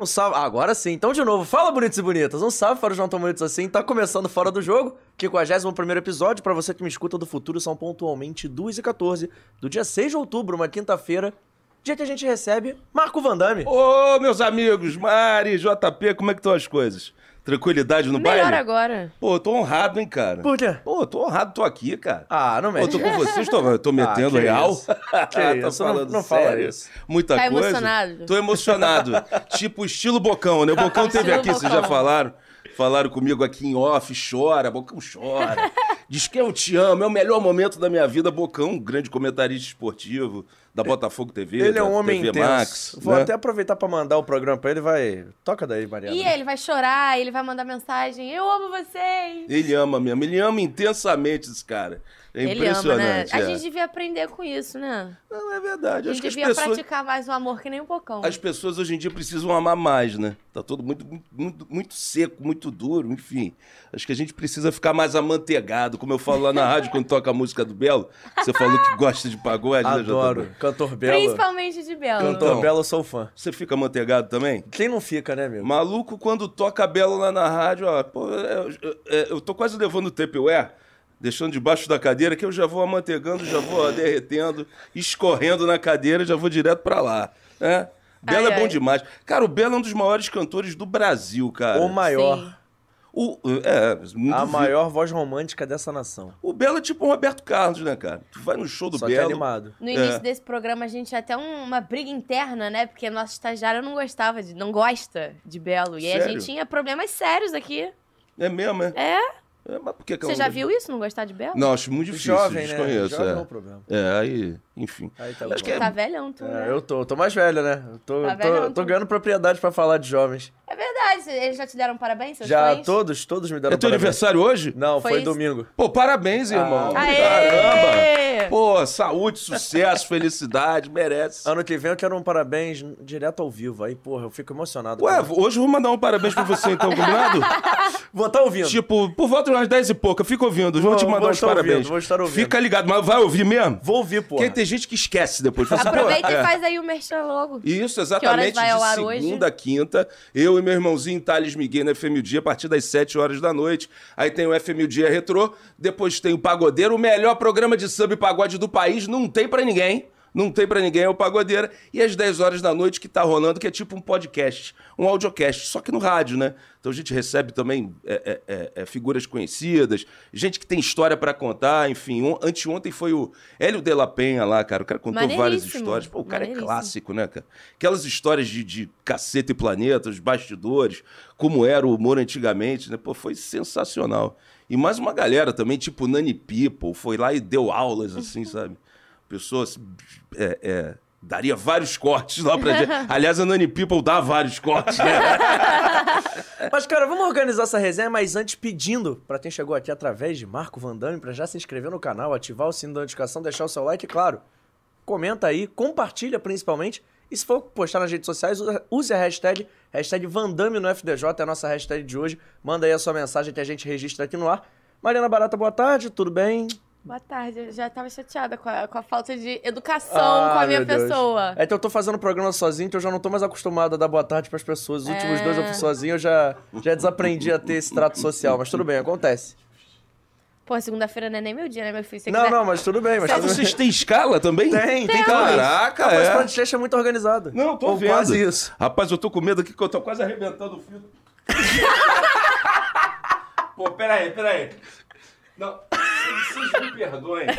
Um salve. Ah, agora sim. Então, de novo, fala bonitos e bonitas. Um salve para os não tão bonitos assim. Tá começando Fora do Jogo, 51 episódio. Para você que me escuta do futuro, são pontualmente 2 e 14 do dia 6 de outubro, uma quinta-feira. Dia que a gente recebe Marco Vandame. Ô, meus amigos, Mari, JP, como é que estão as coisas? Tranquilidade no Melhor baile? agora. Pô, eu tô honrado, hein, cara. Por quê? Pô, eu tô honrado, tô aqui, cara. Ah, não Pô, eu mete. tô com vocês, tô, tô metendo que real. isso. Que Tá isso, não- falando não fala sério? isso. Muita Tá coisa. emocionado? Tô emocionado. tipo estilo Bocão, né? O Bocão teve aqui, vocês já Bocão. falaram. Falaram comigo aqui em off, chora, Bocão chora. Diz que eu te amo, é o melhor momento da minha vida. Bocão, um grande comentarista esportivo da Botafogo TV. Ele é um homem TV intenso. Max. Vou né? até aproveitar pra mandar o programa pra ele. Vai. Toca daí, Mariana. E ele vai chorar, ele vai mandar mensagem. Eu amo vocês. Ele ama mesmo, ele ama intensamente esse cara. É ele ama, né? impressionante. A é. gente devia aprender com isso, né? Não, é verdade. A Acho gente que as devia pessoas, praticar mais o amor que nem um pocão. as pessoas hoje em dia precisam amar mais, né? Tá todo muito, muito, muito seco, muito duro, enfim. Acho que a gente precisa ficar mais amanteigado, como eu falo lá na rádio quando toca a música do Belo. Você falou que gosta de pagode, né, Adoro. Cantor Belo. Principalmente de Belo. Cantor Então. Belo, eu sou fã. Você fica amanteigado também? Quem não fica, né, meu? Maluco, quando toca Belo lá na rádio, ó, pô, eu, eu- eu tô quase levando o Tupperware, deixando debaixo da cadeira, que eu já vou amanteigando, já vou derretendo, escorrendo na cadeira, já vou direto pra lá, né? Belo Ai, é bom ai. demais. Cara, o Belo é um dos maiores cantores do Brasil, cara. O maior. Sim. O, é, A duvido. maior voz romântica dessa nação. O Belo é tipo um Roberto Carlos, né, cara? Tu vai no show do Só que é Belo. animado. No início É. desse programa, a gente tinha até um- uma briga interna, né? Porque nosso estagiário não gostava de. não gosta de Belo. E aí a gente tinha problemas sérios aqui. É mesmo, é? É? É, mas por que que Você eu já viu isso? Não gostar de Belo? Não, acho muito difícil, Jovem, né? desconheço. Jovem é. não é o problema. É, aí, enfim. Aí tá Acho que é- Tá velhão, tu, né? É, eu tô, tô mais velho, né? Eu tô, Tá tô- velhão, tô ganhando propriedade pra falar de jovens. É verdade, eles já te deram parabéns, seus Já fãs? todos, todos me deram É teu parabéns. aniversário hoje? Não, foi, Foi domingo. Pô, parabéns, irmão. Ah, Aê! Caramba! Pô, saúde, sucesso, felicidade, merece. Ano que vem eu quero um parabéns direto ao vivo. Aí, porra, eu fico emocionado. Ué, hoje eu vou mandar um parabéns pra você, então, combinado? vou estar ouvindo. tipo, por volta de umas 10 e pouco, eu fico ouvindo, vou, Vou- te mandar vou uns parabéns. ouvindo, vou estar ouvindo. Fica ligado, mas vai ouvir mesmo? Vou ouvir, porra. Porque tem gente que esquece depois. Fala pô, Aproveita é. e faz aí o merchan logo. Isso, exatamente. vai ao de segunda a quinta, eu e meu irmãozinho Thales Miguel na FM o Dia, a partir das 7 horas da noite. Aí tem o FM Dia Retrô, depois tem o Pagodeiro, o melhor programa de samba e pagode do país, não tem pra ninguém. Não tem pra ninguém, é o Pagodeira. E às 10 horas da noite que tá rolando, que é tipo um podcast, um audiocast, só que no rádio, né? Então a gente recebe também é, é, é, é, figuras conhecidas, gente que tem história pra contar, enfim. On, anteontem foi o Hélio de la Penha lá, cara. O cara contou várias histórias. Pô, o cara é clássico, né, cara? Aquelas histórias de, de caceta e planeta, os bastidores, como era o humor antigamente, né? Pô, foi sensacional. E mais uma galera também, tipo Nani People, foi lá e deu aulas, assim, sabe? Pessoas. É, é, daria vários cortes lá pra gente. Aliás, a Nani People dá vários cortes, né? Mas, cara, vamos organizar essa resenha, mas antes pedindo pra quem chegou aqui através de Marco Vandame pra já se inscrever no canal, ativar o sino da notificação, deixar o seu like, e, claro, comenta aí, compartilha principalmente. E se for postar nas redes sociais, usa- use a hashtag, hashtag Vandame no FDJ, é a nossa hashtag de hoje. Manda aí a sua mensagem que a gente registra aqui no ar. Mariana Barata, boa tarde, tudo bem? Boa tarde, eu já tava chateada com a, com a falta de educação Ah, com a minha pessoa. É que eu tô fazendo o programa sozinho, então eu já não tô mais acostumado a dar boa tarde pras pessoas. Os últimos É. dois eu fui sozinho, eu já, já desaprendi a ter esse trato social, mas tudo bem, acontece. Pô, segunda-feira não é nem meu dia, né, meu filho? Você Não, quiser- não, mas tudo bem, mas tudo vocês têm escala também? Tem, tem Caraca, Rapaz, é. o podcast é muito organizado. Não, tô Ou vendo. quase isso. Rapaz, eu tô com medo aqui que eu tô quase arrebentando o fio. Pô, peraí, peraí. Não, vocês me perdoem.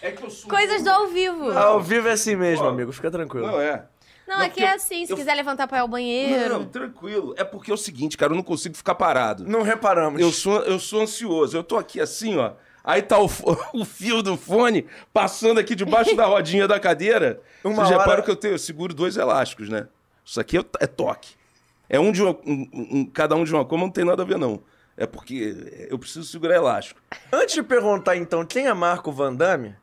É que eu sou. Coisas do ao vivo. Ao vivo é assim mesmo, Pô. amigo, fica tranquilo. Não, é. Não, Não, aqui porque é assim, se eu- quiser levantar pra ir ao banheiro. Não, tranquilo. É porque é o seguinte, cara, eu não consigo ficar parado. Não reparamos. Eu sou, eu sou ansioso. Eu tô aqui assim, ó. Aí tá o, o fio do fone passando aqui debaixo da rodinha da cadeira. Uma Vocês hora- reparam que eu tenho, eu seguro dois elásticos, né? Isso aqui é, é toque. É um de uma, um- um- cada um de uma coma, não tem nada a ver, não. É porque eu preciso segurar elástico. Antes de perguntar, então, quem é Marco Vandame,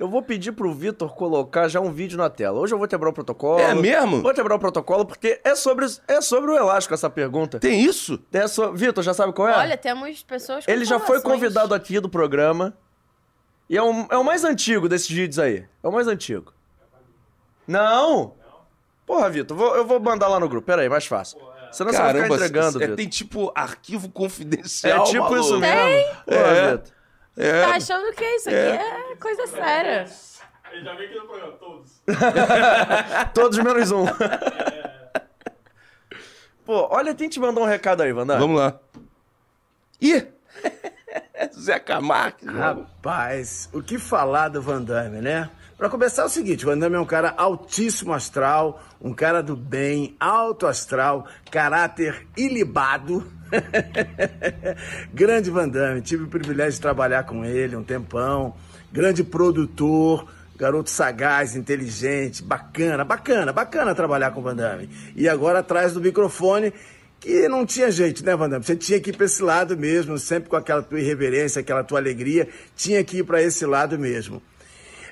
eu vou pedir pro Vitor colocar já um vídeo na tela. Hoje eu vou quebrar o protocolo. É mesmo? Vou quebrar o protocolo, porque é sobre, é sobre o elástico essa pergunta. Tem isso? É so... Vitor, já sabe qual é? Olha, temos pessoas com Ele já foi convidado aqui do programa. E é o, é o mais antigo desses vídeos aí. É o mais antigo. Não! Porra, Vitor, eu vou mandar lá no grupo. Pera aí, mais fácil. Senão você vai ficar entregando, é, Vitor. tem tipo arquivo É confidencial. tipo maluco. isso mesmo. Porra, É. Vitor. É. Tá achando que isso aqui é coisa séria. Ele já veio aqui no programa, todos. Todos menos um. Pô, olha, quem te mandou um recado aí, Vandar. Vamos lá. Ih! Zé Camargo. Rapaz, o que falar do Van Damme, né? Pra começar é o seguinte, o Van Damme é um cara altíssimo astral, um cara do bem, alto astral, caráter ilibado. grande Van Damme, tive o privilégio de trabalhar com ele um tempão, grande produtor, garoto sagaz, inteligente, bacana, bacana, bacana trabalhar com o Van Damme. E agora atrás do microfone, que não tinha jeito, né, Van Damme? Você tinha que ir pra esse lado mesmo, sempre com aquela tua irreverência, aquela tua alegria, tinha que ir pra esse lado mesmo.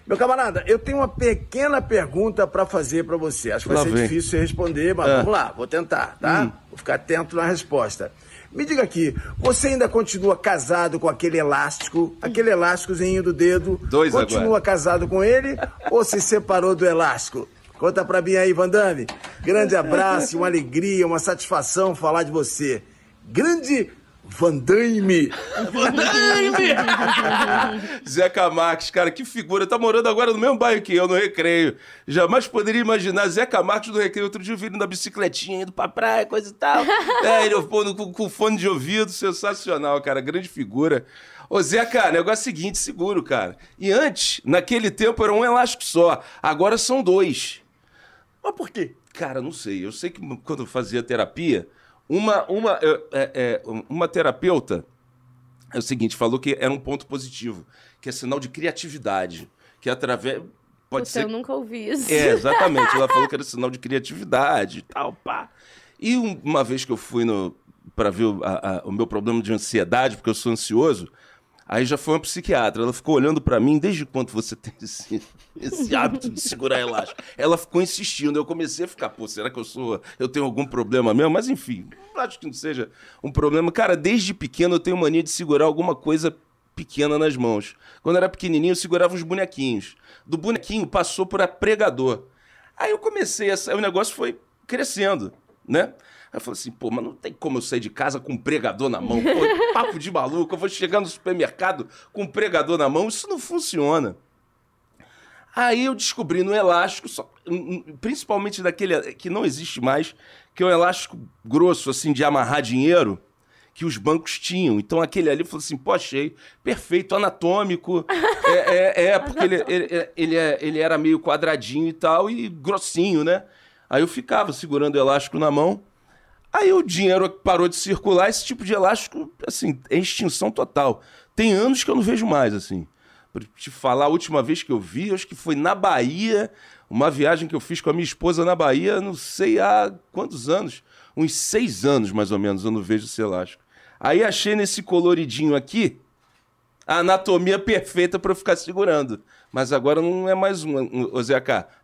Meu camarada, eu tenho uma pequena pergunta pra fazer pra você. Acho que vai Lá ser vem. difícil você responder, mas É. vamos lá, vou tentar, tá? Hum. Vou ficar atento na resposta. Me diga aqui, você ainda continua casado com aquele elástico, aquele elásticozinho do dedo? Dois Continua agora. casado com ele ou se separou do elástico? Conta pra mim aí, Vandame. Grande abraço, uma alegria, uma satisfação falar de você. Grande Vandaime. Zé Camarques, cara, que figura. Tá morando agora no mesmo bairro que eu, no Recreio. Jamais poderia imaginar Zé Camarques no Recreio. Outro dia eu vi ele na bicicletinha, indo pra praia, coisa e tal. é, ele pô, com, com fone de ouvido, sensacional, cara. Grande figura. Ô, Zé, cara, negócio é o seguinte, seguro, cara. E antes, naquele tempo, era um elástico só. Agora são dois. Mas por quê? Cara, não sei. Eu sei que quando eu fazia terapia, uma, uma, é, é, é, uma terapeuta é o seguinte, falou que era um ponto positivo, que é sinal de criatividade, que através pode Puta, ser eu nunca ouvi isso. é, exatamente. Ela falou que era sinal de criatividade e tal, pá. E um- uma vez que eu fui no para ver o, a- a- o meu problema de ansiedade, porque eu sou ansioso, aí já foi uma psiquiatra. Ela ficou olhando pra mim, desde quando você tem esse, esse hábito de segurar elástico? Ela ficou insistindo. Eu comecei a ficar, pô, será que eu sou. Eu tenho algum problema mesmo? Mas enfim, acho que não seja um problema. Cara, desde pequeno eu tenho mania de segurar alguma coisa pequena nas mãos. Quando eu era pequenininho, eu segurava uns bonequinhos. Do bonequinho passou por pregador. Aí eu comecei, a, o negócio foi crescendo, né? Aí eu falei assim, pô, mas não tem como eu sair de casa com um pregador na mão. Pô, papo de maluco, eu vou chegar no supermercado com um pregador na mão, isso não funciona. Aí eu descobri no elástico, só- principalmente daquele que não existe mais, que é um elástico grosso, assim, de amarrar dinheiro, que os bancos tinham. Então aquele ali falou assim, pô, achei, perfeito, anatômico. É, é, é, porque ele, ele, ele, é- ele era meio quadradinho e tal, e grossinho, né? Aí eu ficava segurando o elástico na mão. Aí o dinheiro parou de circular, esse tipo de elástico, assim, é extinção total. Tem anos que eu não vejo mais, assim. Pra te falar, a última vez que eu vi, acho que foi na Bahia, uma viagem que eu fiz com a minha esposa na Bahia, não sei há quantos anos, uns seis anos mais ou menos, eu não vejo esse elástico. Aí achei nesse coloridinho aqui a anatomia perfeita para eu ficar segurando. Mas agora não é mais um, um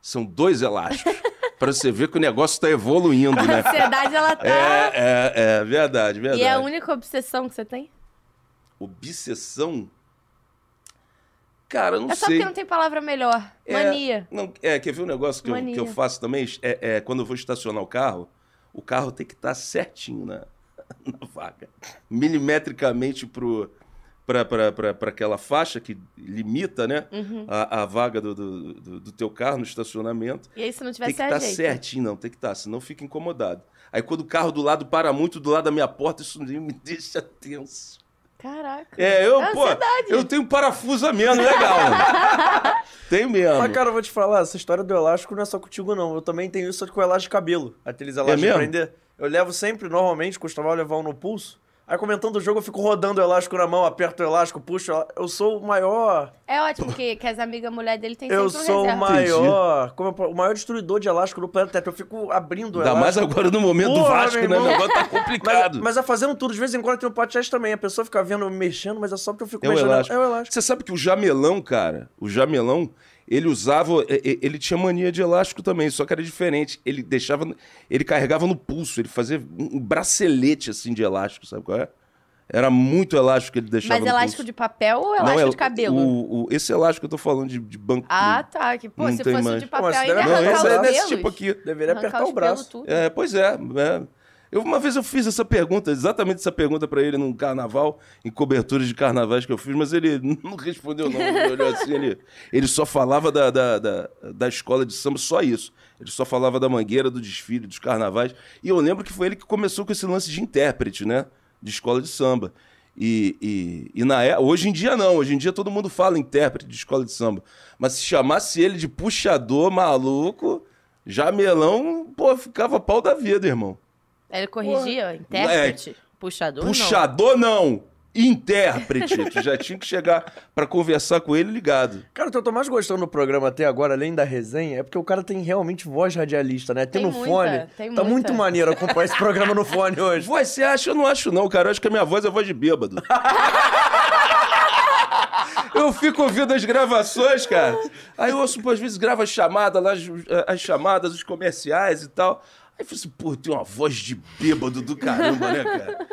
são dois elásticos. Pra você ver que o negócio tá evoluindo, A né? ansiedade, ela tá... É, é, é, verdade, verdade. E é a única obsessão que você tem? Obsessão? Cara, eu não é só sei. porque não tem palavra melhor. É, Mania. Não, é, quer ver um negócio que eu, que eu faço também? É, é, quando eu vou estacionar o carro, o carro tem que estar certinho na, na vaga. Milimetricamente pro, pra aquela faixa que limita, né? Uhum. A, a vaga do, do, do- do teu carro no estacionamento. E aí, se não tiver Tem que estar jeito. certinho, não, tem que estar, senão fica incomodado. Aí quando o carro do lado para muito do lado da minha porta, isso me deixa tenso. Caraca. É, eu, É pô, eu tenho parafuso a menos, legal. Tenho mesmo. Mas, cara, eu vou te falar, essa história do elástico não é só contigo, não. Eu também tenho isso com o elástico de cabelo. Aqueles elásticos de mesmo? prender. Eu levo sempre, normalmente, costumava levar um no pulso. Aí, comentando o jogo, eu fico rodando o elástico na mão, aperto o elástico, puxo. Eu sou o maior. É ótimo que, que as amigas mulheres dele tem Eu sempre um sou o maior. como eu- o maior destruidor de elástico do planeta Terra. Eu fico abrindo o Ainda mais agora no momento do Porra, Vasco, meu né? O negócio tá Mas, complicado. mas é fazendo tudo. De vez em quando tem um podcast também. A pessoa fica vendo eu mexendo, mas é só porque eu fico É o mexendo. elástico. É o elástico. Você sabe que o jamelão, cara, o jamelão, ele usava. Ele tinha mania de elástico também, só que era diferente. Ele deixava. Ele carregava no pulso, ele fazia um bracelete assim de elástico, sabe qual é? Era muito elástico que ele deixava Mas no elástico pulso. de papel ou Não, elástico é de cabelo? O, o- esse elástico que eu tô falando de, de banco. Ah, tá. Que, pô, Não se fosse mais. de Pô, papel, ainda Não, arrancar esse os é desse tipo aqui. Deveria Arrancar apertar o braço. É, pois é, é. Eu, uma vez eu fiz essa pergunta, exatamente essa pergunta pra ele num carnaval, em coberturas de carnavais que eu fiz, mas ele não respondeu não. Ele olhou assim, ele, ele só falava da, da, da, da escola de samba, só isso. Ele só falava da mangueira, do desfile, dos carnavais. E eu lembro que foi ele que começou com esse lance de intérprete, né? De escola de samba. E, e, e na é, hoje em dia não, hoje em dia todo mundo fala intérprete de escola de samba. Mas se chamasse ele de puxador maluco, jamelão, pô, ficava pau da vida, irmão. Ele corrigia, intérprete, puxador, não. Puxador não, intérprete. tu já tinha que chegar pra conversar com ele ligado. Cara, o que eu tô mais gostando do programa até agora, além da resenha, é porque o cara tem realmente voz radialista, né? Tem, Tem no muita, fone. tem tá muita. muito maneiro acompanhar esse programa no fone hoje. Você acha? Eu não acho não, cara. Eu acho que a minha voz é voz de bêbado. Eu fico ouvindo as gravações, cara. Aí eu ouço, pô, às vezes grava as chamadas lá, as, as chamadas, os comerciais e tal. Aí eu falei assim, pô, tem uma voz de bêbado do caramba, né, cara?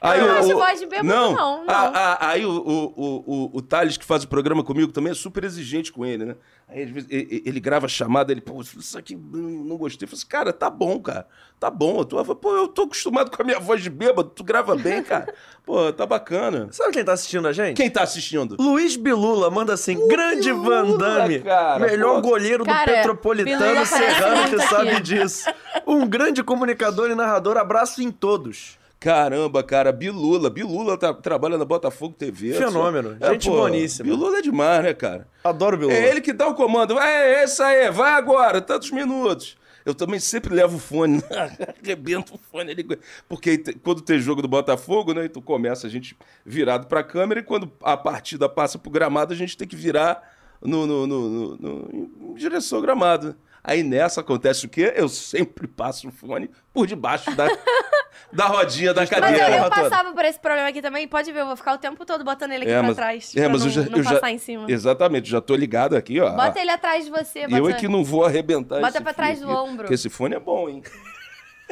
Aí Eu não acho voz de bêbado, não, não. A- a- aí o, o, o, o, Thales, que faz o programa comigo, também é super exigente com ele, né? Aí às vezes, ele, ele grava a chamada, ele, pô, isso aqui não gostei. Eu falei assim, cara, tá bom, cara. Tá bom. Eu tô, eu falei, pô, eu tô acostumado com a minha voz de bêbado, tu grava bem, cara. Pô, tá bacana. Sabe quem tá assistindo a gente? Quem tá assistindo? Luiz Bilula manda assim: grande Van Damme, cara, melhor pô. goleiro do Cara, Petropolitano Bilula Serrano que sabe disso. Um grande comunicador e narrador, abraço em todos. Caramba, cara, Bilula. Bilula tá- trabalha na Botafogo TV. Fenômeno, só- gente boníssima. Bilula é demais, né, cara? Adoro o Bilula. É ele que dá o comando. É, é isso aí, vai agora, tantos minutos. Eu também sempre levo o fone, arrebento o fone ali. Porque quando tem jogo do Botafogo, né? Tu começa a gente virado pra câmera e quando a partida passa pro gramado, a gente tem que virar no, no- no- no- no- em direção ao gramado. Aí nessa acontece o quê? Eu sempre passo o fone por debaixo da, da rodinha da Mas cadeira. eu, eu toda. passava por esse programa aqui também, pode ver, eu vou ficar o tempo todo botando ele aqui É, pra mas- trás. é, pra mas não, eu já, não eu já- passar em cima. Exatamente, já tô ligado aqui, ó. Bota ele atrás de você, bota... Eu é que não vou arrebentar Bota esse pra trás aqui, do ombro. Porque esse fone é bom, hein?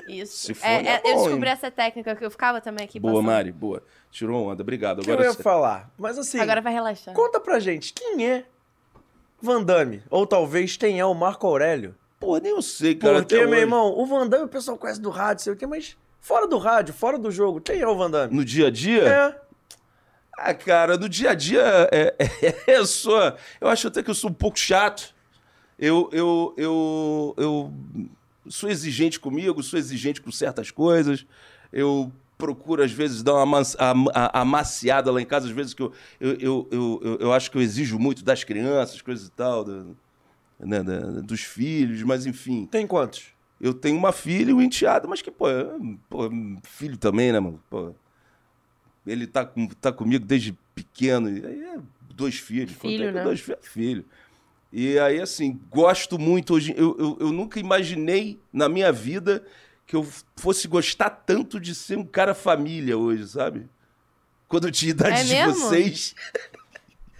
Isso. Esse fone é eu bom, descobri hein? essa técnica que eu ficava também aqui boa, passando. Mari, boa. Tirou onda, obrigado. O que eu Agora ia você- falar? Mas assim, Agora vai relaxar. conta pra gente, quem é Van Damme? Ou talvez quem é o Marco Aurélio? Pô, nem eu sei, cara. Porque, meu hoje. irmão, o Van Damme o pessoal conhece do rádio, sei o quê, mas fora do rádio, fora do jogo, quem é o Van Damme? No dia a dia? É. Ah, cara, no dia a dia, é, é- eu sou. Eu acho até que eu sou um pouco chato. Eu, eu, eu, eu sou exigente comigo, sou exigente com certas coisas. Eu procuro, às vezes, dar uma amaciada lá em casa, às vezes que eu, eu, eu, eu, eu- eu acho que eu exijo muito das crianças, coisas e tal, do- né, da- dos filhos, mas enfim. Tem quantos? Eu tenho uma filha e um enteado, mas que, pô, é- pô, filho também, né, mano? Pô, ele tá, com- tá comigo desde pequeno. E aí é dois filhos. Filho, é né? Dois fi- filho. E aí, assim, gosto muito. Hoje, eu, eu, eu nunca imaginei na minha vida que eu fosse gostar tanto de ser um cara família hoje, sabe? Quando eu tinha idade É de mesmo? vocês,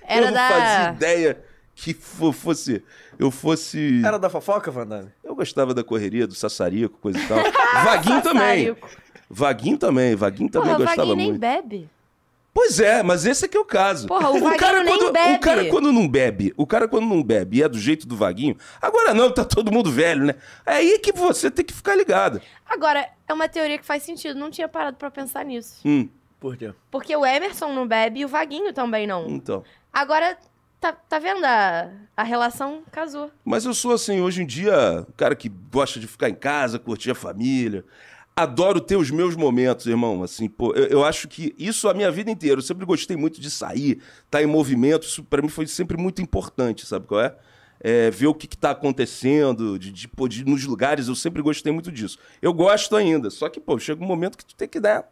Era eu não da... fazia ideia que fo- fosse. Eu fosse. Era da fofoca, Van Damme? Eu gostava da correria, do sassarico, coisa e tal. Vaguinho também. Vaguinho também. Vaguinho também Porra, gostava Vaguinho nem muito. bebe. Pois é, mas esse é que é o caso. Porra, o Vaguinho cara nem quando, bebe. O cara quando não bebe, o cara quando não bebe e é do jeito do Vaguinho, agora não, tá todo mundo velho, né? É aí que você tem que ficar ligado. Agora, é uma teoria que faz sentido. Não tinha parado pra pensar nisso. Hum, Por quê? Porque o Emerson não bebe e o Vaguinho também não. então. Agora, tá, tá vendo? A, a relação casou. Mas eu sou assim, hoje em dia, um cara que gosta de ficar em casa, curtir a família. Adoro ter os meus momentos, irmão. Assim, pô, eu, eu acho que isso a minha vida inteira. Eu sempre gostei muito de sair, estar em movimento. Isso pra mim foi sempre muito importante, sabe qual é? É, ver o que, que tá acontecendo, de, de, pô, de nos lugares, eu sempre gostei muito disso. Eu gosto ainda, só que, pô, chega um momento que tu tem que dar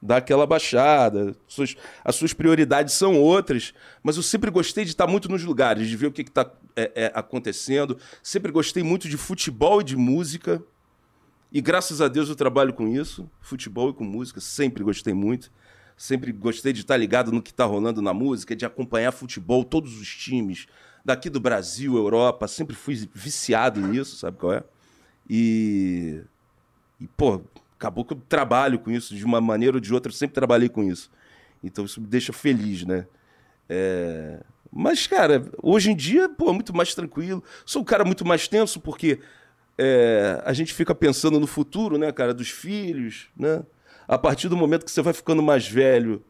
dar aquela baixada. Suas- as suas prioridades são outras, mas eu sempre gostei de estar muito nos lugares, de ver o que está acontecendo. Sempre gostei muito de futebol e de música. E graças a Deus eu trabalho com isso, futebol e com música, sempre gostei muito. Sempre gostei de estar ligado no que está rolando na música, de acompanhar futebol, todos os times, daqui do Brasil, Europa, sempre fui viciado nisso, sabe qual é? E, e pô, acabou que eu trabalho com isso de uma maneira ou de outra, eu sempre trabalhei com isso. Então isso me deixa feliz, né? É, Mas, cara, hoje em dia, pô, muito mais tranquilo. Sou um cara muito mais tenso porque é, a gente fica pensando no futuro, né, cara, dos filhos, né? A partir do momento que você vai ficando mais velho,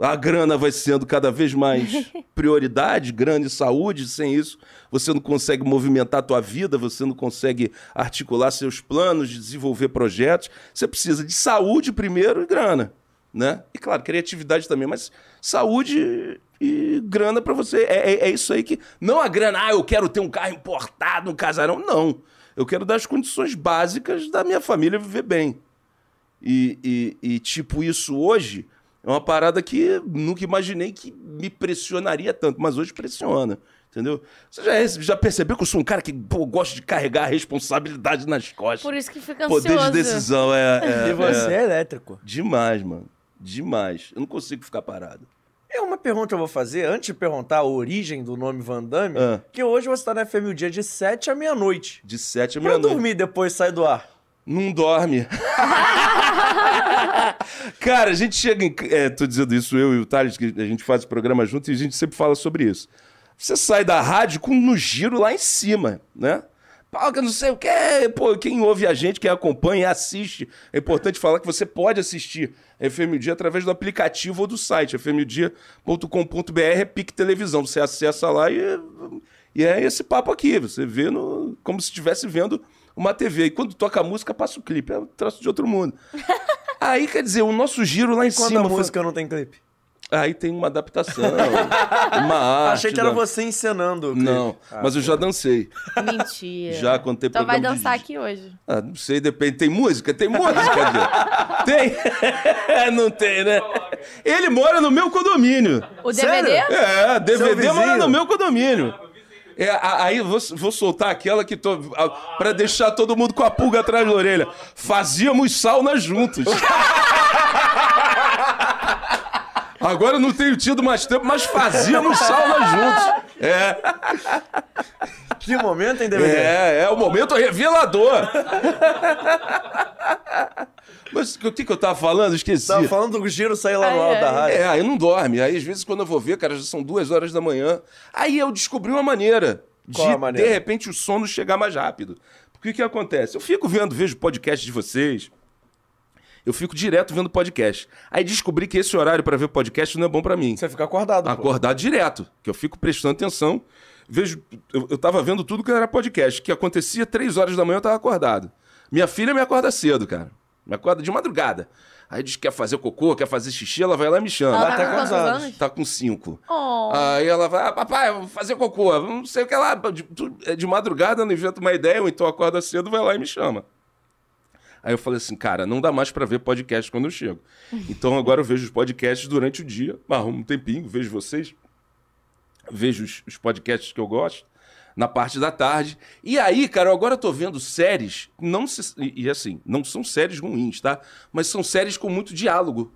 a grana vai sendo cada vez mais prioridade, grana e saúde. Sem isso, você não consegue movimentar a tua vida, você não consegue articular seus planos, desenvolver projetos. Você precisa de saúde primeiro e grana, né? E claro, criatividade também, mas saúde e grana pra você. É, é- é isso aí que não a grana, ah, eu quero ter um carro importado, um casarão, não. Eu quero dar as condições básicas da minha família viver bem. E, e- e, tipo, isso hoje é uma parada que nunca imaginei que me pressionaria tanto, mas hoje pressiona. Entendeu? Você já, já percebeu que eu sou um cara que pô, gosta de carregar a responsabilidade nas costas? Por isso que fica Poder de ansioso. decisão é. é- E você é é elétrico. demais, mano. Demais. Eu não consigo ficar parado. É uma pergunta que eu vou fazer, antes de perguntar a origem do nome Van Damme, Ah. que hoje você tá na FM o dia de 7 à meia-noite. De sete a Pra meia-noite. dormir depois sai do ar. Não dorme. Cara, a gente chega em. É, tô dizendo isso, eu e o Thales, que a gente faz o programa junto e a gente sempre fala sobre isso. Você sai da rádio com no giro lá em cima, né? Eu não sei o que. Pô, quem ouve a gente, quem acompanha, assiste. É importante falar que você pode assistir FM Dia através do aplicativo ou do site, fmdia.com.br, é PIC Televisão. Você acessa lá e, e é esse papo aqui. Você vê no, como se estivesse vendo uma TV. E quando toca a música, passa o clipe. É um troço de outro mundo. Aí, quer dizer, o nosso giro lá em Quando cima. a foi- música não tem clipe. Aí tem uma adaptação, uma arte. Achei que era da- você encenando. Não, Ah, mas eu já dancei. Mentira. Já tem Então vai de dançar DJ. aqui hoje. Ah, não sei, depende. Tem música? Tem música? Tem? não tem, né? Ele mora no meu condomínio. O Sério? DVD? É, DVD mora no meu condomínio. É, aí eu vou, vou soltar aquela que tô. a- Pra deixar todo mundo com a pulga atrás da orelha. Fazíamos sauna juntos. Agora eu não tenho tido mais tempo, mas fazíamos sauna juntos. É. Que momento, hein, DVD? É, é o momento revelador. Mas o que, que eu tava falando? Esqueci. Tava falando do giro sair lá no Ai, alto da rádio. É, aí não dorme. Aí às vezes quando eu vou ver, cara, já são duas horas da manhã. Aí eu descobri uma maneira Qual de, a maneira? de repente, o sono chegar mais rápido. Porque o que acontece? Eu fico vendo, vejo podcast de vocês. Eu fico direto vendo podcast. Aí descobri que esse horário pra ver podcast não é bom pra mim. Você fica acordado, pô. Acordar direto, que eu fico prestando atenção. Vejo, eu, eu tava vendo tudo que era podcast, que acontecia três horas da manhã, eu tava acordado. Minha filha me acorda cedo, cara. Me acorda de madrugada. Aí diz que quer fazer cocô, quer fazer xixi, ela vai lá e me chama. Ela Vai tá até com quantos anos? anos? Tá com cinco. Oh. Aí ela vai, ah, papai, eu vou fazer cocô, não sei o que lá. De, tu- é de madrugada, não inventa uma ideia, ou então acorda cedo, vai lá e me chama. Aí eu falei assim, cara, não dá mais pra ver podcast quando eu chego. Então agora eu vejo os podcasts durante o dia, arrumo um tempinho, vejo vocês, vejo os, os podcasts que eu gosto, na parte da tarde. E aí, cara, eu agora tô vendo séries, não se- e, e assim, não são séries ruins, tá? Mas são séries com muito diálogo.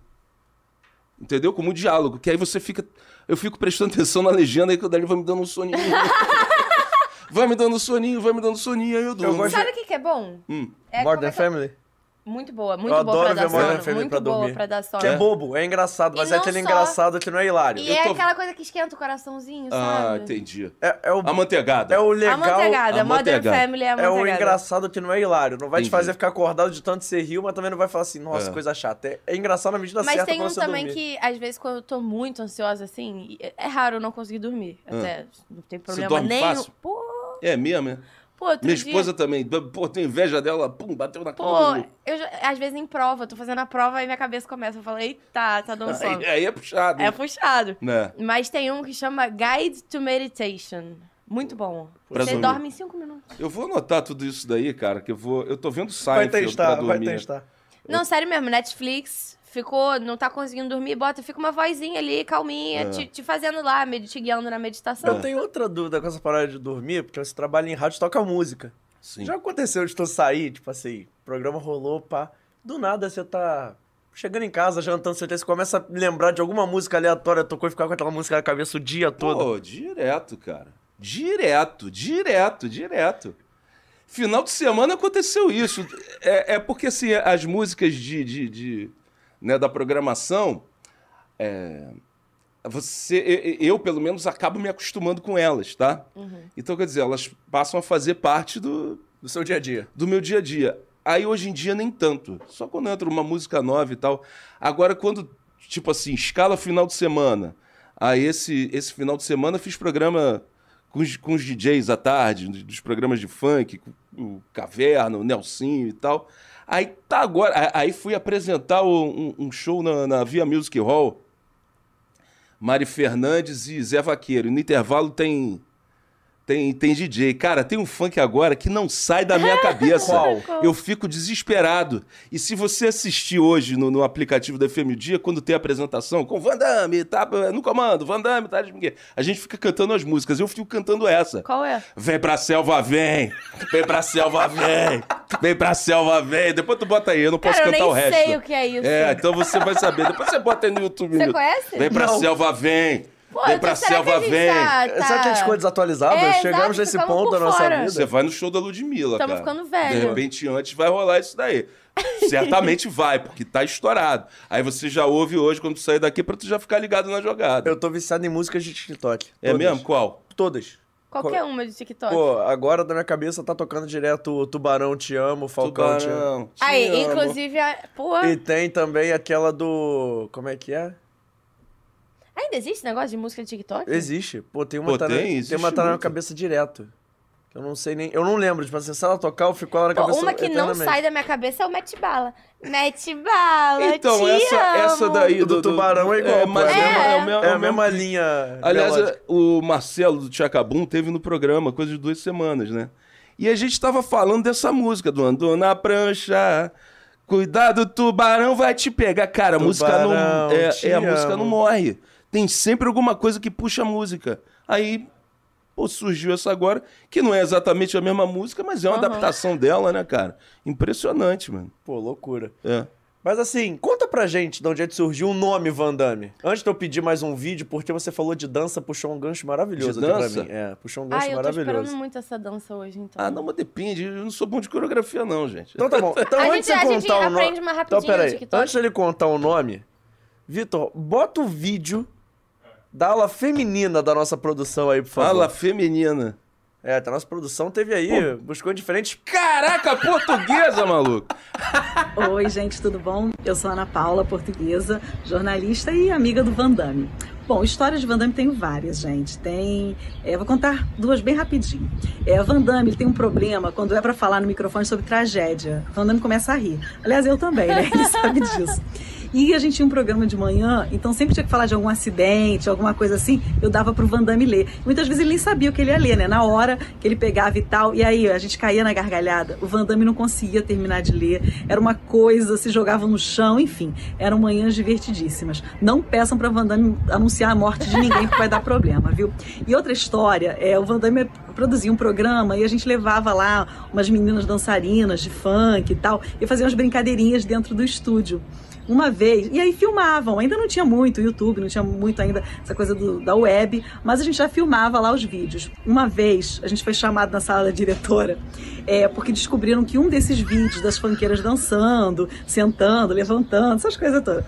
Entendeu? Com muito diálogo. Que aí você fica. Eu fico prestando atenção na legenda aí que o Dani vai me dando um soninho. vai me dando soninho, vai me dando soninho, aí eu durmo. gosto- Sabe o que, que é bom? Hum. É Than é Family. Muito boa, muito Eu boa adoro pra ver dar Modern sono. Family Muito pra boa dormir. pra dar sono. Que é bobo, é engraçado, mas é não aquele só- engraçado que não é hilário. E Eu é tô- aquela coisa que esquenta o coraçãozinho, Ah, sabe? entendi. É, é o, Amanteigada. é o legal. Amanteigada, a Modern manteigada. Family é É amanteigada. o engraçado que não é hilário. Não vai te Entendi. fazer ficar acordado de tanto ser rio, mas também não vai falar assim, nossa, É. coisa chata. É, é engraçado na medida Mas certa tem pra um você também dormir. que, às vezes, quando eu tô muito ansiosa, assim, é raro eu não conseguir dormir. Até, não tem problema Ah. dorme nenhum. fácil? Pô, É mesmo, é? pô, Minha dia- esposa também. Pô, tenho inveja dela. Pum, bateu na Pô, cama. eu já- às vezes em prova, eu tô fazendo a prova e minha cabeça começa. Eu falei, eita, tá dando sono. Aí, aí é puxado. É hein? puxado. Né? Mas tem um que chama Guide to Meditation. Muito bom. Pra Você dormir. dorme em cinco minutos. Eu vou anotar tudo isso daí, cara, que eu vou. Eu tô vendo Vai Seinfeld testar, pra vai dormir. testar. Não, sério mesmo, Netflix ficou, não tá conseguindo dormir, bota, fica uma vozinha ali, calminha, É. te, te fazendo lá, te guiando na meditação. Eu tenho outra dúvida com essa parada de dormir, porque você trabalha em rádio e toca música. Sim. Já aconteceu de tu sair, tipo assim, o programa rolou, pá. Do nada você tá chegando em casa, jantando, você você começa a lembrar de alguma música aleatória, tocou e ficar com aquela música na cabeça o dia todo. Pô, direto, cara. Direto, direto, direto. Final de semana aconteceu isso. É, é porque, assim, as músicas de, de, de, né, da programação, é, você, eu, pelo menos, acabo me acostumando com elas, tá? Então, quer dizer, elas passam a fazer parte do, Do seu dia a dia. do meu dia a dia. Aí hoje em dia nem tanto. Só quando entra uma música nova e tal. Agora, quando, tipo assim, escala final de semana. Aí esse, esse final de semana fiz programa com os, com os DJs à tarde, dos programas de funk, o Caverna, o Nelsinho e tal. Aí tá agora. Aí fui apresentar um, um show na, na Via Music Hall. Mari Fernandes e Zé Vaqueiro. No intervalo tem. Tem, tem DJ. Cara, tem um funk agora que não sai da minha cabeça. Qual? Eu fico desesperado. E se você assistir hoje no, no aplicativo da FM Dia, quando tem a apresentação com Van Damme, tá no comando, Van Damme, tá? A gente fica cantando as músicas. Eu fico cantando essa. Qual é? Vem pra selva, vem! Vem pra selva, vem! Vem pra selva, vem! Depois tu bota aí, eu não posso Cara, eu cantar nem o resto. sei o que é isso. É, então você vai saber. Depois você bota aí no YouTube. Você conhece? Vem pra Não. selva, vem! Pô, vem pra será selva, vem! tá- tá- Sabe que a gente ficou desatualizado? É, Chegamos exato, nesse ponto da nossa fora. vida. Você vai no show da Ludmilla, Tamo cara. ficando velho. De repente, antes vai rolar isso daí. Certamente vai, porque tá estourado. Aí você já ouve hoje quando tu sair daqui pra tu já ficar ligado na jogada. Eu tô viciado em músicas de TikTok. É Todas. mesmo? Qual? Todas. Qualquer uma de TikTok. Pô, agora da minha cabeça tá tocando direto o Tubarão Te Amo, Falcão Te Amo. Tubarão. te Aí, amo. inclusive, a... pô, E tem também aquela do. Como é que é? Ainda existe negócio de música de TikTok? Existe. Pô, tem uma Pô, tá na- tem? tem, Existe uma tá na minha muito. cabeça direto. Eu não sei nem. Eu não lembro. Tipo assim, se ela tocar, eu fico ela na Pô, cabeça. uma que não sai da minha cabeça é o Mete Bala. Mete Bala, Então, te essa, amo. essa daí O do tubarão é igual, É, mas é é, a mesma- é É é a o mesmo mesma linha. Aliás, melódica. o Marcelo do Tchacabum teve no programa, coisa de duas semanas, né? E a gente tava falando dessa música, do Andou na prancha. Cuidado, tubarão vai te pegar. Cara, a música não. Tubarão, É, é, a música não morre. Tem sempre alguma coisa que puxa a música. Aí, pô, surgiu essa agora, que não é exatamente a mesma música, mas é uma Aham. adaptação dela, né, cara? Impressionante, mano. Pô, loucura. É. Mas assim, conta pra gente de onde é que surgiu o nome Van Damme. Antes de eu pedir mais um vídeo, porque você falou de dança, puxou um gancho maravilhoso De aqui dança? pra mim. É, puxou um gancho Ai, eu tô maravilhoso. esperando muito essa dança hoje, então. Ah, não, mas depende. Eu não sou bom de coreografia, não, gente. Então tá bom. Então A antes gente- de a você gente contar o nome. aprende mais rapidinho Então peraí, antes dele contar o nome, Vitor, bota o vídeo da ala feminina da nossa produção aí, por favor. Fala feminina. É, a nossa produção teve aí, buscou diferentes. Caraca, portuguesa, maluco. Oi, gente, tudo bom? Eu sou Ana Paula, portuguesa, jornalista e amiga do Van Damme. Bom, histórias de Van Damme tem várias, gente. Tem. é, vou contar duas bem rapidinho. É, Van Damme tem um problema quando é pra falar no microfone sobre tragédia. Van Damme começa a rir. Aliás, eu também, né? Ele sabe disso. E a gente tinha um programa de manhã, então sempre tinha que falar de algum acidente, alguma coisa assim, eu dava pro Van Damme ler. Muitas vezes ele nem sabia o que ele ia ler, né? Na hora que ele pegava e tal, e aí a gente caía na gargalhada. O Van Damme não conseguia terminar de ler, era uma coisa, se jogava no chão, enfim, eram manhãs divertidíssimas. Não peçam pra Van Damme anunciar a morte de ninguém, porque vai dar problema, viu? E outra história, é, o Van Damme produzia um programa e a gente levava lá umas meninas dançarinas de funk e tal, e fazia umas brincadeirinhas dentro do estúdio uma vez, e aí filmavam, ainda não tinha muito YouTube, não tinha muito ainda essa coisa do- da web, mas a gente já filmava lá os vídeos. Uma vez, a gente foi chamado na sala da diretora, é, porque descobriram que um desses vídeos das funkeiras dançando, sentando, levantando, essas coisas todas,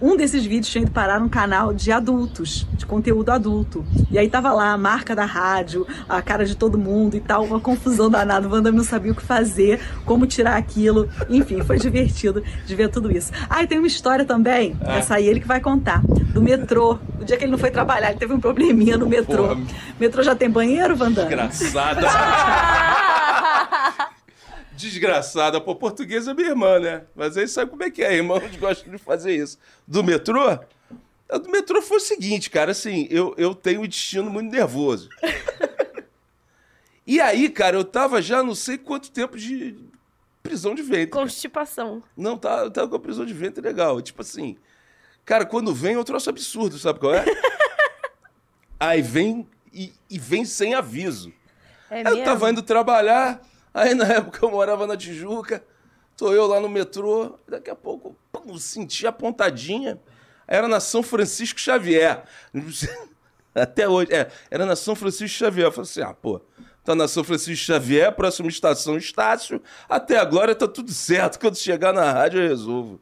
um desses vídeos tinha ido parar num canal de adultos, de conteúdo adulto. E aí tava lá a marca da rádio, a cara de todo mundo e tal, uma confusão danada, o Van Damme não sabia o que fazer, como tirar aquilo, enfim, foi divertido de ver tudo isso. Ah, e tem uma história também, essa aí ele que vai contar, do metrô. O dia que ele não foi trabalhar, ele teve um probleminha no metrô. Porra. Metrô já tem banheiro, Van Damme? Desgraçada. Desgraçada. Pô, portuguesa é minha irmã, né? Mas aí sabe como é que é, irmãos gostam de fazer isso. Do metrô? A do metrô foi o seguinte, cara, assim, eu, eu tenho um destino muito nervoso. E aí, cara, eu tava já não sei quanto tempo de prisão de ventre. Constipação. Não, tá, tava com a prisão de ventre legal. Tipo assim, cara, quando vem eu troço absurdo, sabe qual é? aí vem e, e vem sem aviso. É eu tava indo trabalhar, aí na época eu morava na Tijuca, tô eu lá no metrô, daqui a pouco, pum, senti a pontadinha. Era na São Francisco Xavier. Até hoje, é, era na São Francisco Xavier. Eu falei assim, ah, pô, Tá na São Francisco Xavier, próxima estação Estácio. Até agora tá tudo certo. Quando chegar na rádio eu resolvo.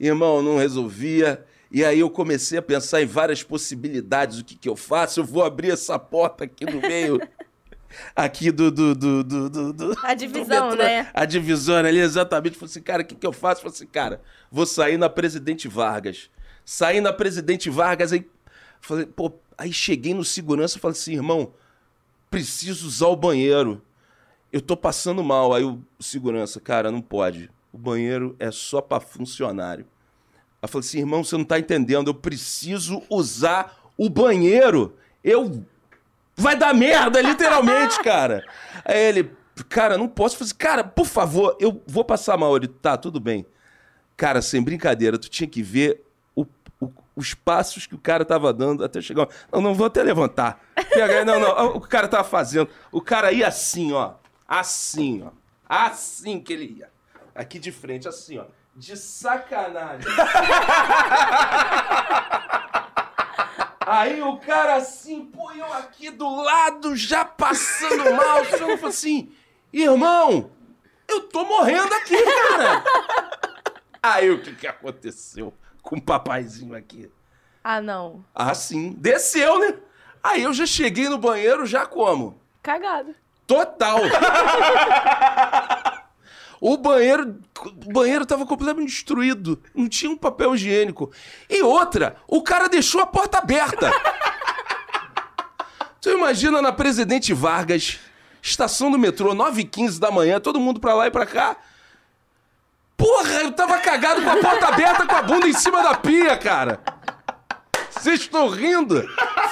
Irmão, não resolvia. E aí eu comecei a pensar em várias possibilidades. O que, que eu faço? Eu vou abrir essa porta aqui no meio. Aqui do. do, do, do, do- do- A do divisão, metrô. né? A divisória ali, exatamente. Falei assim, cara, o que, que eu faço? Falei assim, cara, vou sair na Presidente Vargas. Saí na Presidente Vargas, aí. Falei, pô, aí cheguei no segurança e falei assim, irmão, preciso usar o banheiro. Eu tô passando mal. Aí o segurança, cara, não pode. O banheiro é só pra funcionário. Aí eu falei assim, irmão, você não tá entendendo. Eu preciso usar o banheiro. Eu. Vai dar merda, literalmente, cara. Aí ele, cara, não posso fazer. Cara, por favor, eu vou passar mal. Ele, tá, tudo bem. Cara, sem brincadeira, tu tinha que ver os passos que o cara tava dando até chegar. Não, não vou até levantar. Não, não, o cara tava fazendo. O cara ia assim, ó. Assim, ó. Assim que ele ia. Aqui de frente, assim, ó. De sacanagem. Aí o cara assim, pô, eu aqui do lado, já passando mal. O senhor falou assim, irmão, eu tô morrendo aqui, cara. Aí o que que aconteceu com o papaizinho aqui? Ah, não. Ah, sim, desceu, né? Aí eu já cheguei no banheiro, já como? Cagado. Total. O banheiro, o banheiro tava completamente destruído. Não tinha um papel higiênico. E outra, o cara deixou a porta aberta. Tu imagina na Presidente Vargas, estação do metrô, 9h15 da manhã, todo mundo pra lá e pra cá. Porra, eu tava cagado com a porta aberta com a bunda em cima da pia, cara. Vocês estão rindo?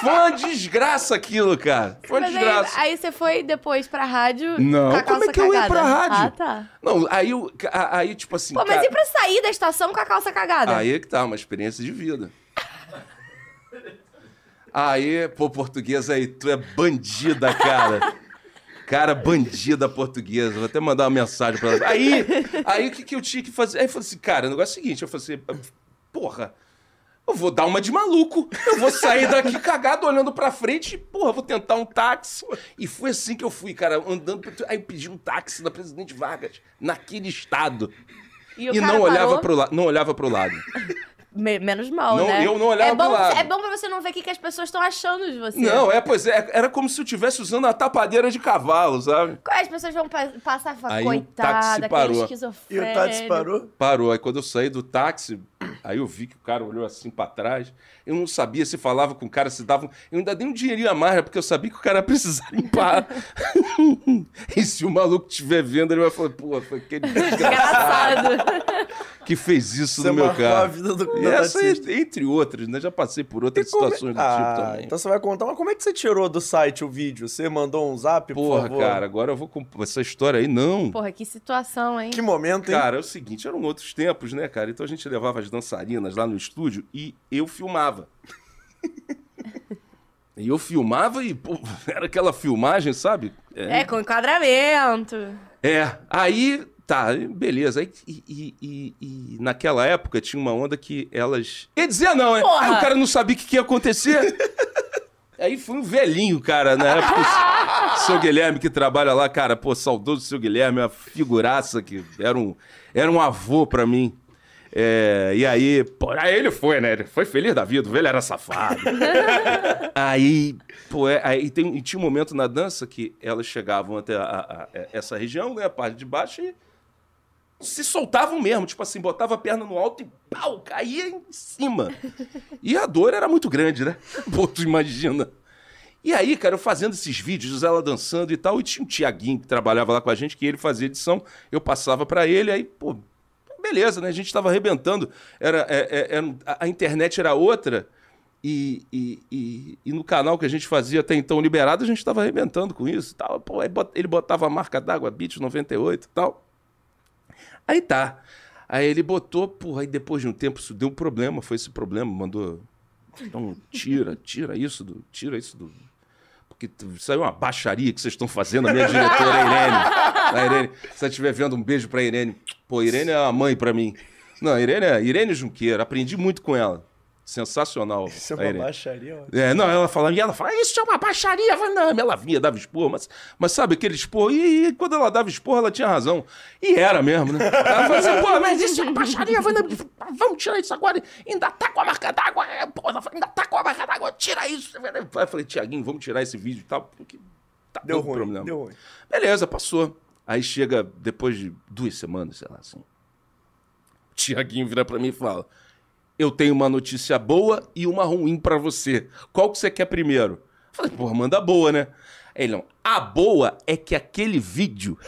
Foi uma desgraça aquilo, cara. Foi uma Mas aí, desgraça. aí você foi depois pra rádio Não, com a como calça é que eu ia cagada? pra rádio? Ah, tá. Não, aí, eu- a- aí tipo assim. Pô, mas cara, e pra sair da estação com a calça cagada? Aí é que tá, uma experiência de vida. Aí, pô, portuguesa aí, tu é bandida, cara. Cara, bandida portuguesa. Vou até mandar uma mensagem pra ela. Aí, aí o que, que eu tinha que fazer? Aí eu falei assim, cara, o negócio é o seguinte, eu falei assim, porra, eu vou dar uma de maluco. Eu vou sair daqui cagado, olhando pra frente e, porra, vou tentar um táxi. E foi assim que eu fui, cara, andando. Aí eu pedi um táxi da Presidente Vargas, naquele estado. E, E não olhava, pro la... não olhava pro lado. Me- menos mal, Não, né? eu não olhava é bom, pro lado. É bom pra você não ver o que, que as pessoas estão achando de você. Não, é, pois é, era como se eu estivesse usando a tapadeira de cavalo, sabe? As pessoas vão pa- passar e falar, Aí o táxi coitada, parou. aquele E esquizofrênico. o Tati parou? Parou. Aí quando eu saí do táxi, aí eu vi que o cara olhou assim pra trás. Eu não sabia se falava com o cara, se dava. Eu ainda dei um dinheirinho a mais, né, porque eu sabia que o cara ia precisar limpar. e se o maluco estiver vendo, ele vai falar, pô, foi aquele desgraçado Engraçado. que fez isso Você no meu marcou a carro. vida do, E essa, taxista. entre outras, né? Já passei por outras Como é- situações do ah, tipo também. Então você vai contar, mas como é que você tirou do site o vídeo? Você mandou um zap, por Porra, favor? cara, agora eu vou com essa história aí, não. Porra, que situação, hein? Que momento, hein? Cara, é o seguinte, eram outros tempos, né, cara? Então a gente levava as dançarinas lá no estúdio e eu filmava. e eu filmava e, pô, era aquela filmagem, sabe? É, com enquadramento. É, aí, tá, beleza. E, e- e- e naquela época tinha uma onda que elas. Ia dizer não, né? Aí o cara não sabia o que, que ia acontecer. Aí foi um velhinho, cara, na época. O seu Guilherme que trabalha lá, cara, pô, saudoso seu Guilherme, uma figuraça que era um, era um avô pra mim. É, e aí, pô, aí ele foi, né? Ele foi feliz da vida, o velho era safado. aí, pô, é, aí tem, e tinha um momento na dança que elas chegavam até a- a- a- essa região, né? A parte de baixo e se soltavam mesmo, tipo assim, botava a perna no alto e pau, caía em cima. E a dor era muito grande, né? Pô, tu imagina. E aí, cara, eu fazendo esses vídeos, ela dançando e tal, e tinha um Tiaguinho que trabalhava lá com a gente, que ele fazia edição, eu passava pra ele, aí, pô, beleza, né? A gente tava arrebentando, era, é, é, era um- a, internet era outra, e, e, e, e no canal que a gente fazia até então liberado, a gente tava arrebentando com isso e tal. Pô, ele botava a marca d'água, Beat 98 e tal. Aí tá. Aí ele botou, porra, aí depois de um tempo isso deu um problema, foi esse problema, mandou. Então, tira, tira isso do. Tira isso do. Porque é uma baixaria que vocês estão fazendo, a minha diretora, a Irene. A Irene, se você estiver vendo, um beijo pra Irene. Pô, Irene é a mãe pra mim. Não, Irene é Irene Junqueira, aprendi muito com ela. Sensacional. Isso é uma Irene. baixaria, ó. É, não, ela falava, e ela fala, isso é uma baixaria, Damme. Ela vinha, dava esporro, mas, mas sabe aquele esporro? E, e quando ela dava esporro, ela tinha razão. E era mesmo, né? Ela falava assim, pô, mas isso é uma baixaria. Vamos tirar isso agora. Ainda tá com a marca d'água. é, Pô, ela ainda tá com a marca d'água. Tira isso. Eu falei, Tiaguinho, vamos tirar esse vídeo e tal, porque tá Deu ruim, problema. deu ruim. Beleza, passou. Aí chega, depois de duas semanas, sei lá, assim. Tiaguinho vira pra mim e fala: Eu tenho uma notícia boa e uma ruim pra você. Qual que você quer primeiro? Eu falei, porra, manda boa, né? Ele não. A boa é que aquele vídeo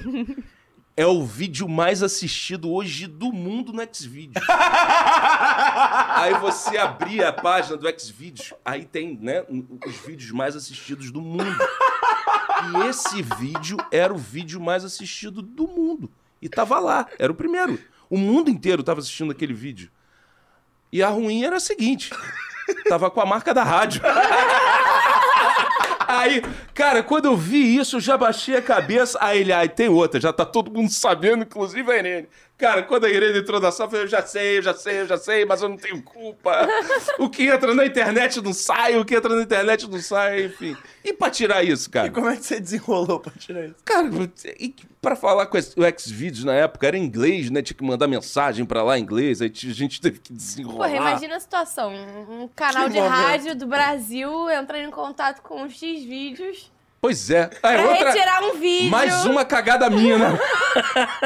é o vídeo mais assistido hoje do mundo no Xvideos. aí você abria a página do Xvideos, aí tem, né, os vídeos mais assistidos do mundo. E esse vídeo era o vídeo mais assistido do mundo. E tava lá, era o primeiro. O mundo inteiro tava assistindo aquele vídeo. E a ruim era a seguinte: tava com a marca da rádio. Aí, cara, quando eu vi isso, eu já baixei a cabeça. Aí ele, aí tem outra, já tá todo mundo sabendo, inclusive a Irene. Cara, quando a Irene entrou na sala, eu falei, eu já sei, eu já sei, eu já sei, mas eu não tenho culpa. O que entra na internet não sai, o que entra na internet não sai, enfim. E pra tirar isso, cara? E como é que você desenrolou pra tirar isso? Cara, e pra falar com o Xvideos na época era em inglês, né? Tinha que mandar mensagem pra lá em inglês, aí a gente teve que desenrolar. Porra, imagina a situação. Um canal Que de momento. rádio do Brasil entrando em contato com os X vídeos Pois é. Aí, pra outra... retirar um vídeo. Mais uma cagada minha, né?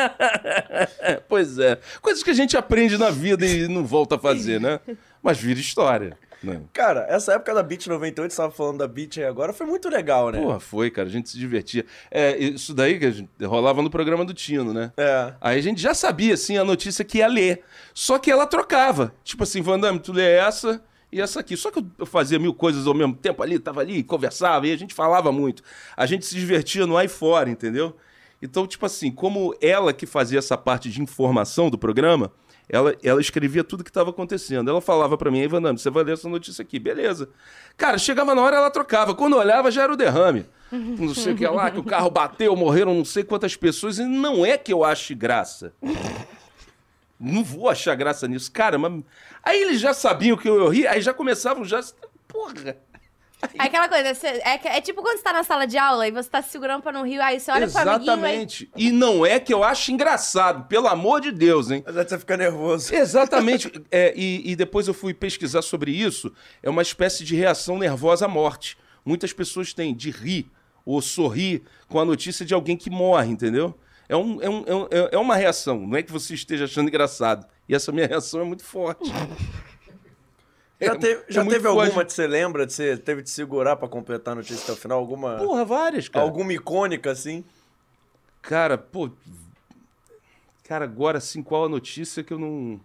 pois é. Coisas que a gente aprende na vida e não volta a fazer, né? Mas vira história. Né? Cara, essa época da Beat 98, você tava falando da Beat aí agora, foi muito legal, né? Porra, foi, cara. A gente se divertia. É, isso daí que a gente rolava no programa do Tino, né? É. Aí a gente já sabia, assim, a notícia que ia ler. Só que ela trocava. Tipo assim, Vandame, tu lê essa e essa aqui. Só que eu- fazia mil coisas ao mesmo tempo ali, tava ali, conversava, e a gente falava muito. A gente se divertia no ar e fora, entendeu? Então, tipo assim, como ela que fazia essa parte de informação do programa, ela, ela escrevia tudo que estava acontecendo. Ela falava pra mim, aí, Vandame, você vai ler essa notícia aqui. Beleza. Cara, chegava na hora, ela trocava. Quando olhava, já era o derrame. Não sei o que lá, que o carro bateu, morreram não sei quantas pessoas. E não é que eu ache graça. Não vou achar graça nisso. Cara, mas. Aí eles já sabiam que eu ia rir, aí já começavam já. Porra! É aquela coisa, é, é tipo quando você tá na sala de aula e você tá se segurando pra não rir, aí você olha pro amiguinho aí... Exatamente. E não é que eu acho engraçado, pelo amor de Deus, hein? Mas você fica nervoso. Exatamente. É, e, e depois eu fui pesquisar sobre isso. É uma espécie de reação nervosa à morte. Muitas pessoas têm de rir ou sorrir com a notícia de alguém que morre, entendeu? É, um, é, um- é um- é uma reação. Não é que você esteja achando engraçado. E essa minha reação é muito forte. Já, É- teve, é já teve forte. alguma que você lembra de você teve de segurar pra completar a notícia até o final? Alguma, Porra, várias, cara. alguma icônica, assim? Cara, pô. Cara, agora assim, qual a notícia que eu não.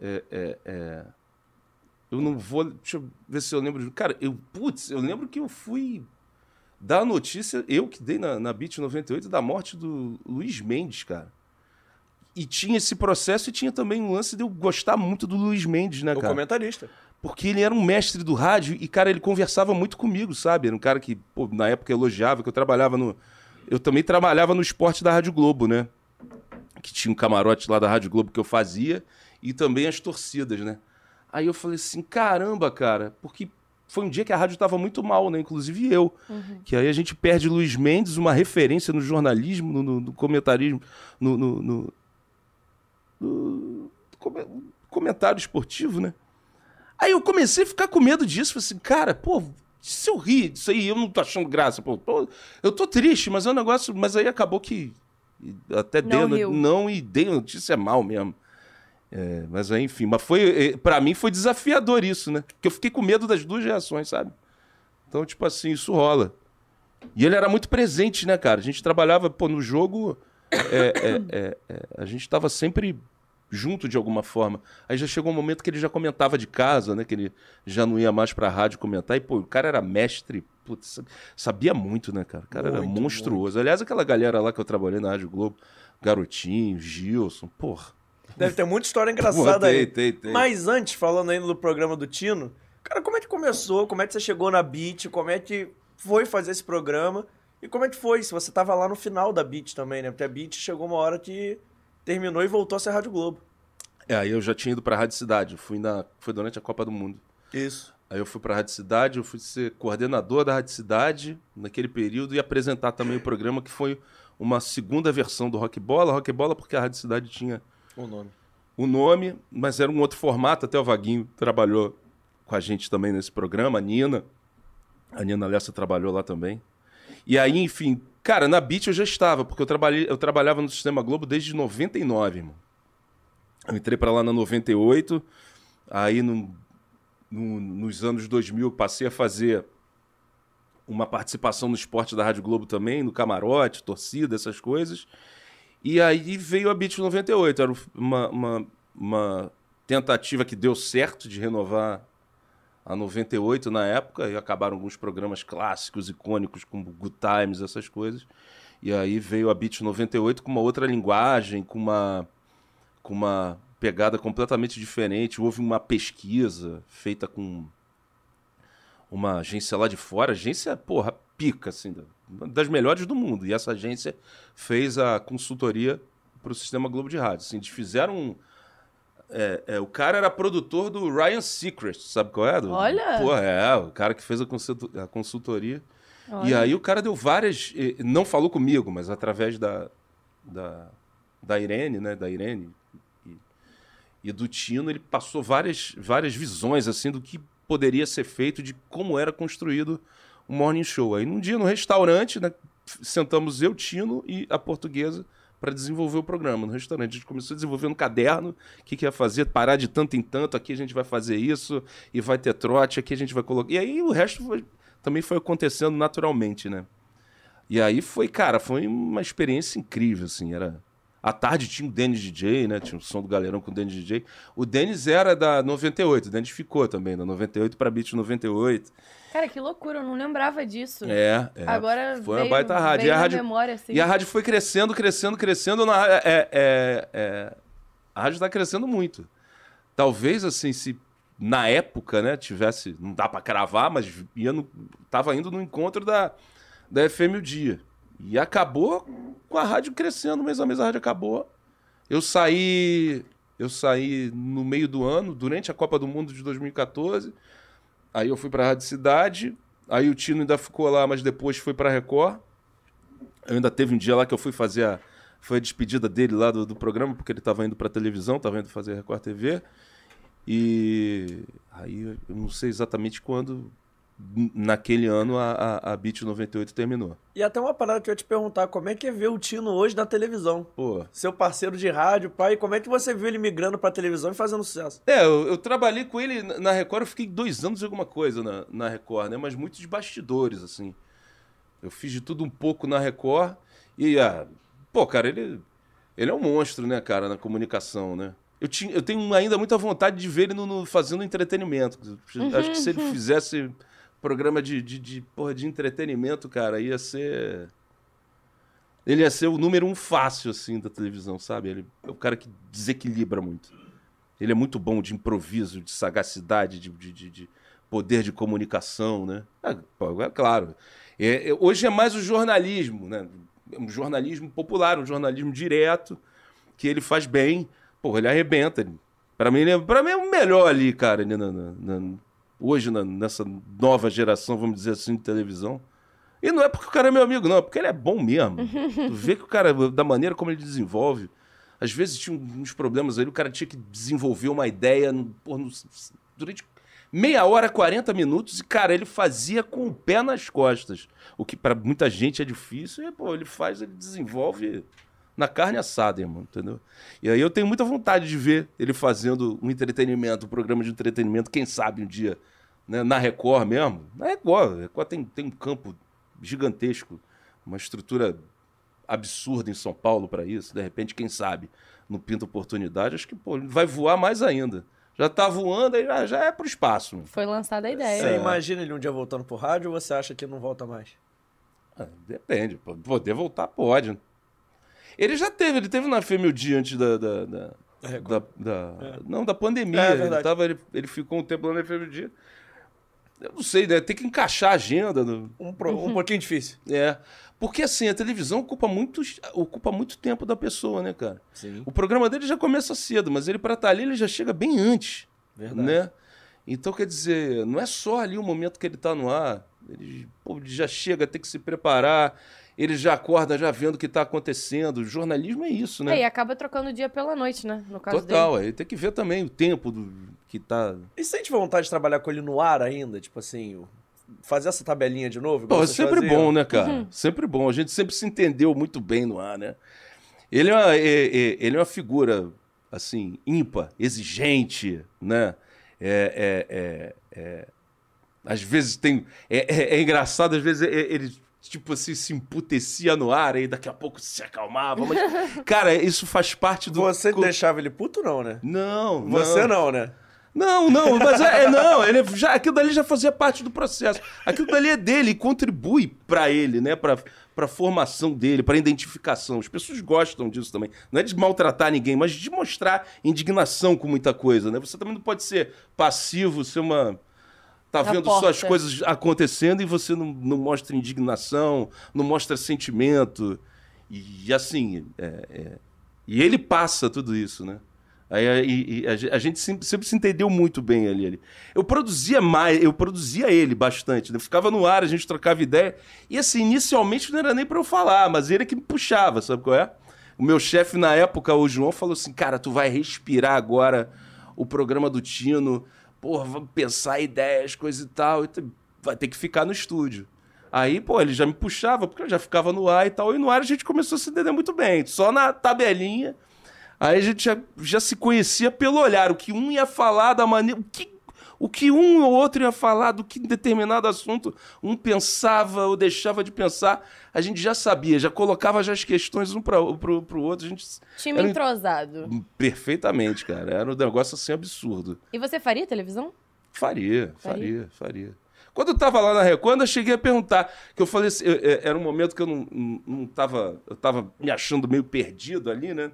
É, é, é... Eu não vou. Deixa eu ver se eu lembro. Cara, eu. Putz, eu lembro que eu fui dar a notícia, eu que dei na, na Beat 98, da morte do Luiz Mendes, cara. E tinha esse processo e tinha também um lance de eu gostar muito do Luiz Mendes, né, O cara? comentarista. Porque ele era um mestre do rádio e, cara, ele conversava muito comigo, sabe? Era um cara que, pô, na época elogiava, que eu trabalhava no. Eu também trabalhava no esporte da Rádio Globo, né? Que tinha um camarote lá da Rádio Globo que eu fazia e também as torcidas, né? Aí eu falei assim: caramba, cara, porque foi um dia que a rádio tava muito mal, né? Inclusive eu. Que aí a gente perde Luiz Mendes, uma referência no jornalismo, no, no- no comentarismo, no, no- no- no come- comentário esportivo, né? Aí eu comecei a ficar com medo disso. Falei assim, cara, pô, se eu rir disso aí, eu não tô achando graça. Pô, pô, eu tô triste, mas é um negócio. Mas aí acabou que. Até Não dei riu. não e dei a notícia mal mesmo. É, mas aí, enfim, mas foi. eh, Pra mim foi desafiador isso, né? Porque eu fiquei com medo das duas reações, sabe? Então, tipo assim, isso rola. E ele era muito presente, né, cara? A gente trabalhava, pô, no jogo. é, é, é, é, a gente tava sempre junto de alguma forma. Aí já chegou um momento que ele já comentava de casa, né? Que ele já não ia mais pra rádio comentar. E, pô, o cara era mestre, putz, sabia muito, né, cara? O cara era Muito, monstruoso. Aliás, aquela galera lá que eu trabalhei na Rádio Globo, Garotinho, Gilson, porra. Deve ter muita história Pô, engraçada tem, aí. tem, tem. Mas antes, falando ainda do programa do Tino, cara, como é que começou? Como é que você chegou na Beat? Como é que foi fazer esse programa? E como é que foi? Se você tava lá no final da Beat também, né? Porque a Beat chegou uma hora que terminou e voltou a ser Rádio Globo. É, aí eu já tinha ido pra Rádio Cidade. Fui na, foi durante a Copa do Mundo. Isso. Aí eu fui pra Rádio Cidade, eu fui ser coordenador da Rádio Cidade naquele período e apresentar também o programa que foi uma segunda versão do Rock Bola. Rock Bola porque a Rádio Cidade tinha O nome. o nome, mas era um outro formato. Até o Vaguinho trabalhou com a gente também nesse programa, a Nina. A Nina Lessa trabalhou lá também. E aí, enfim, cara, na Beat eu já estava, porque eu, trabalhei, eu trabalhava no Sistema Globo desde 99, irmão. Eu entrei pra lá na 98, aí no, no- nos anos 2000 eu passei a fazer uma participação no esporte da Rádio Globo também, no camarote, torcida, essas coisas. E aí veio a Beat 98. Era uma, uma, uma tentativa que deu certo de renovar a 98 na época. E acabaram alguns programas clássicos, icônicos, como Good Times, essas coisas. E aí veio a Beat 98 com uma outra linguagem, com uma, com uma pegada completamente diferente. Houve uma pesquisa feita com uma agência lá de fora, agência, porra, pica, assim, das melhores do mundo. E essa agência fez a consultoria para o Sistema Globo de Rádio. Assim, eles fizeram um. é, é, o cara era produtor do Ryan Seacrest, sabe qual é? Do- Olha! Pô, é, o cara que fez a, consulto- a consultoria. E Olha. aí o cara deu várias. Não falou comigo, mas através da, da, da Irene, né? Da Irene e, e do Tino, ele passou várias, várias visões assim do que poderia ser feito, de como era construído o Morning Show. Aí num dia no restaurante, né, sentamos eu, Tino e a portuguesa para desenvolver o programa no restaurante. A gente começou a desenvolver no caderno o que, que ia fazer, parar de tanto em tanto, aqui a gente vai fazer isso, e vai ter trote, aqui a gente vai colocar. E aí o resto foi- também foi acontecendo naturalmente, né? E aí foi, cara, foi uma experiência incrível, assim, era... À tarde tinha o Denis DJ, né? Tinha o som do Galerão com o Denis DJ. O Denis era da 98, o Denis ficou também, da 98 pra Beat 98. Cara, que loucura, eu não lembrava disso. É, é. Agora foi veio, uma baita rádio. E a rádio, memória, assim. e a rádio foi crescendo, crescendo, crescendo. Na, é, é, é, a rádio tá crescendo muito. Talvez, assim, se na época, né, tivesse... Não dá pra cravar, mas ia no, tava indo no encontro da, da FM o Dia. E acabou com a rádio crescendo, mês a mês a rádio acabou. Eu saí... Eu saí no meio do ano, durante a Copa do Mundo de 2014. Aí eu fui pra Rádio Cidade. Aí o Tino ainda ficou lá, mas depois foi pra Record. Eu ainda teve um dia lá que eu fui fazer a. Foi a despedida dele lá do, do programa, porque ele tava indo pra televisão, tava indo fazer a Record TV. E aí eu não sei exatamente quando, naquele ano, a, a, a Beat 98 terminou. E até uma parada que eu ia te perguntar, como é que é ver o Tino hoje na televisão? Pô. Seu parceiro de rádio, pai, como é que você viu ele migrando pra televisão e fazendo sucesso? É, eu, eu trabalhei com ele na- Record, eu fiquei dois anos e alguma coisa na, na Record, né? Mas muito de bastidores, assim. Eu fiz de tudo um pouco na Record. E, ah, pô, cara, ele, ele é um monstro, né, cara, na comunicação, né? Eu, tinha, eu tenho ainda muita vontade de ver ele no, no- fazendo entretenimento. Acho que se ele fizesse programa de, de, de, porra, de entretenimento, cara, ia ser. Ele ia ser o número um fácil, assim, da televisão, sabe? Ele é o cara que desequilibra muito. Ele é muito bom de improviso, de sagacidade, de, de, de- de poder de comunicação, né? É, é claro. É, é, hoje é mais o jornalismo, né? Um jornalismo popular, um jornalismo direto, que ele faz bem. Pô, ele arrebenta. Pra, mim, é, mim é o melhor ali, cara, ali na- na- na- hoje na- nessa nova geração, vamos dizer assim, de televisão. E não é porque o cara é meu amigo, não, é porque ele é bom mesmo. tu vê que o cara, da maneira como ele desenvolve, às vezes tinha uns problemas aí, o cara tinha que desenvolver uma ideia no- no- durante meia hora, 40 minutos, e, cara, ele fazia com o pé nas costas. O que pra muita gente é difícil, e, pô, ele faz, ele desenvolve na carne assada, irmão, entendeu? E aí eu tenho muita vontade de ver ele fazendo um entretenimento, um programa de entretenimento, quem sabe um dia, né, na Record mesmo. Na Record, a Record tem, tem um campo gigantesco, uma estrutura absurda em São Paulo para isso. De repente, quem sabe, não pinta oportunidade, acho que pô, vai voar mais ainda. Já tá voando, aí já, já é pro espaço. meu. Foi lançada a ideia. Você imagina ele um dia voltando pro rádio ou você acha que não volta mais? Ah, depende, poder voltar pode. Ele já teve, ele teve na Fêmea o dia antes da. da, da- Record. da- da- Não, da pandemia. É, ele, verdade. tava, ele, ele ficou um tempo lá na Fêmea o dia. Eu não sei, né? Tem que encaixar a agenda. no- Um, pro- um pouquinho difícil. É. Porque assim, a televisão ocupa muito, ocupa muito tempo da pessoa, né, cara? Sim. O programa dele já começa cedo, mas ele, pra estar ali, ele já chega bem antes. Verdade. Né? Então, quer dizer, não é só ali o momento que ele tá no ar. Ele, pô, ele já chega, tem que se preparar. Ele já acorda, já vendo o que tá acontecendo. O jornalismo é isso, É, né? e acaba trocando o dia pela noite, né? No caso Total, aí tem que ver também o tempo do, que tá. E sente vontade de trabalhar com ele no ar ainda? Tipo assim, fazer essa tabelinha de novo? Pô, é sempre faziam? bom, né, cara? Sempre bom. A gente sempre se entendeu muito bem no ar, né? Ele é uma, é- é- ele é uma figura, assim, ímpar, exigente, né? É, é- é- é- às vezes tem... É, é- é engraçado, às vezes é- ele, tipo assim, se emputecia no ar e daqui a pouco se acalmava. Mas, cara, isso faz parte do... Você deixava ele puto, não, né? Não, Você não, né? não, não, mas é, é, não, ele já, aquilo dali já fazia parte do processo. Aquilo dali é dele e contribui pra ele, né, Pra para formação dele, pra identificação. As pessoas gostam disso também. Não é de maltratar ninguém, mas de mostrar indignação com muita coisa, né? Você também não pode ser passivo, ser uma tá Na vendo porta. suas coisas acontecendo e você não, não mostra indignação, não mostra sentimento. E assim, é- é, e ele passa tudo isso, né? Aí, aí- e a, a gente sempre, sempre se entendeu muito bem ali, ali. Eu produzia mais, eu produzia ele bastante. né? Ficava no ar, a gente trocava ideia. E assim, inicialmente não era nem pra eu falar, mas ele que me puxava, sabe qual é? O meu chefe na época, o João, falou assim: cara, tu vai respirar agora o programa do Tino. Porra, vamos pensar ideias, coisa e tal. E vai ter que ficar no estúdio. Aí, pô, ele já me puxava, porque eu já ficava no ar e tal. E no ar a gente começou a se entender muito bem. Só na tabelinha. Aí a gente já, já se conhecia pelo olhar. O que um ia falar da maneira. O que, o que um ou outro ia falar do que em determinado assunto um pensava ou deixava de pensar, a gente já sabia, já colocava já as questões um para pro, pro outro. A gente. Time era- entrosado. Perfeitamente, cara. Era um negócio assim absurdo. E você faria televisão? Faria, Faria? faria, faria. Quando eu tava lá na Record, eu cheguei a perguntar, que eu falei assim, eu- eu- era um momento que eu não, não, não tava, eu tava me achando meio perdido ali, né?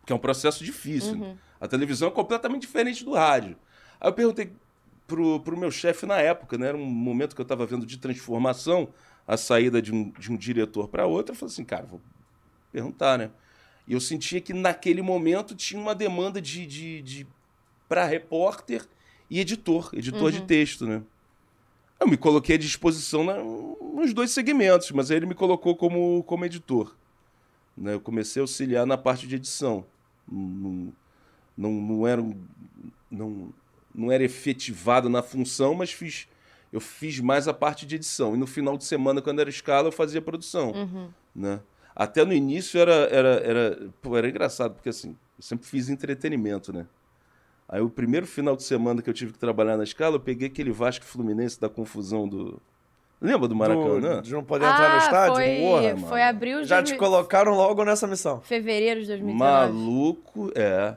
Porque é um processo difícil. né? A televisão é completamente diferente do rádio. Aí eu perguntei pro, pro meu chefe na época, né? Era um momento que eu tava vendo de transformação, a saída de um, de um diretor para outro. Eu falei assim, cara, vou perguntar, né? E eu sentia que naquele momento tinha uma demanda de, de, de para repórter e editor, editor de texto, né? Eu me coloquei à disposição na- nos dois segmentos, mas aí ele me colocou como, como editor. Né? Eu comecei a auxiliar na parte de edição. Não, não, não, era, um- não, não era efetivado na função, mas fiz, eu fiz mais a parte de edição. E no final de semana, quando era escala, eu fazia produção. Né? Até no início era, era, era, pô, era engraçado, porque assim, eu sempre fiz entretenimento, né? Aí o primeiro final de semana que eu tive que trabalhar na escala, eu peguei aquele Vasco Fluminense da confusão do. Lembra do Maracanã? Do- de não poder entrar no ah, estádio? foi, Porra, mano. foi abril de Já te 2000 colocaram logo nessa missão. fevereiro de 2019. Maluco, é.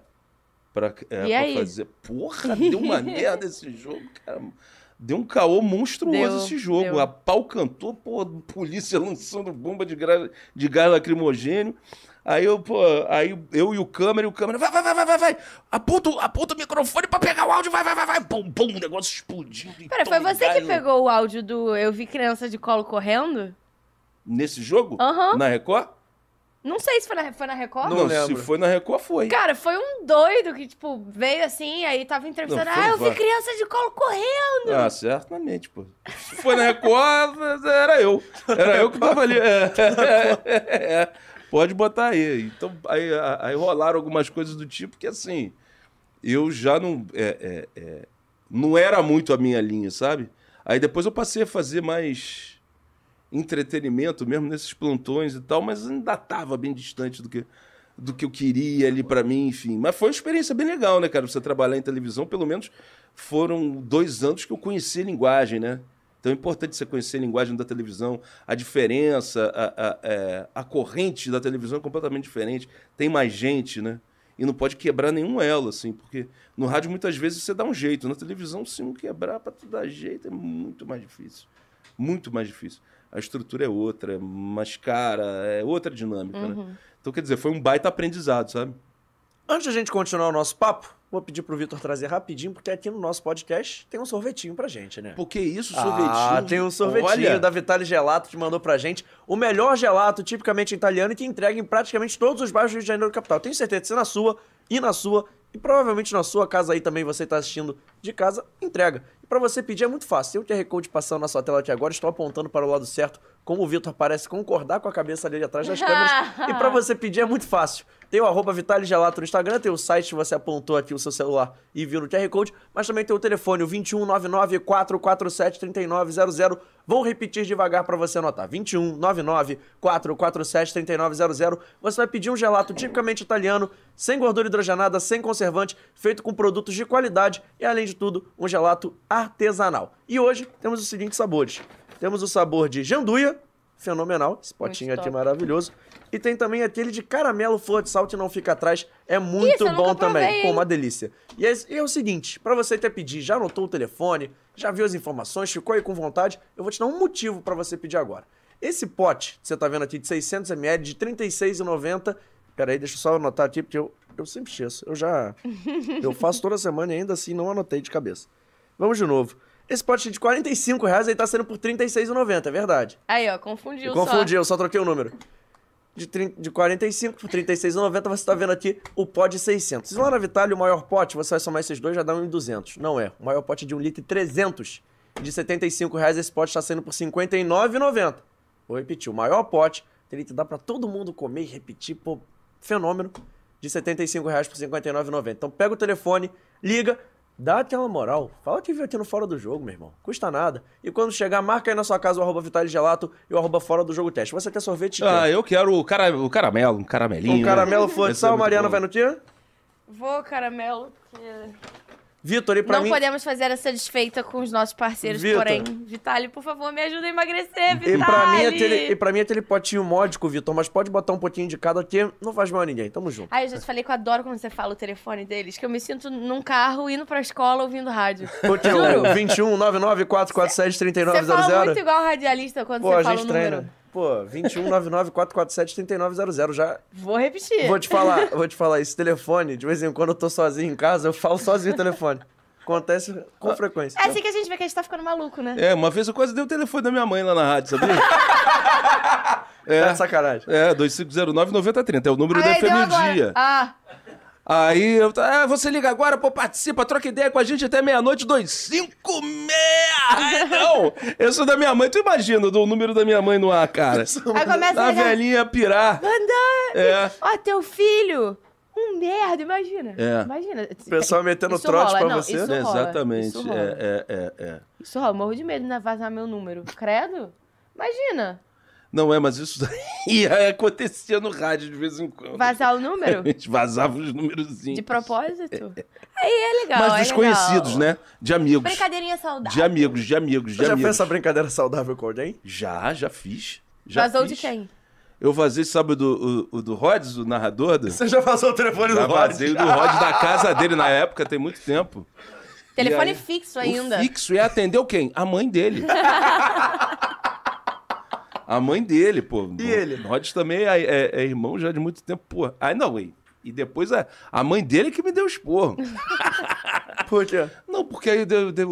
Pra, é, pra fazer. Porra, deu uma merda esse jogo, cara. Deu um caô monstruoso Deu, esse jogo. deu. A pau cantou, pô, polícia lançando bomba de, gra... de gás lacrimogênio. Aí eu, pô, aí eu e o câmera, e o câmera, vai, vai, vai, vai, vai, vai. Aponta, o- aponta o microfone pra pegar o áudio, vai, vai, vai, vai. Pum, pum, o negócio explodindo. e Pera, foi você que gás no- pegou o áudio do Eu Vi Criança de Colo Correndo? Nesse jogo? Aham. Na Record? Não sei se foi na, foi na Record. Não lembro. se foi na Record, foi. Cara, foi um doido que, tipo, veio assim, aí tava entrevistando. Não, foi ah, eu vi criança de colo correndo. Ah, certamente, pô. Se foi na Record, era eu. Era eu que tava ali. É, é, é. Pode botar aí. Então, aí, aí rolaram algumas coisas do tipo que, assim, eu já não. é, é, é, não era muito a minha linha, sabe? Aí depois eu passei a fazer mais entretenimento mesmo nesses plantões e tal, mas ainda tava bem distante do que, do que eu queria ali pra mim, enfim. Mas foi uma experiência bem legal, né, cara? Você trabalhar em televisão, pelo menos foram dois anos que eu conheci a linguagem, né? Então é importante você conhecer a linguagem da televisão, a diferença, a, a, é, a corrente da televisão é completamente diferente. Tem mais gente, né? E não pode quebrar nenhum elo, assim, porque no rádio muitas vezes você dá um jeito. Na televisão, se não quebrar pra tu dar jeito, é muito mais difícil. Muito mais difícil. A estrutura é outra, é mais cara, é outra dinâmica, né? Então, quer dizer, foi um baita aprendizado, sabe? Antes da gente continuar o nosso papo, vou pedir pro Vitor trazer rapidinho, porque aqui no nosso podcast tem um sorvetinho pra gente, né? Por que isso, Ah, sorvetinho? tem um sorvetinho Olha, da Vitale Gelato que mandou pra gente. O melhor gelato tipicamente italiano e que entrega em praticamente todos os bairros do Rio de Janeiro capital. Tenho certeza que se na sua e na sua e provavelmente na sua casa aí também você tá assistindo de casa, entrega. E pra você pedir é muito fácil. Tem o QR Code passando na sua tela aqui agora, estou apontando para o lado certo, como o Vitor parece concordar com a cabeça dele atrás das câmeras. e pra você pedir é muito fácil. Tem o arroba Vitale Gelato no Instagram, tem o site que você apontou aqui o seu celular e viu no QR Code, mas também tem o telefone, o 2199 447 3900. Vou repetir devagar para você anotar. 2199 447 3900. Você vai pedir um gelato tipicamente italiano, sem gordura hidrogenada, sem conservante, feito com produtos de qualidade e, além de tudo, um gelato artesanal. E hoje temos os seguintes sabores. Temos o sabor de janduia, fenomenal, esse potinho Muito aqui top. maravilhoso. E tem também aquele de caramelo flor de sal que não fica atrás, é muito Isso, bom também. Pô, uma delícia. E é, e é o seguinte, pra você até pedir, já anotou o telefone, já viu as informações, ficou aí com vontade, eu vou te dar um motivo pra você pedir agora. Esse pote que você tá vendo aqui de 600ml de R$ 36,90. Pera aí, deixa eu só anotar aqui, porque eu, eu sempre esqueço. Eu já. eu faço toda semana e ainda assim não anotei de cabeça. Vamos de novo. Esse pote de 45 reais aí tá sendo por R$ 36,90, é verdade. Aí, ó, confundiu Confundi, só. eu só troquei o número. De, 30, de 45 por 36,90 você tá vendo aqui o pote de 600. Se lá na Vitale o maior pote, você vai somar esses dois, já dá um 200. Não é. O maior pote de 1 litro e 300. De 75 reais esse pote tá saindo por 59,90. Vou repetir, o maior pote, tem que dar pra todo mundo comer e repetir, pô, fenômeno. De 75 reais por 59,90. Então pega o telefone, liga, dá aquela moral. Fala que viu aqui no Fora do Jogo, meu irmão. Custa nada. E quando chegar, marca aí na sua casa o arroba Vitale Gelato e o arroba Fora do Jogo Teste. Você quer sorvete? Ah, quer? eu quero o, cara, o caramelo, um caramelinho. Um caramelo né? flor de sal, Mariana bom. vai no quê? Vou, caramelo. que- Vitor, e pra não mim... podemos fazer essa desfeita com os nossos parceiros, Vitor. porém. Vitale, por favor, me ajuda a emagrecer, Vitale. E pra, mim, aquele, e pra mim aquele potinho módico, Vitor, mas pode botar um pouquinho de cada que não faz mal a ninguém. Tamo junto. Ai, eu já te falei que eu adoro quando você fala o telefone deles, que eu me sinto num carro indo pra escola ouvindo rádio. O 21 99 447 Você fala 3900. muito igual radialista quando Pô, você fala o número. treina. Pô, 21 99 447 3900. Já Vou repetir. vou te falar, vou te falar, esse telefone, de vez em quando eu tô sozinho em casa, eu falo sozinho o telefone. Acontece com frequência. É assim que a gente vê que a gente tá ficando maluco, né? É, uma vez eu quase dei o telefone da minha mãe lá na rádio, sabia? Tá é, de sacanagem. é 2509-9030, é o número da Aí deu FM agora. Dia. Ah, Aí eu, ah, você liga agora, pô, participa, troca ideia com a gente até meia-noite, 256! Ah, não! Eu sou da minha mãe, tu imagina do número da minha mãe no ar, cara. aí começa A a ligar. velhinha pirar. Vandame! É. Ó, teu filho! Um merda, imagina. É. Imagina. O pessoal metendo Isso trote rola, pra não, você. Isso rola, Exatamente. Isso rola. É, é, é, é. Isso rola. Morro de medo de né, vazar meu número. Credo? Imagina. Não é, mas isso daí acontecia no rádio de vez em quando. Vazar o número? A gente vazava os númerozinhos. De propósito? Aí é legal. Mas é dos legal. conhecidos, né? De amigos. Brincadeirinha saudável. De amigos, de amigos, de Você já amigos. fez essa brincadeira saudável com alguém? Já, já fiz. Já Vazou fiz. de quem? Eu vazei, sabe, o do, o, o do Rhodes, o narrador? Do... Você já passou o telefone Já do Rod? vazei o do Rhodes da casa dele na época, tem muito tempo. Telefone aí? fixo O ainda. fixo. E atendeu quem? A mãe dele. A mãe dele, pô. E ele? Rhodes também é, é- é irmão já de muito tempo, pô. Aí não, e, e depois a, a mãe dele que me deu esporro. Por quê? Não, porque aí eu, dei, eu dei-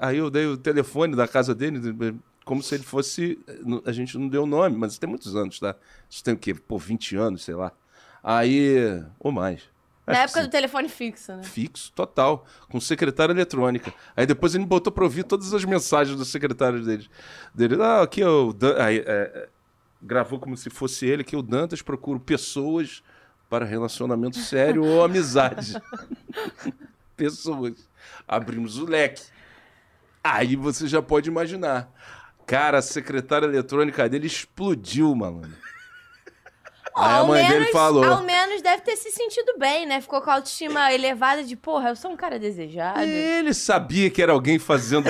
aí eu dei o telefone da casa dele, como se ele fosse. A gente não deu o nome, mas tem muitos anos, tá? Isso tem o quê? Pô, 20 anos, sei lá. Aí. Ou mais. Na época do telefone fixo, né? Fixo, total. Com secretária eletrônica. Aí depois ele me botou pra ouvir todas as mensagens dos secretários dele. dele ah, aqui é o. Dan... Aí, é, é, gravou como se fosse ele, que o Dantas procura pessoas para relacionamento sério ou amizade. pessoas. Abrimos o leque. Aí você já pode imaginar. Cara, a secretária eletrônica dele explodiu, malandro. Aí a ao mãe menos, dele falou. Ao menos deve ter se sentido bem, né? Ficou com a autoestima elevada de, porra, eu sou um cara desejado. Ele sabia que era alguém fazendo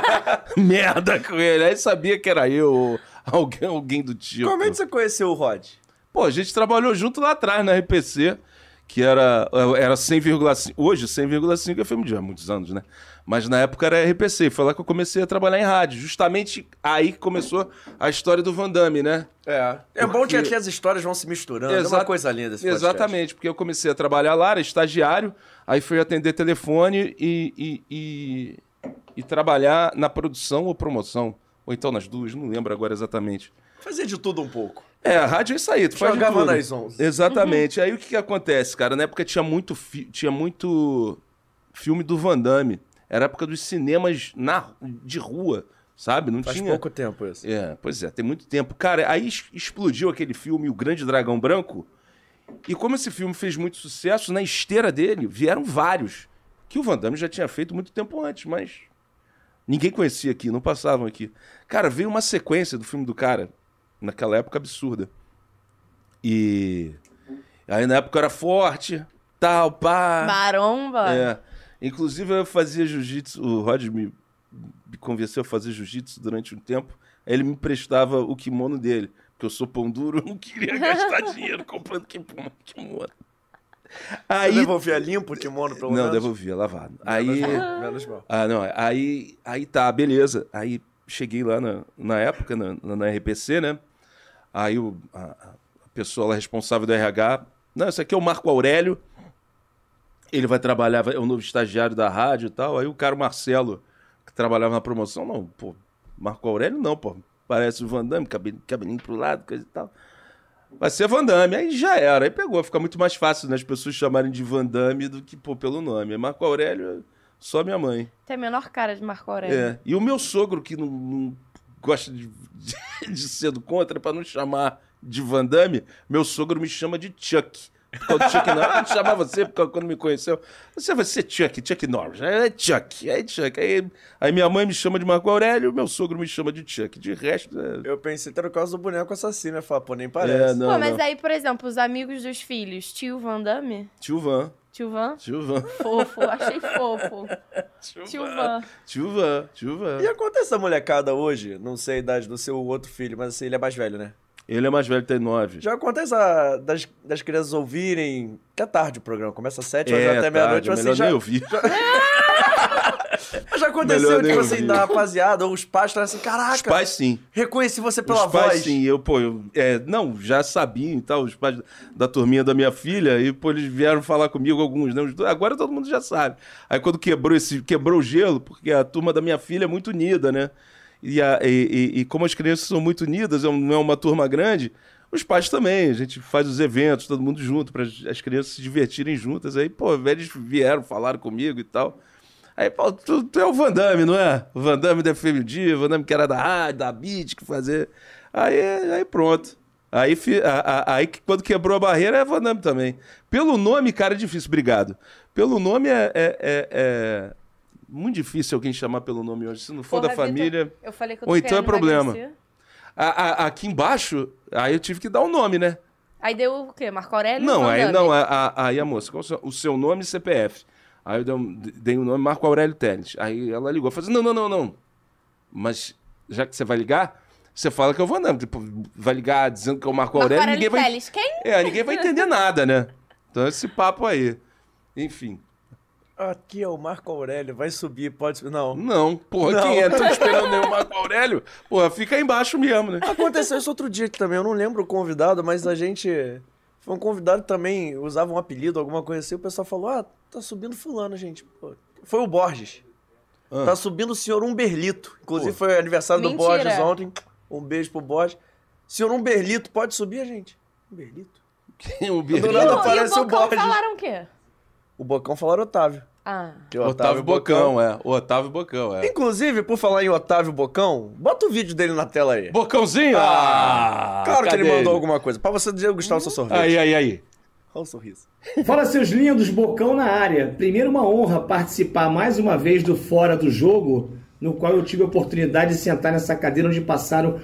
merda com ele. Aí sabia que era eu, ou alguém, alguém do tipo. Como é que você conheceu o Rod? Pô, a gente trabalhou junto lá atrás na RPC, que era, era 100,5. Hoje, 100,5 é filme de há muitos anos, né? Mas na época era RPC. Foi lá que eu comecei a trabalhar em rádio. Justamente aí que começou a história do Van Damme, né? É. É bom que Porque- aqui as histórias vão se misturando. É Exa- uma coisa linda esse podcast. Exatamente, porque eu comecei a trabalhar lá, era estagiário, aí fui atender telefone e, e, e, e trabalhar na produção ou promoção. Ou então nas duas, não lembro agora exatamente. Fazer de tudo um pouco. É, a rádio é isso aí, tu faz Jogava tudo. nas 11. Exatamente. Aí o que, que acontece, cara? Na época tinha muito, fi- tinha muito filme do Van Damme. Era a época dos cinemas na, de rua, sabe? Não Faz tinha. pouco tempo isso. É, pois é, tem muito tempo. Cara, aí explodiu aquele filme O Grande Dragão Branco. E como esse filme fez muito sucesso, na esteira dele vieram vários. Que o Van Damme já tinha feito muito tempo antes, mas ninguém conhecia aqui, não passavam aqui. Cara, veio uma sequência do filme do cara, naquela época absurda. E aí na época eu era forte, tal, pá. Maromba. É. Inclusive eu fazia jiu-jitsu, o Rod me, me convenceu a fazer jiu-jitsu durante um tempo. Aí ele me emprestava o kimono dele, porque eu sou pão duro, eu não queria gastar dinheiro comprando kimono. kimono. Você Aí devolvia limpo o kimono, pelo não, menos? devolvia, lavado. Aí Menos mal, ah, não, aí, aí tá, beleza. Aí cheguei lá na, na época, na, na RPC, né? Aí o, a, a pessoa lá responsável do RH, não, esse aqui é o Marco Aurélio, ele vai trabalhar, é o novo estagiário da rádio e tal. Aí o cara, o Marcelo, que trabalhava na promoção, não, pô, Marco Aurélio não, pô, parece o Van Damme, cabelinho, cabelinho pro lado, coisa e tal. Vai ser Van Damme, aí já era, aí pegou, fica muito mais fácil, né, as pessoas chamarem de Van Damme do que, pô, pelo nome. Marco Aurélio, só minha mãe. Tem a menor cara de Marco Aurélio. É. E o meu sogro, que não, não gosta de, de, de ser do contra, pra não chamar de Van Damme, meu sogro me chama de Chuck. Por causa do Chuck Norris. Eu chamava você, porque quando me conheceu, você vai ser Chuck, Chuck Norris. É Chuck, é Chuck. Aí, aí minha mãe me chama de Marco Aurélio, meu sogro me chama de Chuck. De resto, é... Eu pensei até no caso do boneco assassino, eu falei, pô, nem parece. É, não, Pô, mas não. aí, por exemplo, os amigos dos filhos, tio Van Damme, Tio Van, tio Van, tio Van, fofo, achei fofo. Tio Van. tio Van, tio Van. E acontece essa molecada hoje, não sei a idade do seu outro filho, mas assim, ele é mais velho, né? Ele é mais velho, tem nove. Já acontece a- das, das crianças ouvirem. Que é tarde o programa, começa às sete, horas É, até meia-noite, melhor assim, já, nem ouvir. já aconteceu, Melhor nem tipo assim, ouvir. da rapaziada, ou os pais falam assim, caraca, Os pais, sim. reconheci você pela os pais, voz. sim, eu, pô, eu, é, não, já sabiam e tal, os pais da turminha da minha filha, e, pô, eles vieram falar comigo, alguns, né? Agora todo mundo já sabe. Aí quando quebrou esse, quebrou o gelo, porque a turma da minha filha é muito unida, né? E, a- e- e- como as crianças são muito unidas, é não é uma turma grande, os pais também, a gente faz os eventos, todo mundo junto, para as crianças se divertirem juntas. Aí, pô, eles vieram, falaram comigo e tal. Aí, pô, tu, tu é o Van Damme, não é? O Van Damme da FMD, o Van Damme que era da rádio, da Beat, que fazia. Aí, aí pronto. Aí, fi- a- a- aí quando quebrou a barreira é Van Damme também. Pelo nome, cara, é difícil, obrigado. Pelo nome é, é- é- é muito difícil alguém chamar pelo nome hoje. Se não for Porra, da família. Vitor, eu falei que eu Ou então é problema. A- a- aqui embaixo, aí eu tive que dar o nome, né? Aí deu o quê? Marco Aurélio? Não, aí não, a- a- aí a moça, qual o seu, o seu nome e CPF? Aí eu dei, um- o nome Marco Aurélio Teles. Aí ela ligou, falou assim, não, não, não, não. Mas já que você vai ligar, você fala que eu vou andando. Tipo, vai ligar dizendo que é o Marco, Marco Aurélio, Aurélio ninguém vai... Teles, quem? É, ninguém vai entender nada, né? Então esse papo aí. Enfim. Aqui é o Marco Aurélio, vai subir, pode subir. Não. Não, porra, Não. quem é? Tô esperando nem o Marco Aurélio? Porra, fica aí embaixo mesmo, né? Aconteceu isso outro dia também, eu não lembro o convidado, mas a gente. Foi um convidado que também, usava um apelido, alguma coisa assim, o pessoal falou: ah, tá subindo fulano, gente. Pô, foi o Borges. Ah. Tá subindo o senhor Humberlito. Inclusive Pô. foi aniversário do Mentira. Borges ontem. Um beijo pro Borges. Senhor Humberlito, pode subir, gente? Humberlito? Quem é o Do nada E o- aparece e o Borges. falaram o quê? O Bocão falaram Otávio. Ah. Que o Otávio Bocão, é. O Otávio Bocão, é. Inclusive, por falar em Otávio Bocão, bota o vídeo dele na tela aí. Bocãozinho? Ah! claro que ele mandou alguma coisa. Pra você degustar o seu sorvete. Aí, aí, aí. Olha o sorriso. Fala seus lindos, Bocão na área. Primeiro uma honra participar mais uma vez do Fora do Jogo, no qual eu tive a oportunidade de sentar nessa cadeira onde passaram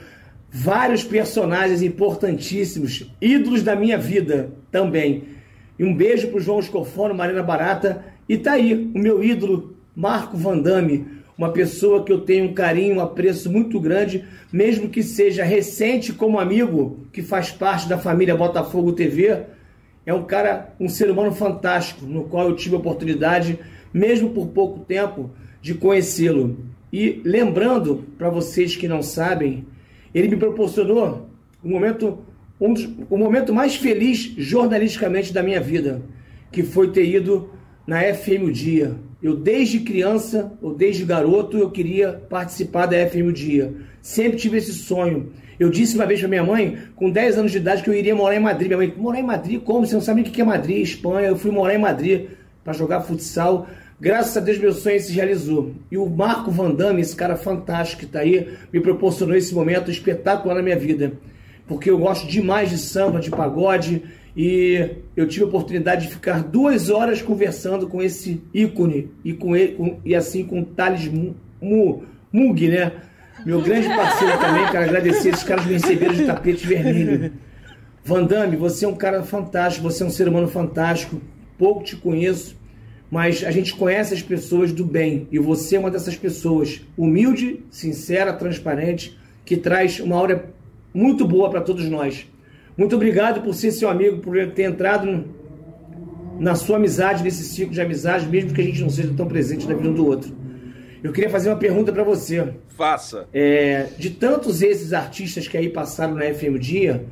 vários personagens importantíssimos, ídolos da minha vida também. E um beijo pro João Escofano, Marina Barata, e tá aí o meu ídolo Marco Van Damme, uma pessoa que eu tenho um carinho, um apreço muito grande, mesmo que seja recente como amigo, que faz parte da família Botafogo TV, é um cara, um ser humano fantástico, no qual eu tive a oportunidade, mesmo por pouco tempo, de conhecê-lo. E lembrando para vocês que não sabem, ele me proporcionou um momento, um dos, o momento mais feliz jornalisticamente da minha vida, que foi ter ido na FM o Dia. Eu desde criança, ou desde garoto, eu queria participar da FM o Dia. Sempre tive esse sonho. Eu disse uma vez para minha mãe, com 10 anos de idade, que eu iria morar em Madrid. Minha mãe, morar em Madrid? Como? Você não sabe o que é Madrid, Espanha? Eu fui morar em Madrid para jogar futsal. Graças a Deus, meu sonho se realizou. E o Marco Van Damme, esse cara fantástico que está aí, me proporcionou esse momento espetacular na minha vida. Porque eu gosto demais de samba, de pagode, e eu tive a oportunidade de ficar duas horas conversando com esse ícone e com ele com, e assim com o Thales Mug, né? Meu grande parceiro também, quero agradecer. Esses caras me receberam de tapete vermelho. Van Damme, você é um cara fantástico, você é um ser humano fantástico. Pouco te conheço, mas a gente conhece as pessoas do bem. E você é uma dessas pessoas. Humilde, sincera, transparente, que traz uma aura muito boa para todos nós. Muito obrigado por ser seu amigo, por ter entrado na sua amizade, nesse ciclo de amizade, mesmo que a gente não seja tão presente na vida um do outro. Eu queria fazer uma pergunta para você. Faça. É, de tantos esses artistas que aí passaram na FM Dia,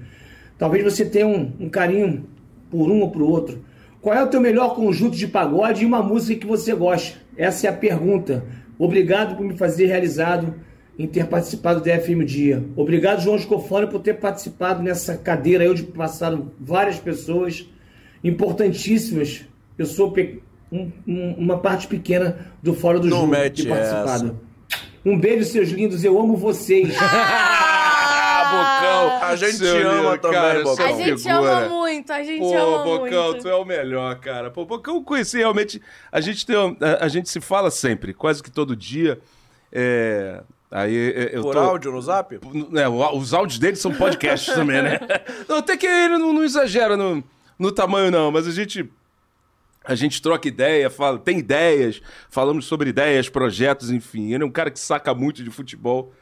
talvez você tenha um, um carinho por um ou por outro. Qual é o teu melhor conjunto de pagode e uma música que você gosta? Essa é a pergunta. Obrigado por me fazer realizado em ter participado do FM Dia. Obrigado, João Scofone, por ter participado nessa cadeira aí onde passaram várias pessoas importantíssimas. Eu sou um, um, uma parte pequena do Fora do Não Jogo mete ter participado. Um beijo, seus lindos. Eu amo vocês. Ah, Bocão! A gente Seu te ama lindo, também, cara, Bocão. A gente figura. ama muito, a gente Pô, ama Bocão, muito. tu é o melhor, cara. Pô, Bocão, eu conheci realmente. A gente, tem, a, a gente se fala sempre, quase que todo dia. É, aí é, eu Por tô, áudio no zap? É, os áudios dele são podcasts também, né? Não, até que ele não, não exagera no, no tamanho, não, mas a gente. A gente troca ideia, fala, tem ideias, falamos sobre ideias, projetos, enfim. Ele é um cara que saca muito de futebol.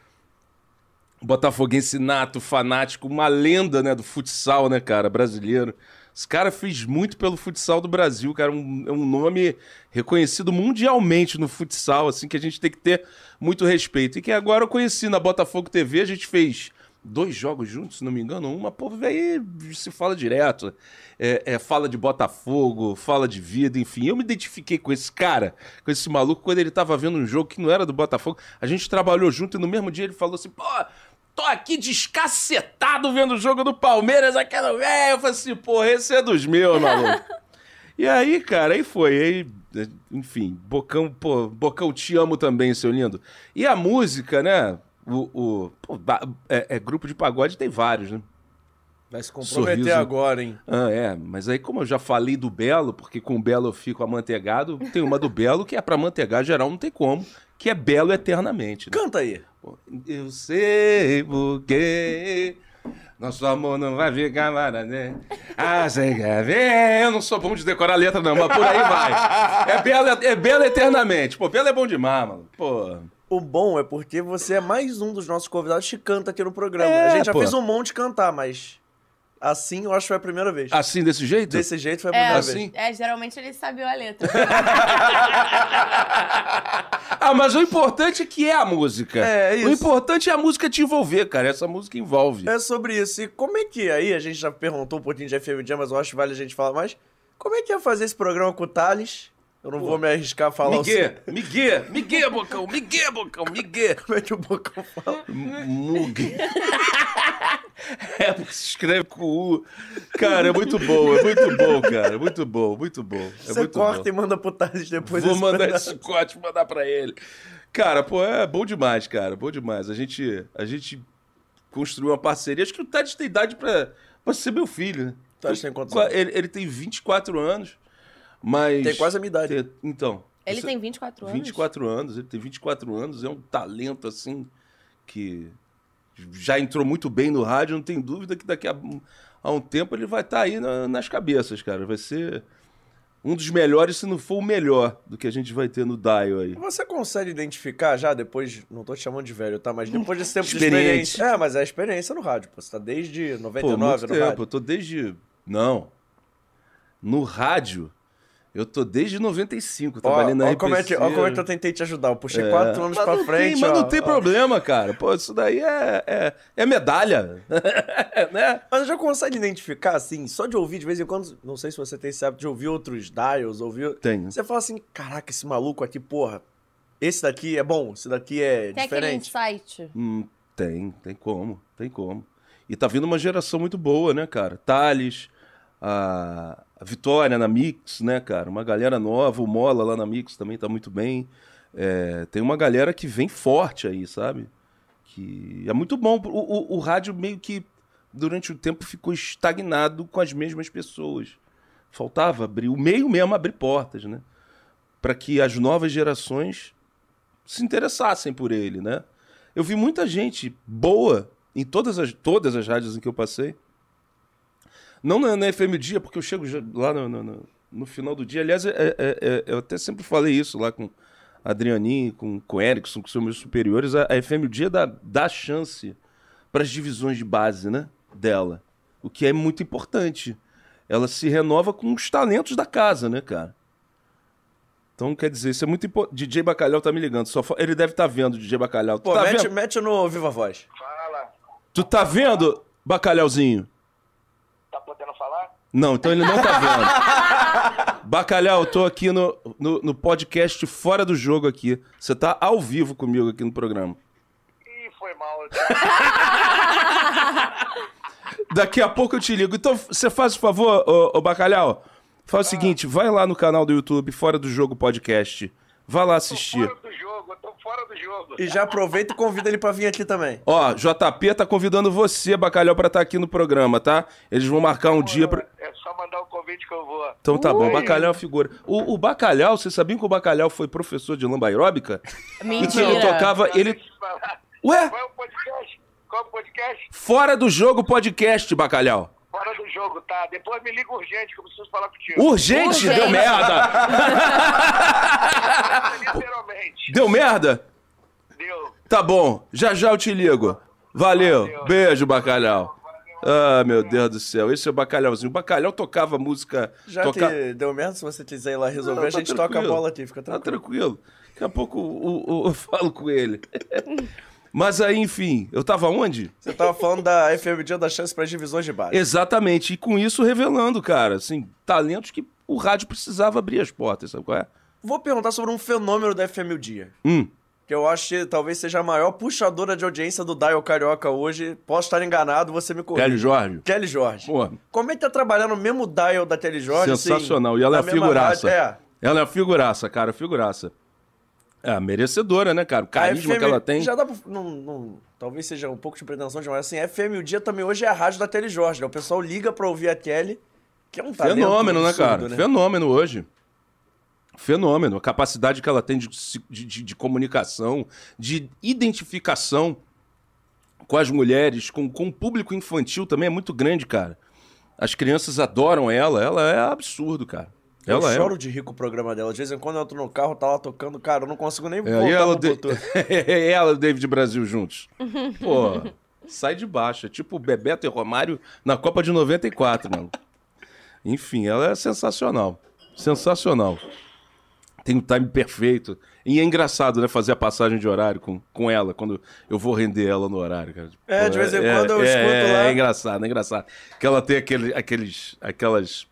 Botafoguense nato, fanático, uma lenda, né, do futsal, né, cara, brasileiro. Esse cara fez muito pelo futsal do Brasil, cara, um, é um nome reconhecido mundialmente no futsal, assim, que a gente tem que ter muito respeito. E que agora eu conheci na Botafogo TV, a gente fez dois jogos juntos, se não me engano, uma, pô, aí se fala direto. É, é, fala de Botafogo, fala de vida, enfim. Eu me identifiquei com esse cara, com esse maluco, quando ele tava vendo um jogo que não era do Botafogo. A gente trabalhou junto e no mesmo dia ele falou assim, pô, tô aqui descacetado vendo o jogo do Palmeiras, aquela velho. Eu falei assim, porra, esse é dos meus, maluco. e aí, cara, aí foi. Aí, enfim, Bocão, pô, Bocão, te amo também, seu lindo. E a música, né? O, o pô, é, é grupo de pagode tem vários, né? Vai se comprometer Sorriso. agora, hein? Ah, é, mas aí como eu já falei do Belo, porque com o Belo eu fico amanteigado, tem uma do Belo que é pra manteigar geral, não tem como, que é Belo eternamente. né? Canta aí. Eu sei porque nosso amor não vai ficar maravilha. Ah, sei que é ver. Eu não sou bom de decorar a letra, não, mas por aí vai. É Belo, é Belo eternamente. Pô, Belo é bom demais, mano. Pô. O bom é porque você é mais um dos nossos convidados que canta aqui no programa. É, a gente já pô. fez um monte de cantar, mas assim eu acho que foi a primeira vez. Assim, desse jeito? Desse jeito foi a É, primeira Assim? vez. é, geralmente ele sabe a letra. ah, mas o importante é que é a música. É, O isso. importante é a música te envolver, cara. Essa música envolve. É sobre isso. E como é que aí, a gente já perguntou um pouquinho de FM Jam, mas eu acho que vale a gente falar mais. Como é que é fazer esse programa com o Thales? Eu não vou me arriscar a falar o Miguel, Miguel, Miguel, Bocão, Miguel, Bocão, Miguel. Como é que o Bocão fala? Mug. É, porque se escreve com U. Cara, é muito bom, é muito bom, cara. Muito bom, muito bom. É Você muito corta bom. e manda pro Thales depois Vou mandar esse corte, mandar pra ele. Cara, pô, é bom demais, cara. Bom demais. A gente, a gente construiu uma parceria. Acho que o Tades tem idade pra, pra ser meu filho, né? Tades tem quantos Qua- anos? Ele, ele tem 24 anos, mas... Tem quase a minha idade. Tem- Então... Ele você- tem 24 anos. 24 anos, ele tem 24 anos, é um talento assim que já entrou muito bem no rádio, não tem dúvida que daqui a, a um tempo ele vai estar aí na- nas cabeças, cara. Vai ser um dos melhores, se não for o melhor, do que a gente vai ter no Dial aí. Você consegue identificar já depois, não tô te chamando de velho, tá? Mas depois desse tempo de Experiente. experiência. É, mas é a experiência no rádio, pô. Você tá desde Pô, 99 muito no tempo, rádio. eu tô desde... Não. no rádio, eu tô desde 95, Ó, trabalhando na ó RPC. como é que, ó como é que eu tentei te ajudar. Eu puxei É. quatro anos Mas pra frente. Tem, mas ó, não tem ó. problema, cara. Pô, isso daí é, é, é medalha. né? Mas já consegue identificar, assim, só de ouvir de vez em quando, não sei se você tem esse hábito de ouvir outros dials, ouvir... Tenho. Você fala assim, caraca, esse maluco aqui, porra, esse daqui é bom, esse daqui é Tem aquele diferente. insight. Hum, tem, tem como, tem como. E tá vindo uma geração muito boa, né, cara? Thales, a, a Vitória na Mix, né, cara? Uma galera nova, o Mola lá na Mix também tá muito bem. É, tem uma galera que vem forte aí, sabe? Que é muito bom. O, o, o rádio meio que, durante o tempo, ficou estagnado com as mesmas pessoas. Faltava abrir, o meio mesmo abrir portas, né? Para que as novas gerações se interessassem por ele, né? Eu vi muita gente boa em todas as, todas as rádios em que eu passei. Não na, na FM Dia, porque eu chego já lá no, no- no- no final do dia. Aliás, é- é- é- eu até sempre falei isso lá com a Adrianinho, com, com o Erickson, que são meus superiores. A, a FM Dia dá, dá chance para as divisões de base né, dela. O que é muito importante. Ela se renova com os talentos da casa, né, cara? Então, quer dizer, isso é muito importante. DJ Bacalhau tá me ligando. Só Ele deve estar vendo o DJ Bacalhau. Tu Pô, tá mete, vendo? mete no Viva Voz. Fala, Tu tá vendo, Bacalhauzinho? Tá podendo falar? Não, então ele não tá vendo. Bacalhau, eu tô aqui no, no, no podcast Fora do Jogo aqui. Você tá ao vivo comigo aqui no programa. Ih, foi mal. Daqui a pouco eu te ligo. Então, você faz o favor, ô, ô Bacalhau. Faz o seguinte, vai lá no canal do YouTube Fora do Jogo Podcast. Vai lá assistir. fora do jogo, eu tô fora do jogo. E já aproveita e convida ele pra vir aqui também. Ó, JP tá convidando você, Bacalhau, pra estar aqui no programa, tá? Eles vão marcar um dia pra... É só mandar o convite que eu vou. Então tá bom, Ui. Bacalhau é uma figura. O, o Bacalhau, vocês sabiam que o Bacalhau foi professor de lamba aeróbica? Mentira. Ele tocava, ele... Ué? Qual é o podcast? Qual é o podcast? Fora do Jogo podcast, Bacalhau. Fora do jogo, tá? Depois me liga urgente que eu preciso falar contigo. Urgente, Urgente. deu merda. Literalmente. Deu merda? Deu. Tá bom, já já eu te ligo. Valeu, Valeu. beijo, Bacalhau. Ah, meu Deus do céu, esse é o Bacalhauzinho. O Bacalhau tocava música... Já toca... te deu merda, se você quiser ir lá resolver, Não, a tá gente toca a tranquilo. bola aqui, fica Tá tranquilo. tranquilo. Daqui a pouco o- o- eu falo com ele. Mas aí, enfim, eu tava onde? Você tava falando da FM Dia da Chance pras divisões de base. Exatamente, e com isso revelando, cara, assim, talentos que o rádio precisava abrir as portas, sabe qual é? Vou perguntar sobre um fenômeno da FM Dia. Hum, Que eu acho que talvez seja a maior puxadora de audiência do Dial Carioca hoje. Posso estar enganado, você me corrige. Kelly Jorge. Kelly Jorge. Pô, Como é que tá trabalhando no mesmo dial da Kelly Jorge? assim, sensacional. e ela é mesma figuraça. rádio? É. Ela é uma figuraça, cara, figuraça. É, merecedora, né, cara? O carisma FM que ela tem. Já dá pra. Não, não- talvez seja um pouco de pretensão demais. Assim, a FM o Dia também hoje é a rádio da Kelly Jorge. Né? O pessoal liga pra ouvir a Kelly, que é um talento Fenômeno, né, absurdo, cara? Fenômeno hoje. Fenômeno. A capacidade que ela tem de- de- de comunicação, de identificação com as mulheres, com, com o público infantil também é muito grande, cara. As crianças adoram ela, ela é absurdo, cara. Eu Ela é. choro de rir com o programa dela. De vez em quando eu entro no carro, tá lá tocando, cara, eu não consigo nem É, voltar e ela, de... Bluetooth. ela e o David Brasil juntos. Pô, sai de baixo. É tipo o Bebeto e Romário na Copa de 94, mano. Enfim, ela é sensacional. Sensacional. Tem o time perfeito. E é engraçado, né, fazer a passagem de horário com, com ela, quando eu vou render ela no horário, cara. É, de vez em quando eu é, escuto é, lá. É engraçado, é engraçado. Que ela tem aquele, aqueles, aquelas...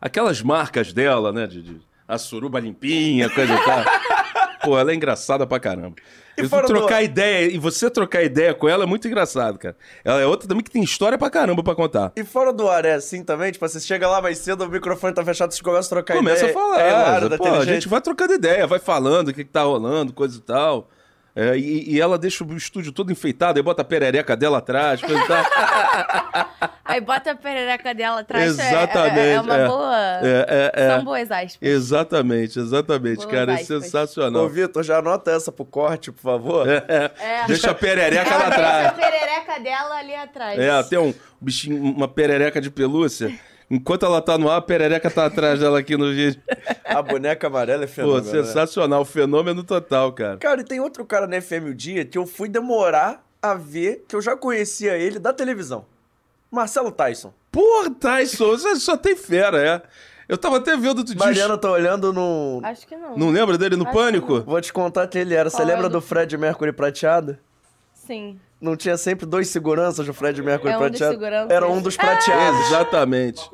Aquelas marcas dela, né, de, de a suruba limpinha, coisa e tal. Pô, ela é engraçada pra caramba. E fora do- trocar ideia, e você trocar ideia com ela é muito engraçado, cara. Ela é outra também que tem história pra caramba pra contar. E fora do ar é assim também? Tipo, você chega lá mais cedo, o microfone tá fechado, você começa a trocar Começa ideia. a falar. É hilário, pô, a gente vai trocando ideia, vai falando o que, que tá rolando, coisa e tal. É, e, e ela deixa o estúdio todo enfeitado, aí bota a perereca dela atrás, coisa e tal. Aí bota a perereca dela atrás. é- é- Exatamente. É, uma é. boa. É, é, é. São boas aspas. Exatamente, exatamente, Boas cara. É aspas. sensacional. Ô, Vitor, já anota essa pro corte, por favor. É. Deixa a perereca lá deixa a atrás. perereca dela ali atrás. É, tem um bichinho, uma perereca de pelúcia. Enquanto ela tá no ar, a perereca tá atrás dela aqui no vídeo. A boneca amarela é Pô, fenômeno. né? sensacional. Fenômeno total, cara. Cara, e tem outro cara na FM o Dia que eu fui demorar a ver, que eu já conhecia ele da televisão. Marcelo Tyson. Porra, Tyson, você só tem fera, é. Eu tava até vendo outro dia. Mariana tá olhando no. Acho que não. Não lembra dele no Acho Pânico? Vou te contar que ele era. Você Qual lembra do- Fred Mercury prateado? Sim. Não tinha sempre dois seguranças do Fred Mercury É um prateado? Era um dos prateados. Exatamente.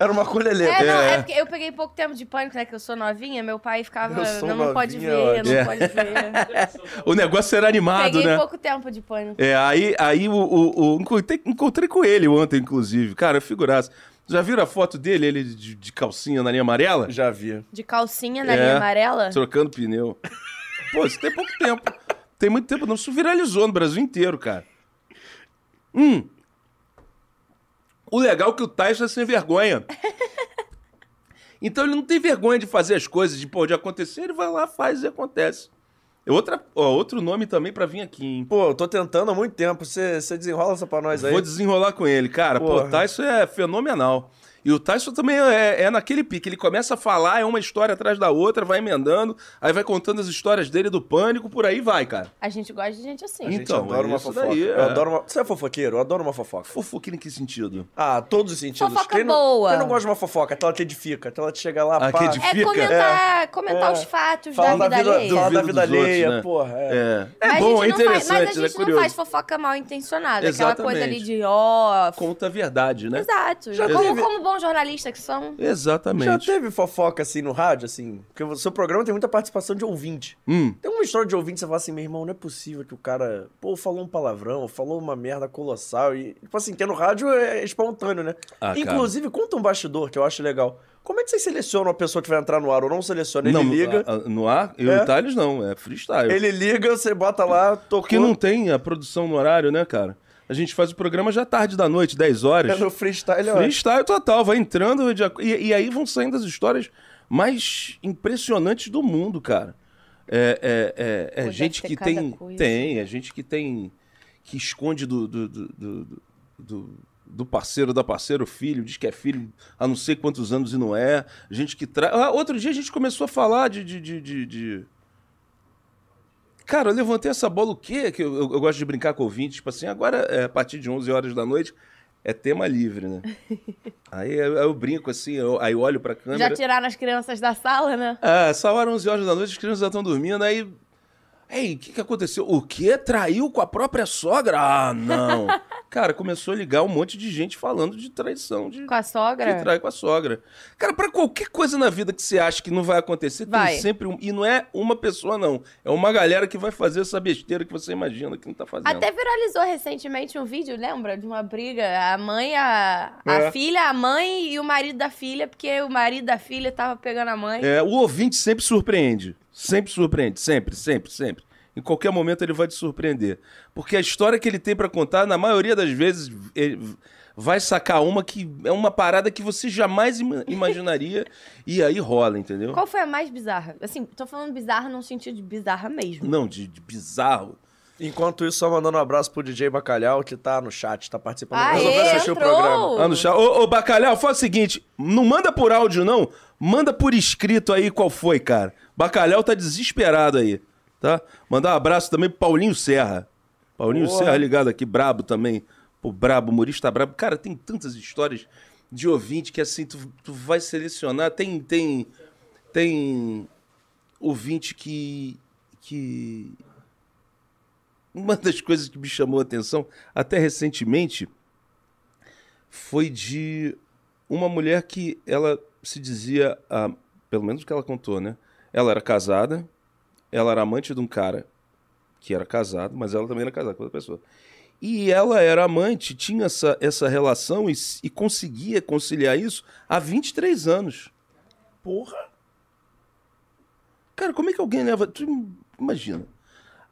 Era uma colheleta. É, não, É. é porque eu peguei pouco tempo de pânico, né? Que eu sou novinha, meu pai ficava. Eu sou Não, não pode novinha, ver, não É. pode ver. O negócio era animado, Peguei né? pouco tempo de pânico. É, aí, aí o, o- o- encontrei, encontrei com ele ontem, inclusive. Cara, figuraça. Já viram a foto dele, ele de, de calcinha na linha amarela? Já vi. De calcinha na É. linha amarela. Trocando pneu. Pô, isso tem pouco tempo. Tem muito tempo, não. Isso viralizou no Brasil inteiro, cara. Hum. O legal é que o Tyson é sem vergonha. Então ele não tem vergonha de fazer as coisas, de pode acontecer, ele vai lá, faz e acontece. É Outra, ó, outro nome também pra vir aqui, hein? Pô, eu tô tentando há muito tempo. Você desenrola essa pra nós aí? Vou desenrolar com ele, cara. Pô, Porra. o Tyson é fenomenal. E o Tyson também é, é naquele pique. Ele começa a falar, é uma história atrás da outra, vai emendando, aí vai contando as histórias dele do pânico, por aí vai, cara. A gente gosta de gente assim. A gente Então, adora é uma fofoca. daí, Eu é. adoro uma... Você é fofoqueiro? Eu adoro uma fofoca. Fofoquinha em que sentido? Ah, todos os sentidos. Fofoca quem não, boa. Quem não gosta de uma fofoca? Aquela que edifica, aquela que chega lá, Ah, pá. que edifica. É comentar, comentar É. os fatos Fala da vida, alheia. fala da Vida outros, alheia, né? porra. É. É, é Mas bom, a é gente não faz- interessante, Mas a né? gente não Curioso. faz fofoca mal intencionada. Aquela coisa ali Exatamente. de ó. Conta a verdade, né? Exato. Já como, como bons jornalistas que são. Exatamente. Já teve fofoca assim no rádio, assim? Porque o seu programa tem muita participação de ouvinte. Hum, Tem uma história de ouvinte, você fala assim, meu irmão, não é possível que o cara, pô, falou um palavrão, falou uma merda colossal. E, tipo assim, que no rádio é espontâneo, né? Ah, cara. Inclusive, conta um bastidor que eu acho legal. Como é que vocês selecionam a pessoa que vai entrar no ar ou não seleciona? Ele não, liga, a- a- no ar, eu É. e Thales não, é freestyle. ele liga, você bota lá, tocou. Porque não tem a produção no horário, né, cara? A gente faz o programa já tarde da noite, 10 horas. É no freestyle, ó. Freestyle total, vai entrando de e, e aí vão saindo as histórias mais impressionantes do mundo, cara. É, é, é, é gente que tem. coisa. Tem, é gente que tem. que esconde do. do, do, do- do- do parceiro, da parceira, o filho, diz que é filho há não sei quantos anos e não é. Gente que traz. Ah, outro dia a gente começou a falar de- de- de- de- de... Cara, eu levantei essa bola o quê? Que eu, eu- eu gosto de brincar com ouvintes, tipo assim, agora, é, a partir de 11 horas da noite, é tema livre, né? aí eu, eu brinco assim, eu- aí olho pra câmera. Já tiraram as crianças da sala, né? É, essa hora, 11 horas da noite, as crianças já estão dormindo, aí... Ei, o que, que aconteceu? O quê? Traiu com a própria sogra? Ah, não. Cara, começou a ligar um monte de gente falando de traição, de Com a sogra. que trai com a sogra. Cara, pra qualquer coisa na vida que você acha que não vai acontecer, Vai. tem sempre um. E não é uma pessoa, não. É uma galera que vai fazer essa besteira que você imagina que não tá fazendo. Até viralizou recentemente um vídeo, lembra? De uma briga. A mãe, a, a É. filha, a mãe e o marido da filha, porque o marido da filha tava pegando a mãe. É, o ouvinte sempre surpreende. Sempre surpreende. Sempre, sempre, sempre. Em qualquer momento ele vai te surpreender. Porque a história que ele tem pra contar, na maioria das vezes, ele vai sacar uma que é uma parada que você jamais ima- imaginaria e aí rola, entendeu? Qual foi a mais bizarra? Assim, tô falando bizarra num sentido de bizarra mesmo. Não, de, de bizarro. Enquanto isso, só mandando um abraço pro DJ Bacalhau, que tá no chat, tá participando. Aê, Resolveu assistir o entrou! programa. Ah, no chat. Ô, ô, Bacalhau, faz o seguinte: não manda por áudio, não. Manda por escrito aí qual foi, cara. Bacalhau tá desesperado aí, tá? Mandar um abraço também pro Paulinho Serra. Paulinho Boa. Serra ligado aqui, brabo também. Pô, brabo, humorista brabo. Cara, tem tantas histórias de ouvinte que assim, tu, tu vai selecionar. Tem, tem, tem ouvinte que, que... Uma das coisas que me chamou a atenção, até recentemente, foi de uma mulher que ela se dizia, ah, pelo menos o que ela contou, né? Ela era casada, ela era amante de um cara que era casado, mas ela também era casada com outra pessoa. E ela era amante, tinha essa, essa relação e, e conseguia conciliar isso há 23 anos. Porra. Cara, como é que alguém leva. Tu imagina.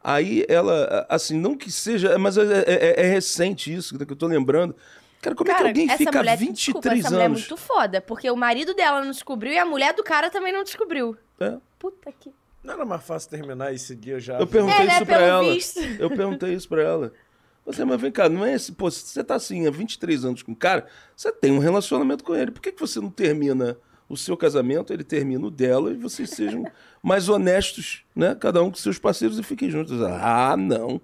Aí ela, assim, não que seja, mas é, é- é recente isso que eu tô lembrando. Cara, como é que Cara, alguém fica mulher, 23 desculpa, essa mulher é anos? muito foda, porque o marido dela não descobriu e a mulher do cara também não descobriu. É. Puta que... Não era mais fácil terminar e seguir eu já. Eu perguntei É, né, isso pra pelo ela. visto. Eu perguntei isso pra ela. Você, mas vem cá, não é esse. Pô, se você tá assim há 23 anos com o cara, você tem um relacionamento com ele. Por que, que você não termina o seu casamento, ele termina o dela e vocês sejam mais honestos, né? Cada um com seus parceiros e fiquem juntos. Ah, não.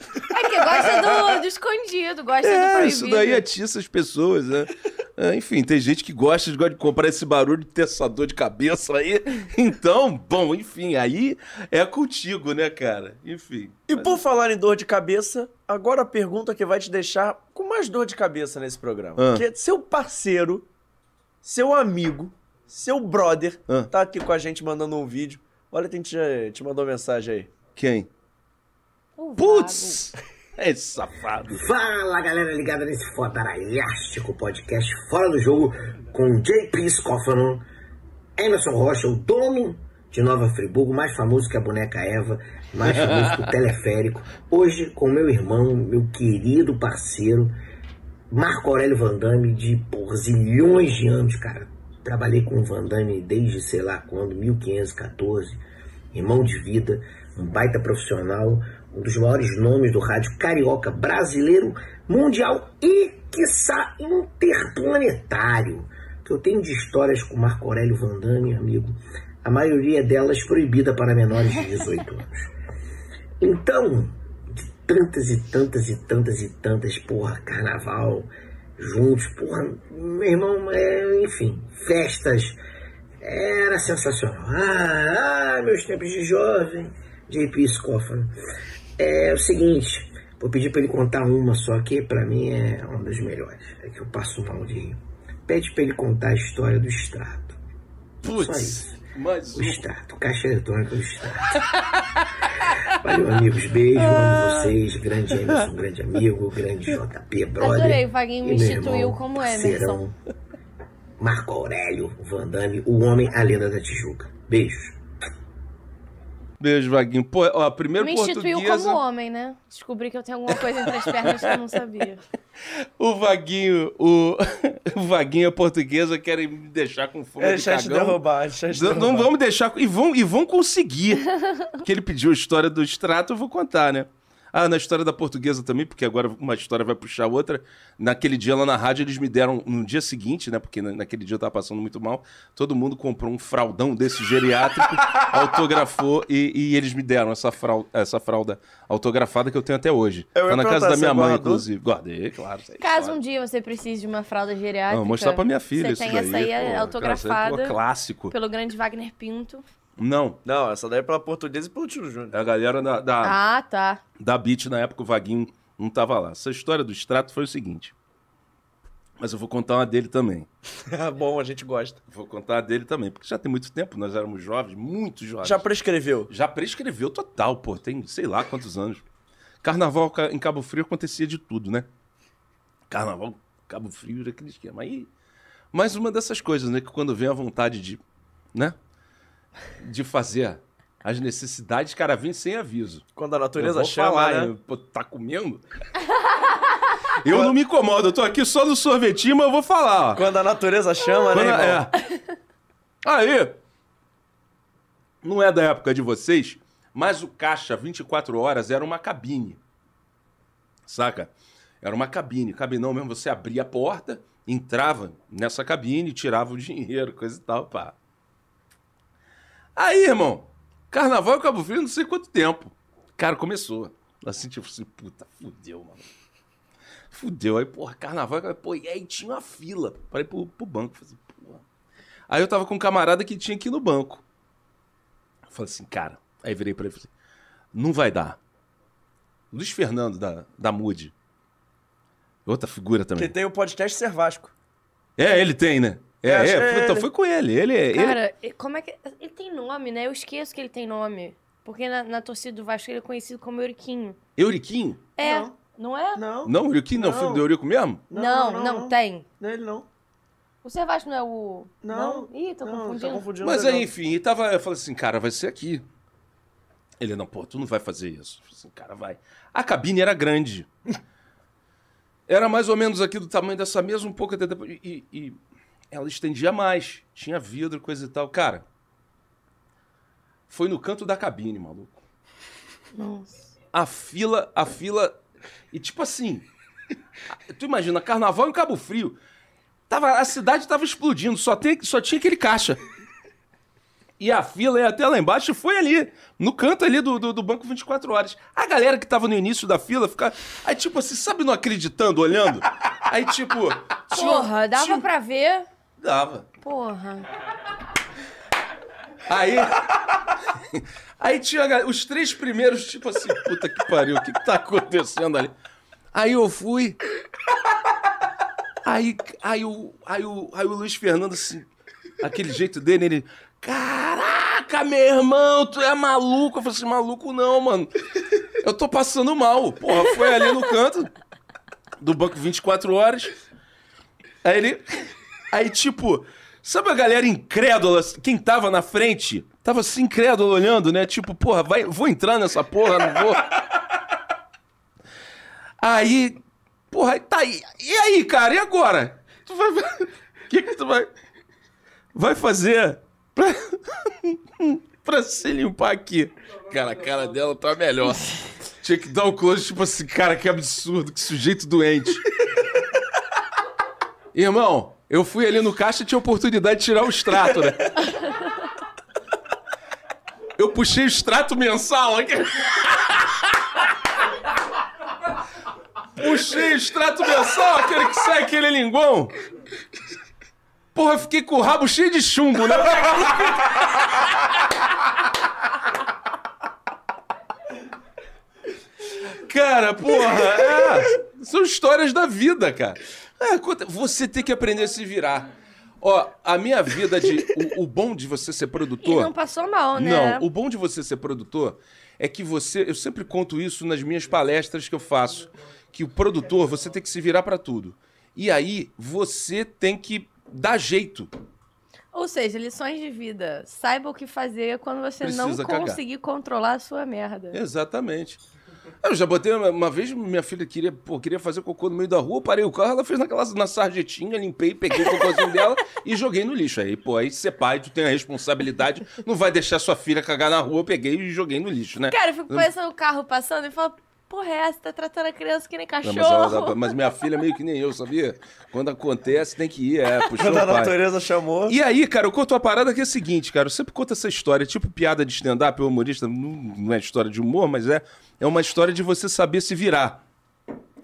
É que gosta do, do escondido, gosta do É, proibido. isso daí atiça as pessoas, né? É, enfim, tem gente que gosta, gosta de comprar esse barulho de ter essa dor de cabeça aí. Então, bom, enfim, aí é contigo, né, cara? Enfim. E por falar em dor de cabeça, agora a pergunta que vai te deixar com mais dor de cabeça nesse programa. Ah. Que é seu parceiro, seu amigo, seu brother, Ah. tá aqui com a gente mandando um vídeo. Olha quem te, te mandou mensagem aí. Quem? Putz! É esse safado. Fala galera ligada nesse fodaraiástico podcast Fora do Jogo com JP Scoffman, Emerson Rocha, o dono de Nova Friburgo, mais famoso que a boneca Eva, mais famoso que o teleférico. Hoje com meu irmão, meu querido parceiro, Marco Aurélio Vandame, de por zilhões de anos, cara. Trabalhei com o Vandame desde sei lá quando, 1514, irmão de vida, um baita profissional, um dos maiores nomes do rádio carioca brasileiro, mundial e, quiçá, interplanetário. Que eu tenho de histórias com Marco Aurélio Vandame, amigo, a maioria delas proibida para menores de 18 anos. Então, de tantas e tantas e tantas e tantas, porra, carnaval, juntos, porra, meu irmão, é, enfim, festas, era sensacional. Ah, ah, meus tempos de jovem, JP Scoffman. É o seguinte, vou pedir para ele contar uma só, que pra mim é uma das melhores. É que eu passo mal de rir. Pede para ele contar a história do extrato. Só Putz, isso. mais O um. extrato, caixa eletrônica do extrato. Valeu, amigos. Beijo, amo vocês. Grande Emerson, grande amigo, grande JP, brother. Adorei, o Vaguinho me instituiu irmão, como parceirão, Marco Aurélio, Vandame, o homem, a lenda da Tijuca. Beijos. Beijo, Vaguinho. Pô, ó, primeiro Me instituiu portuguesa, como homem, né? Descobri que eu tenho alguma coisa entre as pernas que eu não sabia. o Vaguinho, o, o Vaguinho e a portuguesa querem me deixar com fome É, de cagão. derrubar, deixa eu te Não, derrubar. não vamos deixar. E vão, e vão conseguir. Porque ele pediu a história do extrato, eu vou contar, né? Ah, na história da portuguesa também, porque agora uma história vai puxar a outra. Naquele dia lá na rádio, eles me deram, no dia seguinte, né? Porque na- naquele dia eu tava passando muito mal. Todo mundo comprou um fraldão desse geriátrico, autografou e, e eles me deram essa fralda, essa fralda autografada que eu tenho até hoje. Eu tá na casa da minha você mãe, guardou? inclusive. Guardei, claro. Caso claro. um dia você precise de uma fralda geriátrica. Não, vou mostrar pra minha filha Você isso tem essa daí, aí pô, autografada cara, isso aí, pô, clássico. pelo grande Wagner Pinto. Não, Não, essa daí é pela portuguesa e pelo tio Júnior. é a galera da, da, Ah, tá. da Beat, na época o Vaguinho não tava lá. Essa história do extrato foi o seguinte. Mas eu vou contar uma dele também. Bom, a gente gosta. Vou contar a dele também, porque já tem muito tempo, nós éramos jovens, muito jovens. Já prescreveu. Já prescreveu total, pô, tem sei lá quantos anos. Carnaval ca- em Cabo Frio acontecia de tudo, né? Carnaval, Cabo Frio era aquele esquema. Aí, mais uma dessas coisas, né? Que quando vem a vontade de, né? De fazer as necessidades, cara, vem sem aviso. Quando a natureza chama, falar, né? Pô, tá comendo? eu não me incomodo, eu tô aqui só no sorvetinho, mas eu vou falar, ó. Quando a natureza chama, Quando- né, é. Aí, não é da época de vocês, mas o caixa 24 horas era uma cabine. Saca? Era uma cabine, cabinão mesmo, você abria a porta, entrava nessa cabine, tirava o dinheiro, coisa e tal, pá. Aí, irmão, carnaval em Cabo Frio não sei quanto tempo. Cara, começou. Assim, tipo assim, puta, fudeu, mano. Fudeu. Aí, porra, carnaval, pô, e aí tinha uma fila para ir pro, pro banco. Falei assim, porra. Aí eu tava com um camarada que tinha ir no banco. Eu falei assim, cara. Aí virei pra ele e falei assim, não vai dar. Luiz Fernando da, da Mood. Outra figura também. Que tem o podcast Ser Vasco. É, ele tem, né? É, é, é então ele. foi com ele. Ele, é- ele Cara, e- como é que. Ele tem nome, né? Eu esqueço que ele tem nome. Porque na, na torcida do Vasco ele é conhecido como Euriquinho. Euriquinho? É, Não. não, é? Não. Não, Euriquinho não, Não. filho do Eurico mesmo? Não, não, tem. Não é ele não. O Vasco não é o. Não. Ih, tô não, confundindo. Tá confundindo Mas legal. aí, enfim, e tava, eu falei assim, cara, vai ser aqui. Ele, não, pô, tu não vai fazer isso. Eu falei assim, cara, vai. A cabine era grande. Era mais ou menos aqui do tamanho dessa mesa, um pouco até depois. E, e ela estendia mais. Tinha vidro, coisa e tal. Cara, foi no canto da cabine, maluco. Nossa. A fila, a fila. E tipo assim. Tu imagina, carnaval em Cabo Frio. Tava, a cidade tava explodindo, só, tem, só tinha aquele caixa. E a fila ia até lá embaixo e foi ali, no canto ali do, do, do banco 24 horas. A galera que tava no início da fila ficava. Aí, tipo assim, sabe, não acreditando, olhando? Aí, tipo. tinha- Porra, dava tinha- pra ver. Dava. Porra. Aí. Aí tinha os três primeiros, tipo assim, puta que pariu, o que, que tá acontecendo ali? Aí eu fui. Aí, aí, o, aí, o, aí o Luiz Fernando, assim, aquele jeito dele, ele. Caraca, meu irmão, tu é maluco? Eu falei assim, maluco não, mano. Eu tô passando mal. Porra, foi ali no canto do banco 24 horas. Aí ele. Aí, tipo, sabe a galera incrédula? Quem tava na frente? Tava assim, incrédulo olhando, né? Tipo, porra, vai, vou entrar nessa porra, não vou. Aí, porra, tá aí. E aí, cara, e agora? Tu vai. O que que tu vai. Vai fazer pra, pra se limpar aqui? Cara, a cara dela tá melhor. Tinha que dar um close, tipo assim, cara, que absurdo, que sujeito doente. Irmão, eu fui ali no caixa e tinha oportunidade de tirar o extrato, né? Eu puxei o extrato mensal aqui. Puxei o extrato mensal, aquele que sai aquele linguão. Porra, fiquei com o rabo cheio de chumbo, né? Cara, porra, é. São histórias da vida, cara. É, você tem que aprender a se virar. Ó, a minha vida de. O, o bom de você ser E produtor. não passou mal, né? Não, o bom de você ser produtor é que você. Eu sempre conto isso nas minhas palestras que eu faço. Que o produtor, você tem que se virar pra tudo. E aí, você tem que dar jeito. Ou seja, lições de vida. Saiba o que fazer quando você não Precisa cagar. conseguir controlar a sua merda. Exatamente. Eu já botei uma, uma vez, minha filha queria, pô, queria fazer cocô no meio da rua, parei o carro, ela fez naquela, na sarjetinha, limpei, peguei o cocôzinho dela e joguei no lixo. Aí, pô, aí ser pai, tu tem a responsabilidade, não vai deixar sua filha cagar na rua, peguei e joguei no lixo, né? Cara, eu fico pensando o carro passando e falo, porra, é essa? Tá tratando a criança que nem Não, cachorro. mas, ela- mas minha filha é meio que nem eu, sabia? Quando acontece, tem que ir, é, puxou Quando a pai. natureza chamou. E aí, cara, eu conto uma parada que é a seguinte, cara. Eu sempre conto essa história, tipo piada de stand-up, humorista, não, não é história de humor, mas é, é uma história de você saber se virar.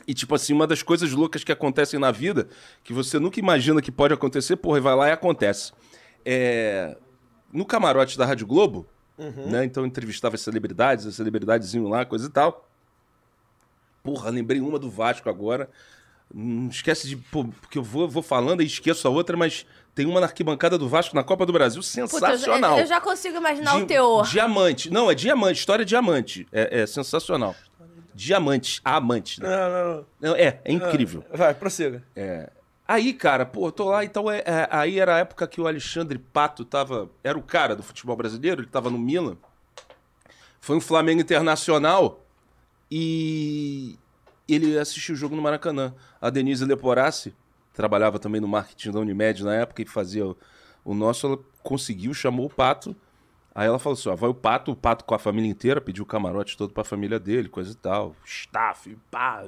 E, tipo assim, uma das coisas loucas que acontecem na vida, que você nunca imagina que pode acontecer, porra, e vai lá e acontece. É... No camarote da Rádio Globo, né? Então eu entrevistava as celebridades, as celebridades iam lá, coisa e tal. Porra, lembrei uma do Vasco agora. Não esquece de. Pô, porque eu vou, vou falando e esqueço a outra, mas tem uma na arquibancada do Vasco na Copa do Brasil Puta, eu, sensacional. eu já consigo imaginar Di- o teor. Diamante. Não, é diamante. História diamante. É, é sensacional. Diamante. Amante. Né? Não, não, não. Não, é, é incrível. Vai, prossiga. É. Aí, cara, pô, eu tô lá, então é, é, aí era a época que o Alexandre Pato tava. Era o cara do futebol brasileiro, ele tava no Milan. Foi um Flamengo Internacional e ele assistiu o jogo no Maracanã. A Denise Leporassi, trabalhava também no marketing da Unimed na época e fazia o, o nosso, ela conseguiu, chamou o Pato. Aí ela falou assim: ó, vai o Pato, o Pato com a família inteira, pediu o camarote todo pra família dele, coisa e tal. Staff, pá.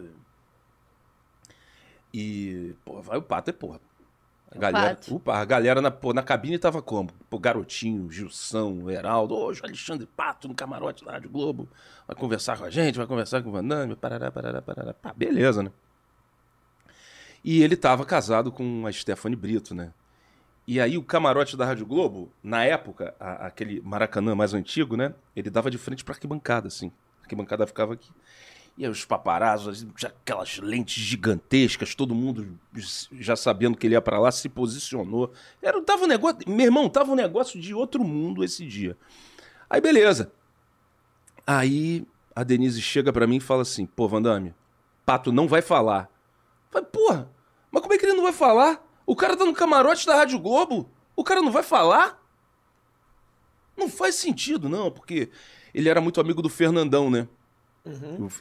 E, pô, vai o Pato, é porra. A galera. Upa, a galera na, pô, na cabine tava como? Pô, Garotinho, Gilson, Heraldo, hoje Alexandre Pato no camarote da Rádio Globo, vai conversar com a gente, vai conversar com o Vandame, parará, parará, parará. Pá, beleza, né? E ele tava casado com a Stephanie Brito, né? E aí o camarote da Rádio Globo, na época, a- aquele Maracanã mais antigo, né? Ele dava de frente pra arquibancada, assim. A arquibancada ficava aqui. E aí os paparazos, já aquelas lentes gigantescas, todo mundo já sabendo que ele ia pra lá, se posicionou. Era, tava um negócio, meu irmão, tava um negócio de outro mundo esse dia. Aí beleza. Aí a Denise chega pra mim e fala assim: "Pô, Vandame, Pato não vai falar". Falei: "Porra, mas como é que ele não vai falar? O cara tá no camarote da Rádio Globo. O cara não vai falar?" Não faz sentido, não, porque ele era muito amigo do Fernandão, né?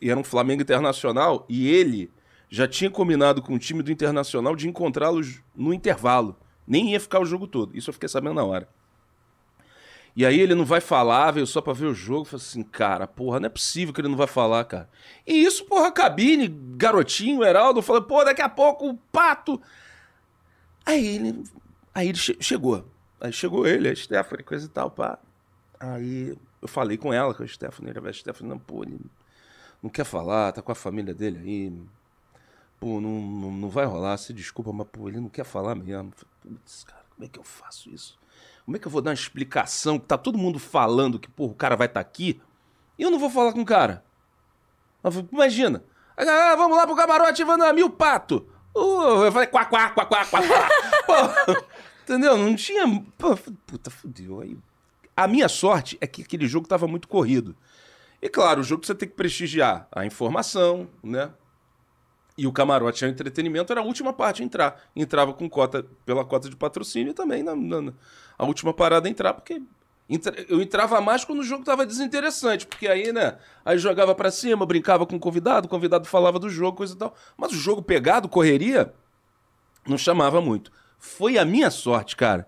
E era um Flamengo Internacional e ele já tinha combinado com o time do Internacional de encontrá-los no intervalo. Nem ia ficar o jogo todo. Isso eu fiquei sabendo na hora. E aí ele não vai falar, veio só pra ver o jogo. Falei assim, cara, porra, não é possível que ele não vai falar, cara. E isso, porra, cabine, garotinho, Heraldo, falei, pô, daqui a pouco o pato. Aí ele. Aí ele che- chegou. Aí chegou ele, a Stephanie, coisa e tal, pá. Aí eu falei com ela, com a Stephanie, a Stephanie, não, pô, ele não quer falar, tá com a família dele aí. Pô, não, não, não vai rolar, se desculpa, mas pô, ele não quer falar mesmo. Putz, cara, como é que eu faço isso? Como é que eu vou dar uma explicação que tá todo mundo falando que, pô, o cara vai estar tá aqui e eu não vou falar com o cara? Imagina. Ah, vamos lá pro camarote, Ivana, mil pato. Uh, eu falei, quá, quá, quá, quá, quá, quá. Pô, entendeu? Não tinha. Pô, puta, fudeu. Aí, a minha sorte é que aquele jogo tava muito corrido. E claro, o jogo você tem que prestigiar a informação, né? E o camarote ao entretenimento era a última parte a entrar. Entrava com cota pela cota de patrocínio também na, na, a última parada a entrar, porque eu entrava mais quando o jogo tava desinteressante, porque aí, né? Aí jogava para cima, brincava com o convidado, o convidado falava do jogo, coisa e tal. Mas o jogo pegado, correria, não chamava muito. Foi a minha sorte, cara.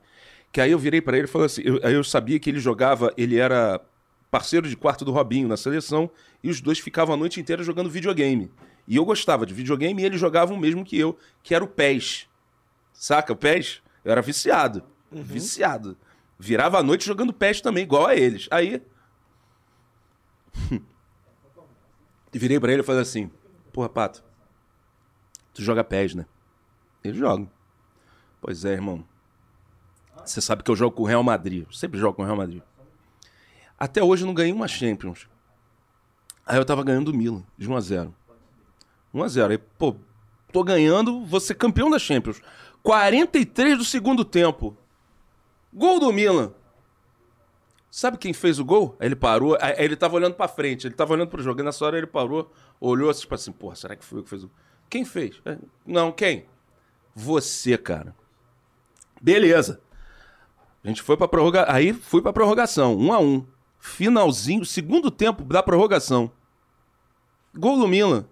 Que aí eu virei para ele e falei assim: eu, aí eu sabia que ele jogava, ele era parceiro de quarto do Robinho na seleção, e os dois ficavam a noite inteira jogando videogame. E eu gostava de videogame e eles jogavam o mesmo que eu, que era o PES. Saca? O PES? Eu era viciado. Uhum. Viciado. Virava a noite jogando PES também, igual a eles. Aí. virei pra ele e falei assim: Porra, Pato, tu joga PES, né? Ele joga. Pois é, irmão. Você sabe que eu jogo com o Real Madrid. Eu sempre jogo com o Real Madrid. Até hoje eu não ganhei uma Champions. Aí eu tava ganhando o Milan, de 1 a 0 1 a 0 Aí, pô, tô ganhando, vou ser campeão da Champions. 43 do segundo tempo. Gol do Milan. Sabe quem fez o gol? Aí ele parou, aí ele tava olhando pra frente, ele tava olhando pro jogo. E nessa hora ele parou, olhou assim, tipo assim, porra, será que foi eu que fez o Quem fez? É, não, quem? Você, cara. Beleza. A gente foi pra prorrogação. Aí fui pra prorrogação, um a um. Finalzinho, segundo tempo da prorrogação. Gol do Milan.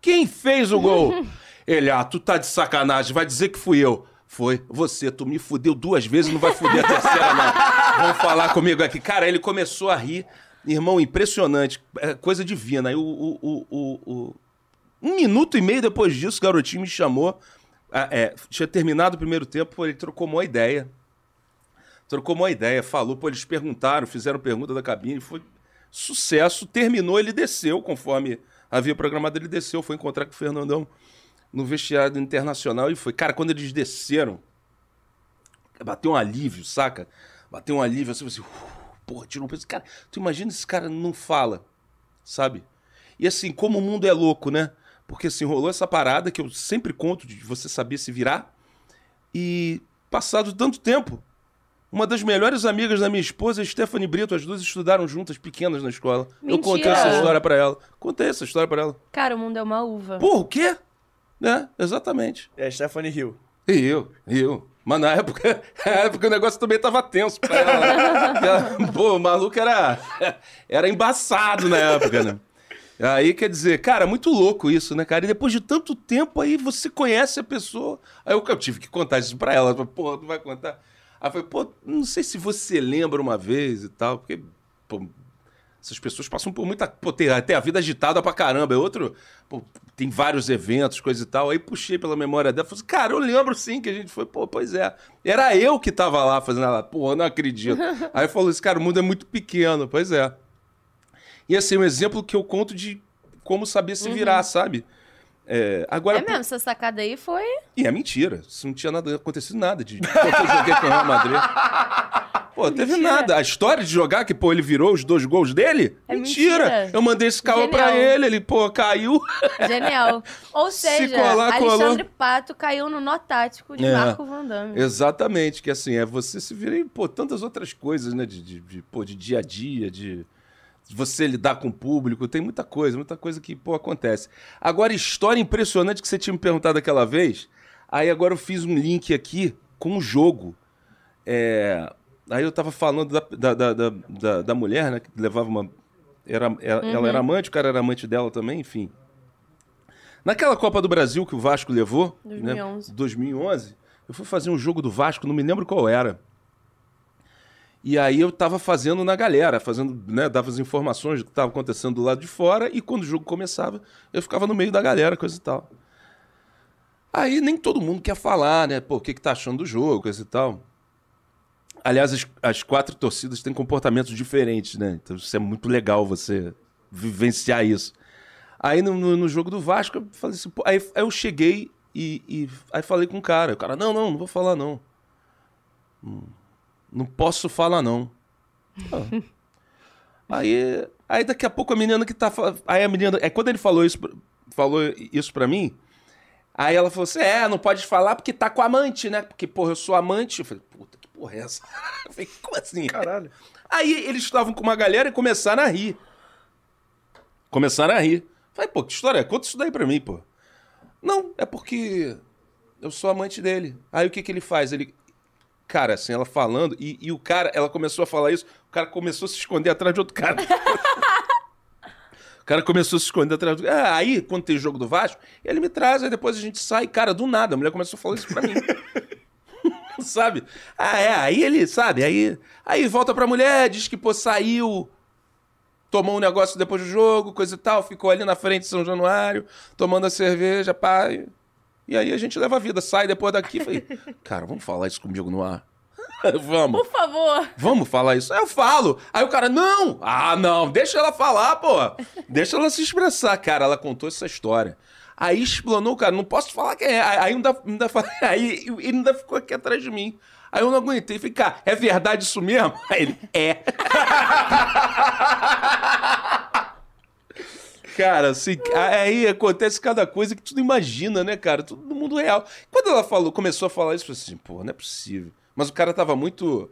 Quem fez o gol? Ele, ah, tu tá de sacanagem, vai dizer que fui eu. Foi, você, tu me fudeu duas vezes, não vai fuder a terceira, não. Vamos falar comigo aqui. Cara, ele começou a rir. Irmão, impressionante. É coisa divina. Aí o, o, o, o, Um minuto e meio depois disso, o garotinho me chamou. Ah, é, tinha terminado o primeiro tempo, ele trocou uma ideia. Trocou uma ideia, falou, pô, eles perguntaram, fizeram pergunta da cabine, foi sucesso. Terminou, ele desceu, conforme havia programado, ele desceu, foi encontrar com o Fernandão no vestiário internacional e foi. Cara, quando eles desceram, bateu um alívio, saca? Bateu um alívio assim, assim, uh, porra, tirou um peso. Cara, tu imagina esse cara não fala, sabe? E assim, como o mundo é louco, né? Porque assim, rolou essa parada que eu sempre conto de você saber se virar. E passado tanto tempo, uma das melhores amigas da minha esposa, Stephanie Brito, as duas estudaram juntas, pequenas na escola. Mentira. Eu contei essa história para ela. Contei essa história para ela. Cara, o mundo é uma uva. Porra, o quê? É, exatamente. É, Stephanie Hill. E eu, e eu. Mas na época, na época o negócio também tava tenso pra ela. Né? Pô, o maluco era, era embaçado na época, né? Aí quer dizer, cara, muito louco isso, né, cara? E depois de tanto tempo aí você conhece a pessoa. Aí eu, eu tive que contar isso pra ela. Pô, não vai contar. Aí eu falei, pô, não sei se você lembra uma vez e tal, porque, pô, essas pessoas passam por muita. Pô, tem até a vida agitada pra caramba. É outro. Pô, tem vários eventos, coisa e tal. Aí puxei pela memória dela. Falei assim, cara, eu lembro sim que a gente foi. Pô, pois é. Era eu que tava lá fazendo ela. Pô, não acredito. Aí falou assim, cara, o mundo é muito pequeno. Pois é. E assim, um exemplo que eu conto de como saber se virar, uhum. sabe? É, agora, é mesmo, essa sacada aí foi. E é mentira. Isso não tinha nada acontecido nada de quando eu joguei com o Real Madrid. Pô, teve mentira. nada. A história de jogar que, pô, ele virou os dois gols dele? É mentira. mentira. Eu mandei esse caô pra ele, ele, pô, caiu. Genial. Ou seja, Se colar, Alexandre colou. Pato caiu no nó tático de é, Marco Van Damme. Exatamente, que assim, é você se vira em, pô, tantas outras coisas, né? De, de, de, pô, de dia a dia, de você lidar com o público, tem muita coisa, muita coisa que, pô, acontece. Agora, história impressionante que você tinha me perguntado aquela vez, aí agora eu fiz um link aqui com o jogo. É, Aí eu tava falando da, da, da, da, da mulher, né? Que levava uma. Era, ela, uhum. ela era amante, o cara era amante dela também, enfim. Naquela Copa do Brasil que o Vasco levou, 2011. Né, 2011, eu fui fazer um jogo do Vasco, não me lembro qual era. E aí eu tava fazendo na galera, fazendo, né, dava as informações do que tava acontecendo do lado de fora, e quando o jogo começava, eu ficava no meio da galera, coisa e tal. Aí nem todo mundo quer falar, né, pô, o que que tá achando do jogo, coisa e tal. Aliás, as, as quatro torcidas têm comportamentos diferentes, né? Então isso é muito legal você vivenciar isso. Aí no, no, no jogo do Vasco, eu falei assim, pô, aí, aí eu cheguei e, e aí falei com o cara. O cara, não, não, não vou falar não. Não, não posso falar não. Ah. Aí, aí daqui a pouco a menina que tá. Aí a menina. É quando ele falou isso, pra- falou isso pra mim. Aí ela falou assim: é, não pode falar porque tá com amante, né? Porque, porra, eu sou amante. Eu falei, puta, que porra é essa? Eu falei, como assim? Caralho. Aí eles estavam com uma galera e começaram a rir. Começaram a rir. Falei, pô, que história é? Conta isso daí pra mim, pô. Não, é porque eu sou amante dele. Aí o que que ele faz? Ele. Cara, assim, ela falando, e, e o cara, ela começou a falar isso, o cara começou a se esconder atrás de outro cara. o cara começou a se esconder atrás do. Ah, aí, quando tem jogo do Vasco, ele me traz, aí depois a gente sai, cara, do nada. A mulher começou a falar isso pra mim. sabe? Ah, é, aí ele, sabe? Aí, aí volta pra mulher, diz que, pô, saiu, tomou um negócio depois do jogo, coisa e tal, ficou ali na frente de São Januário, tomando a cerveja, pá. E, aí a gente leva a vida, sai depois daqui. Falei, cara, vamos falar isso comigo no ar? vamos. Por favor. Vamos falar isso? Aí eu falo. Aí o cara, não! Ah, não, deixa ela falar, pô. Deixa ela se expressar. Cara, ela contou essa história. Aí explanou, cara, não posso falar quem é. Aí ainda, ainda, aí ele ainda ficou aqui atrás de mim. Aí eu não aguentei. Falei, cara, é verdade isso mesmo? Aí ele, é. Cara, assim, aí acontece cada coisa que tu não imagina, né, cara? Tudo no mundo real. Quando ela falou, começou a falar isso, eu falei assim, pô, não é possível. Mas o cara tava muito.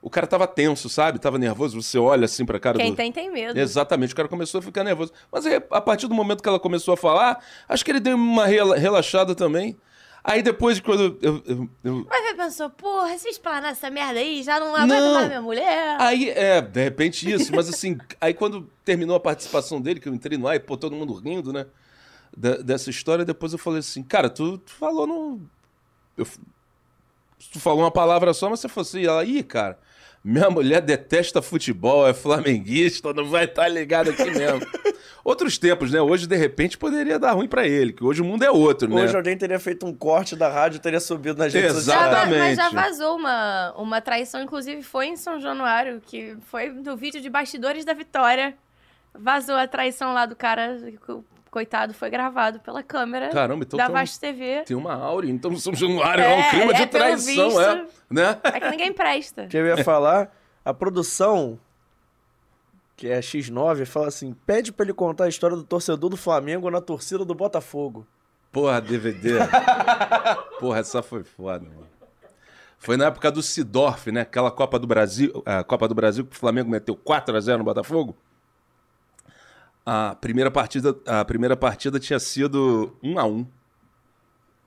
O cara tava tenso, sabe? Tava nervoso. Você olha assim pra cara Quem do. tem, tem medo. Exatamente, o cara começou a ficar nervoso. Mas aí, a partir do momento que ela começou a falar, acho que ele deu uma rela- relaxada também. Aí depois, quando eu. eu- eu- Mas você pensou, porra, se explanar essa merda aí, já não aguento Não. mais minha mulher. Aí, é, de repente isso, mas assim, aí quando terminou a participação dele, que eu entrei no ar e pô, todo mundo rindo, né? da- dessa história, depois eu falei assim, cara, tu, tu falou no. eu tu falou uma palavra só, mas você falou assim, ela, ih, cara, minha mulher detesta futebol, é flamenguista, não vai estar ligado aqui mesmo. Outros tempos, né? Hoje, de repente, poderia dar ruim pra ele, que hoje o mundo é outro, né? Hoje alguém teria feito um corte da rádio, teria subido nas redes Já va- sociais. mas já Exatamente. vazou uma, uma traição, inclusive foi em São Januário, que foi no vídeo de bastidores da Vitória. Vazou a traição lá do cara, coitado foi gravado pela câmera Caramba, então da tem um- Vasco TV. Tem uma áurea, então São Januário é, um É, clima de é, pelo traição, visto. é. Né? É que ninguém presta. que eu ia falar, a produção, que é X9, fala assim: pede pra ele contar a história do torcedor do Flamengo na torcida do Botafogo. Porra, DVD. Porra, essa foi foda, mano. Foi na época do Sidorf, né? Aquela Copa do Brasil, a Copa do Brasil que o Flamengo meteu 4 a 0 no Botafogo. A primeira partida, a primeira partida tinha sido 1 a 1.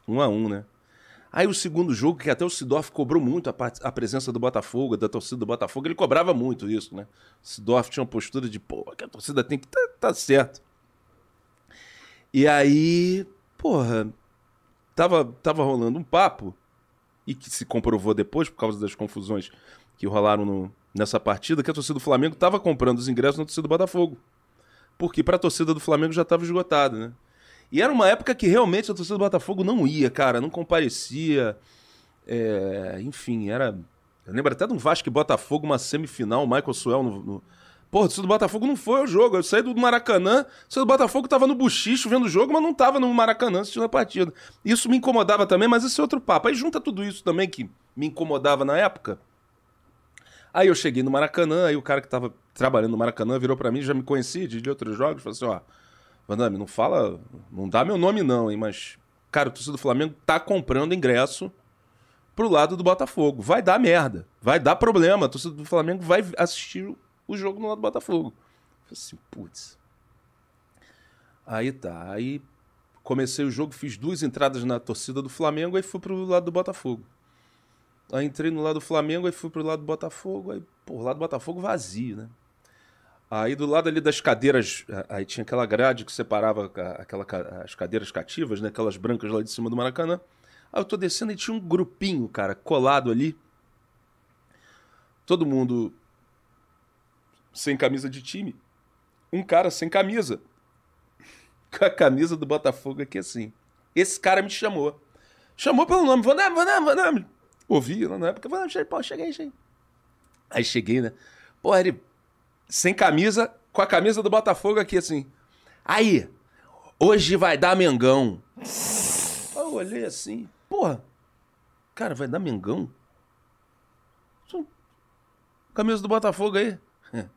1 a 1, né? Aí o segundo jogo, que até o Sidorf cobrou muito a, a presença do Botafogo, da torcida do Botafogo, ele cobrava muito isso, né? O Sidorf tinha uma postura de, pô, que a torcida tem que tá, tá certo. E aí, porra, tava, tava rolando um papo, e que se comprovou depois, por causa das confusões que rolaram no- nessa partida, que a torcida do Flamengo tava comprando os ingressos na torcida do Botafogo. Porque pra torcida do Flamengo já tava esgotado, né? E era uma época que realmente a torcida do Botafogo não ia, cara, não comparecia. É, enfim, era. Eu lembro até de um Vasco e Botafogo, uma semifinal, Michael Suel no. no... Porra, a torcida do Botafogo não foi ao jogo. Eu saí do Maracanã, a torcida do Botafogo tava no buchicho vendo o jogo, mas não tava no Maracanã assistindo a partida. Isso me incomodava também, mas esse é outro papo. Aí junta tudo isso também que me incomodava na época. Aí eu cheguei no Maracanã, aí o cara que tava trabalhando no Maracanã virou pra mim, já me conhecia de, de outros jogos, falou assim, ó, Vandame, não fala, não dá meu nome não, hein, mas, cara, o torcedor do Flamengo tá comprando ingresso pro lado do Botafogo. Vai dar merda, vai dar problema, a torcida do Flamengo vai assistir o- o jogo no lado do Botafogo. Eu falei assim, putz. Aí tá, aí comecei o jogo, fiz duas entradas na torcida do Flamengo, aí fui pro lado do Botafogo. Aí entrei no lado do Flamengo, aí fui pro lado do Botafogo, aí, pô, o lado do Botafogo vazio, né? Aí do lado ali das cadeiras, aí tinha aquela grade que separava aquela, as cadeiras cativas, né? Aquelas brancas lá de cima do Maracanã. Aí eu tô descendo e tinha um grupinho, cara, colado ali. Todo mundo sem camisa de time. Um cara sem camisa. Com a camisa do Botafogo aqui assim. Esse cara me chamou. Chamou pelo nome. Vaname, Vaname, Vaname. Ouvi, na época, eu falei, pô, cheguei, cheguei. Aí cheguei, né? Pô, ele sem camisa, com a camisa do Botafogo aqui, assim. Aí, hoje vai dar Mengão. Eu olhei assim, porra, cara, vai dar Mengão? Camisa do Botafogo aí.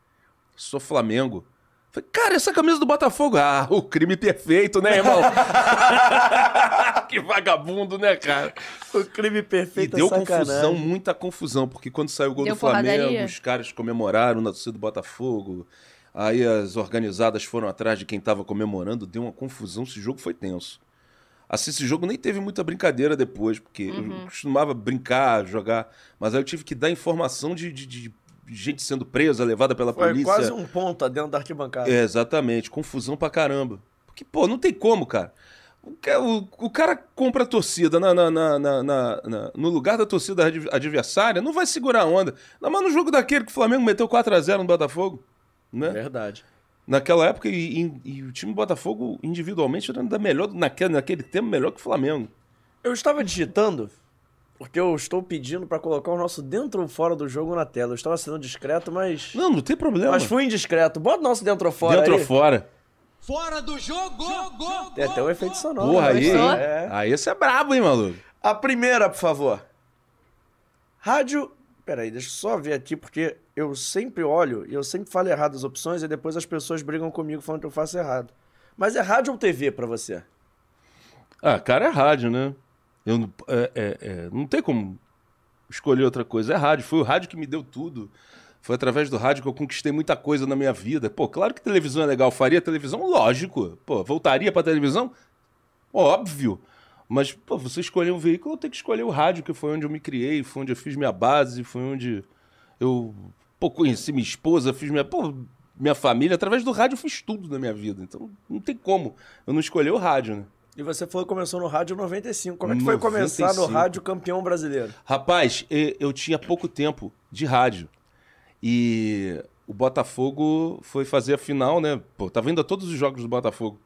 Sou Flamengo. Falei, cara, essa camisa do Botafogo. Ah, o crime perfeito, né, irmão? que vagabundo, né, cara? O crime E perfeito deu é sacanagem. confusão, muita confusão, porque quando saiu o gol Deu do Flamengo, porradaria? os caras comemoraram na torcida do Botafogo. Aí as organizadas foram atrás de quem tava comemorando, deu uma confusão, esse jogo foi tenso. Assim, esse jogo nem teve muita brincadeira depois, porque Uhum. eu costumava brincar, jogar, mas aí eu tive que dar informação de, de- de gente sendo presa, levada pela Foi polícia. quase um ponta dentro da arquibancada. É, exatamente. Confusão pra caramba. Porque, pô, não tem como, cara. O, o- cara compra a torcida na, na- na- na- no lugar da torcida adv- adversária, não vai segurar a onda. Não, mas no jogo daquele que o Flamengo meteu 4x0 no Botafogo, né? Verdade. Naquela época, e, e- e o time do Botafogo, individualmente, era ainda melhor, naquele, naquele tempo, melhor que o Flamengo. Eu estava digitando porque eu estou pedindo pra colocar o nosso dentro ou fora do jogo na tela. Eu estava sendo discreto, mas. Não, não tem problema. Mas fui indiscreto. Bota o nosso dentro ou fora. Dentro aí. ou fora. Fora do jogo! Tem até um efeito sonoro. Porra, aí, Gostou? hein? É. Aí você é brabo, hein, maluco? A primeira, por favor. Rádio. Peraí, deixa eu só ver aqui, porque eu sempre olho e eu sempre falo errado as opções e depois as pessoas brigam comigo falando que eu faço errado. Mas é rádio ou TV pra você? Ah, cara, é rádio, né? Eu, não- é, é, é, não tem como escolher outra coisa. É rádio. Foi o rádio que me deu tudo. Foi através do rádio que eu conquistei muita coisa na minha vida. Pô, claro que televisão é legal. Faria televisão? Lógico. Pô, voltaria pra televisão? Óbvio. Mas, pô, você escolher um veículo, eu tenho que escolher o rádio, que foi onde eu me criei, foi onde eu fiz minha base, foi onde eu pô, conheci minha esposa, fiz minha, pô, minha família. Através do rádio eu fiz tudo na minha vida. Então, não tem como eu não escolher o rádio, né? E você falou que começou no rádio 95. Como é que foi começar no 95. rádio campeão brasileiro? Rapaz, eu tinha pouco tempo de rádio. E o Botafogo foi fazer a final, né? Pô, tava indo a todos os jogos do Botafogo.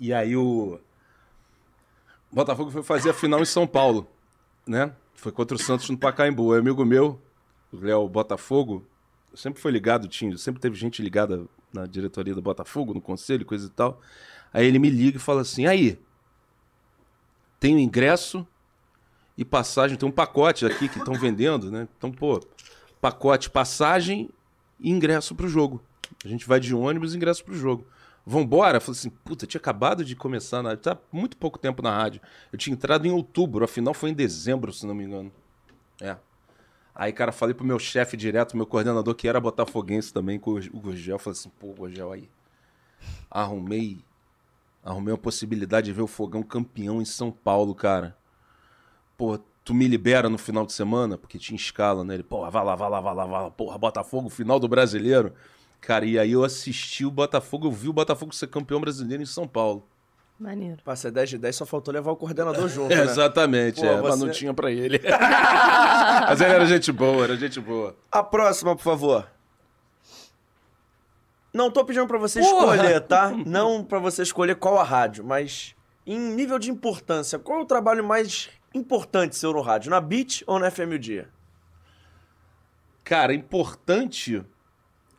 E aí o o Botafogo foi fazer a final em São Paulo, né? Foi contra o Santos no Pacaembu. É amigo meu, o Léo Botafogo, sempre foi ligado, tinha, sempre teve gente ligada na diretoria do Botafogo, no conselho, coisa e tal. Aí ele me liga e fala assim: "Aí, tem o ingresso e passagem, tem um pacote aqui que estão vendendo, né? Então, pô, pacote, passagem e ingresso pro jogo. A gente vai de ônibus e ingresso pro jogo. Vambora? Falei assim, puta, tinha acabado de começar na tá muito pouco tempo na rádio. Eu tinha entrado em outubro, afinal foi em dezembro, se não me engano. É. Aí, cara, falei pro meu chefe direto, meu coordenador, que era botafoguense também, com o Gurgel. Falei assim, pô, Gurgel, aí. Arrumei. Arrumei uma possibilidade de ver o Fogão campeão em São Paulo, cara. Pô, tu me libera no final de semana? Porque tinha escala, né? Ele, porra, vai lá, vai lá, vai lá, vai lá. Porra, Botafogo, final do brasileiro. Cara, e aí eu assisti o Botafogo, eu vi o Botafogo ser campeão brasileiro em São Paulo. Maneiro. Pra ser 10 de 10, só faltou levar o coordenador junto, É, né? exatamente, Pô, é, mas você- não tinha pra ele. mas ele era gente boa, era gente boa. A próxima, por favor. Não tô pedindo pra você Porra! escolher, tá? Não pra você escolher qual a rádio, mas em nível de importância, qual é o trabalho mais importante seu no rádio? Na Beat ou na FM o Dia? Cara, importante.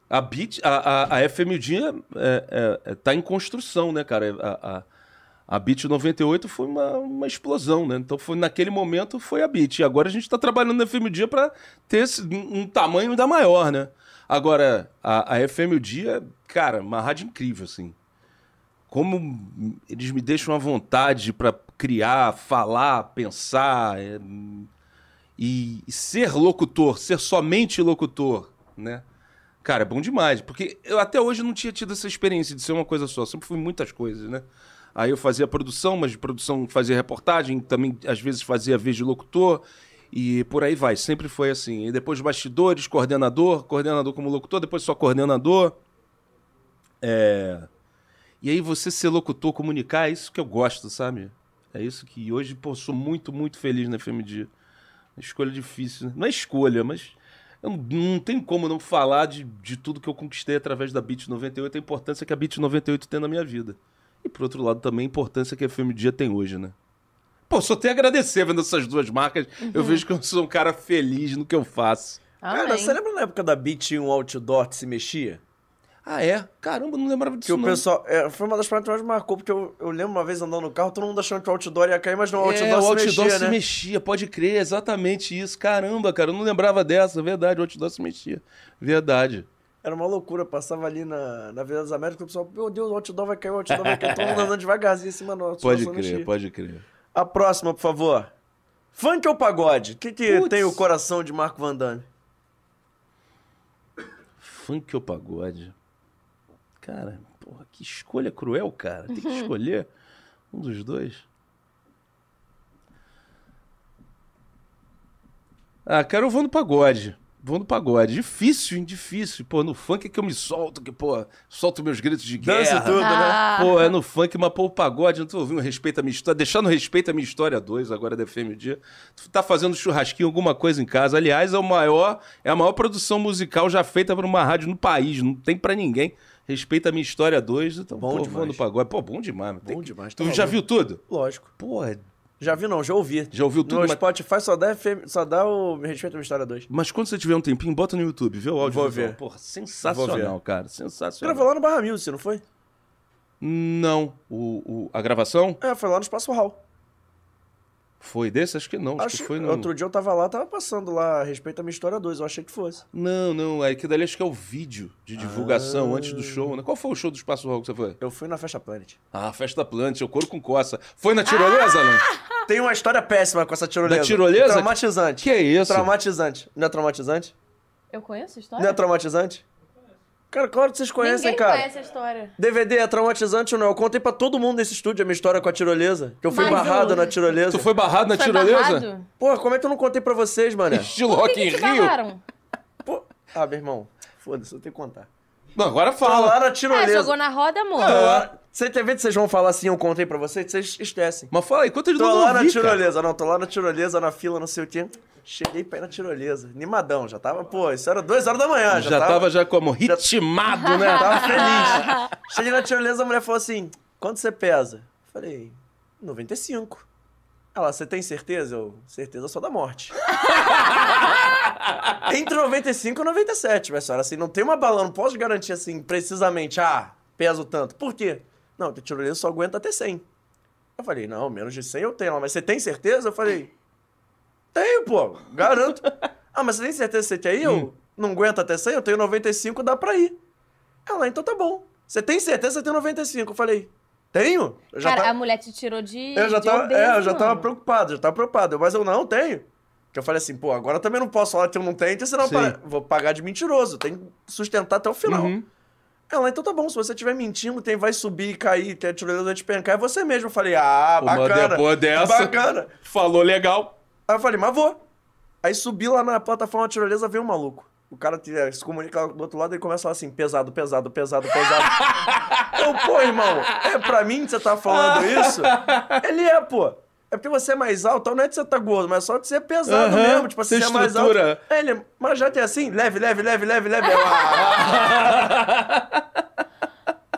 A Beat, a, a, a FM o Dia é, é, é, tá em construção, né, cara? A, a, a Beat 98 foi uma, uma explosão, né? Então foi naquele momento foi a Beat. E agora a gente tá trabalhando na FM Dia pra ter esse, um, um tamanho ainda maior, né? Agora, a, a FM o Dia, cara, uma rádio incrível, assim. Como eles me deixam à vontade pra criar, falar, pensar. é, e e ser locutor, ser somente locutor, né? Cara, é bom demais, porque eu até hoje não tinha tido essa experiência de ser uma coisa só, sempre fui muitas coisas, né? Aí eu fazia produção, mas de produção fazia reportagem, também às vezes fazia vez de locutor, e por aí vai, sempre foi assim. E depois bastidores, coordenador, coordenador como locutor, depois só coordenador. É... E aí você ser locutor, comunicar, é isso que eu gosto, sabe? É isso que hoje, pô, sou muito, muito feliz na FMD. Escolha difícil, né? Não é escolha, mas eu não, tem como não falar de, de tudo que eu conquistei através da Beat 98, a importância que a Beat 98 tem na minha vida. E por outro lado também a importância que a FM Dia tem hoje, né? Pô, só tenho a agradecer vendo essas duas marcas. Eu Uhum. vejo que eu sou um cara feliz no que eu faço. Cara, Amém. você lembra na época da Beat um outdoor que se mexia? Ah, é? Caramba, não lembrava disso Que o não. pessoal. é, foi uma das paradas que mais marcou, porque eu, eu lembro uma vez andando no carro, todo mundo achando que o outdoor ia cair, mas não, o outdoor, é, o se, outdoor mexia, se né? mexia, pode crer, exatamente isso. Caramba, cara, eu não lembrava dessa, verdade, o outdoor se mexia. Verdade. Era uma loucura, passava ali na, na Avenida das Américas, o pessoal, meu Deus, o outdoor vai cair, o outdoor vai cair, todo mundo andando devagarzinho em cima do outdoor. Pode crer, mexia. pode crer. A próxima, por favor. Funk ou pagode? O que, que tem o coração de Marco Van Damme? Funk ou pagode? Cara, porra, que escolha cruel, cara. Tem que escolher um dos dois. Ah, cara, eu vou no pagode. Vou no pagode. Difícil, hein? Difícil. Pô, no funk é que eu me solto, que, pô, solto meus gritos de guerra. Dança tudo, né? Ah. Pô, é no funk, mas pô, o pagode, não tô ouvindo respeito a minha história. Deixando respeito a minha história 2, agora da FM o Dia. Tu tá fazendo churrasquinho, alguma coisa em casa. Aliás, é o maior, é a maior produção musical já feita por uma rádio no país. Não tem pra ninguém. Respeita a minha história 2. Então, Bom pô, demais. vou no pagode. Pô, bom demais. Tem Bom que- demais, tá Tu já maluco. viu tudo? Lógico. Porra, Já vi não, já ouvi. já ouviu tudo? No mas... Spotify só dá, FM só dá o a Minha História 2. mas quando você tiver um tempinho, bota no YouTube, vê o áudio. Vou ver. Porra, sensacional, Vou cara. Sensacional. gravou lá no Barra Music, não foi? Não. O, o- a gravação É, foi lá no Espaço Hall. Foi desse? Acho que não. Acho, Acho que foi no... Outro dia eu tava lá, tava passando lá, a Minha História 2, eu achei que fosse. Não, não. É que dali acho que é o vídeo de divulgação antes do show, né? Qual foi o show do Espaço Rock que você foi? Eu fui na Festa Planet. Ah, Festa Plant, o couro com coça. Foi na tirolesa, não? Tem uma história péssima com essa tirolesa. Da tirolesa? Traumatizante. Que é isso? Traumatizante. Não é traumatizante? Eu conheço a Não história? é traumatizante? Cara, claro que vocês conhecem, Ninguém cara. conhece a história. DVD é traumatizante ou não? Eu contei pra todo mundo nesse estúdio a minha história com a tirolesa. Que eu fui Mas barrado o- na tirolesa. Tu foi barrado na Foi tirolesa? barrado? Porra, como é que eu não contei pra vocês, mano? Estilo Por Rock que te Rio? barraram? Pô... Ah, meu irmão. Foda-se, eu tenho que contar. Não, agora Tô fala. lá na Ah, tirolesa. jogou na roda, amor. Tô lá- Você tem vez que vocês vão falar assim, eu contei pra vocês, vocês esquecem. Mas fala aí, quanto ele Tô não lá na ouvi, cara? tirolesa, não, tô lá na tirolesa, na fila, não sei o quê. Cheguei pra ir na tirolesa. Animadão, já tava, pô, isso era duas horas da manhã. Já, Já tava já como ritmado, né? Tava feliz. Cheguei na tirolesa, a mulher falou assim: quanto você pesa? Falei, 95. Ela, você tem certeza? Eu, certeza só da morte. Entre 95 e 97, minha senhora. Assim, não tem uma bala, não posso garantir assim, precisamente, ah, peso tanto. Por quê? Não, a tirolesa só aguenta até 100. Eu falei, não, menos de 100 eu tenho. Ela, mas você tem certeza? Eu falei, tenho, pô, garanto. ah, mas você tem certeza que você quer ir? Eu não aguento até 100, eu tenho 95, dá pra ir. Ela, então tá bom. Você tem certeza que você tem 95? Eu falei, tenho. Eu já Cara, tá- a mulher te tirou de. eu já de tava, obeso, é, eu já tava preocupado, já tava preocupado. Eu, Mas eu não tenho. Que eu falei assim, pô, agora também não posso falar que eu não tenho, porque senão para- vou pagar de mentiroso. Tem que sustentar até o final. Uhum. Ela, então tá bom, se você estiver mentindo, quem vai subir e cair, que a tirolesa vai despencar, é você mesmo. Eu falei, ah, bacana. depois dessa- Bacana. Falou legal. Aí eu falei, mas vou. Aí subi lá na plataforma da tirolesa, veio um maluco. O cara que, eh, se comunica do outro lado e começa a falar assim, pesado, pesado, pesado, pesado. eu, pô, irmão, é pra mim que você tá falando isso? Ele é, pô. É porque você é mais alto, não é que você tá gordo, mas só que você é pesado mesmo. Tipo, assim, você é mais alto. É, ele, mas já tem assim, leve, leve, leve, leve, leve. Ah.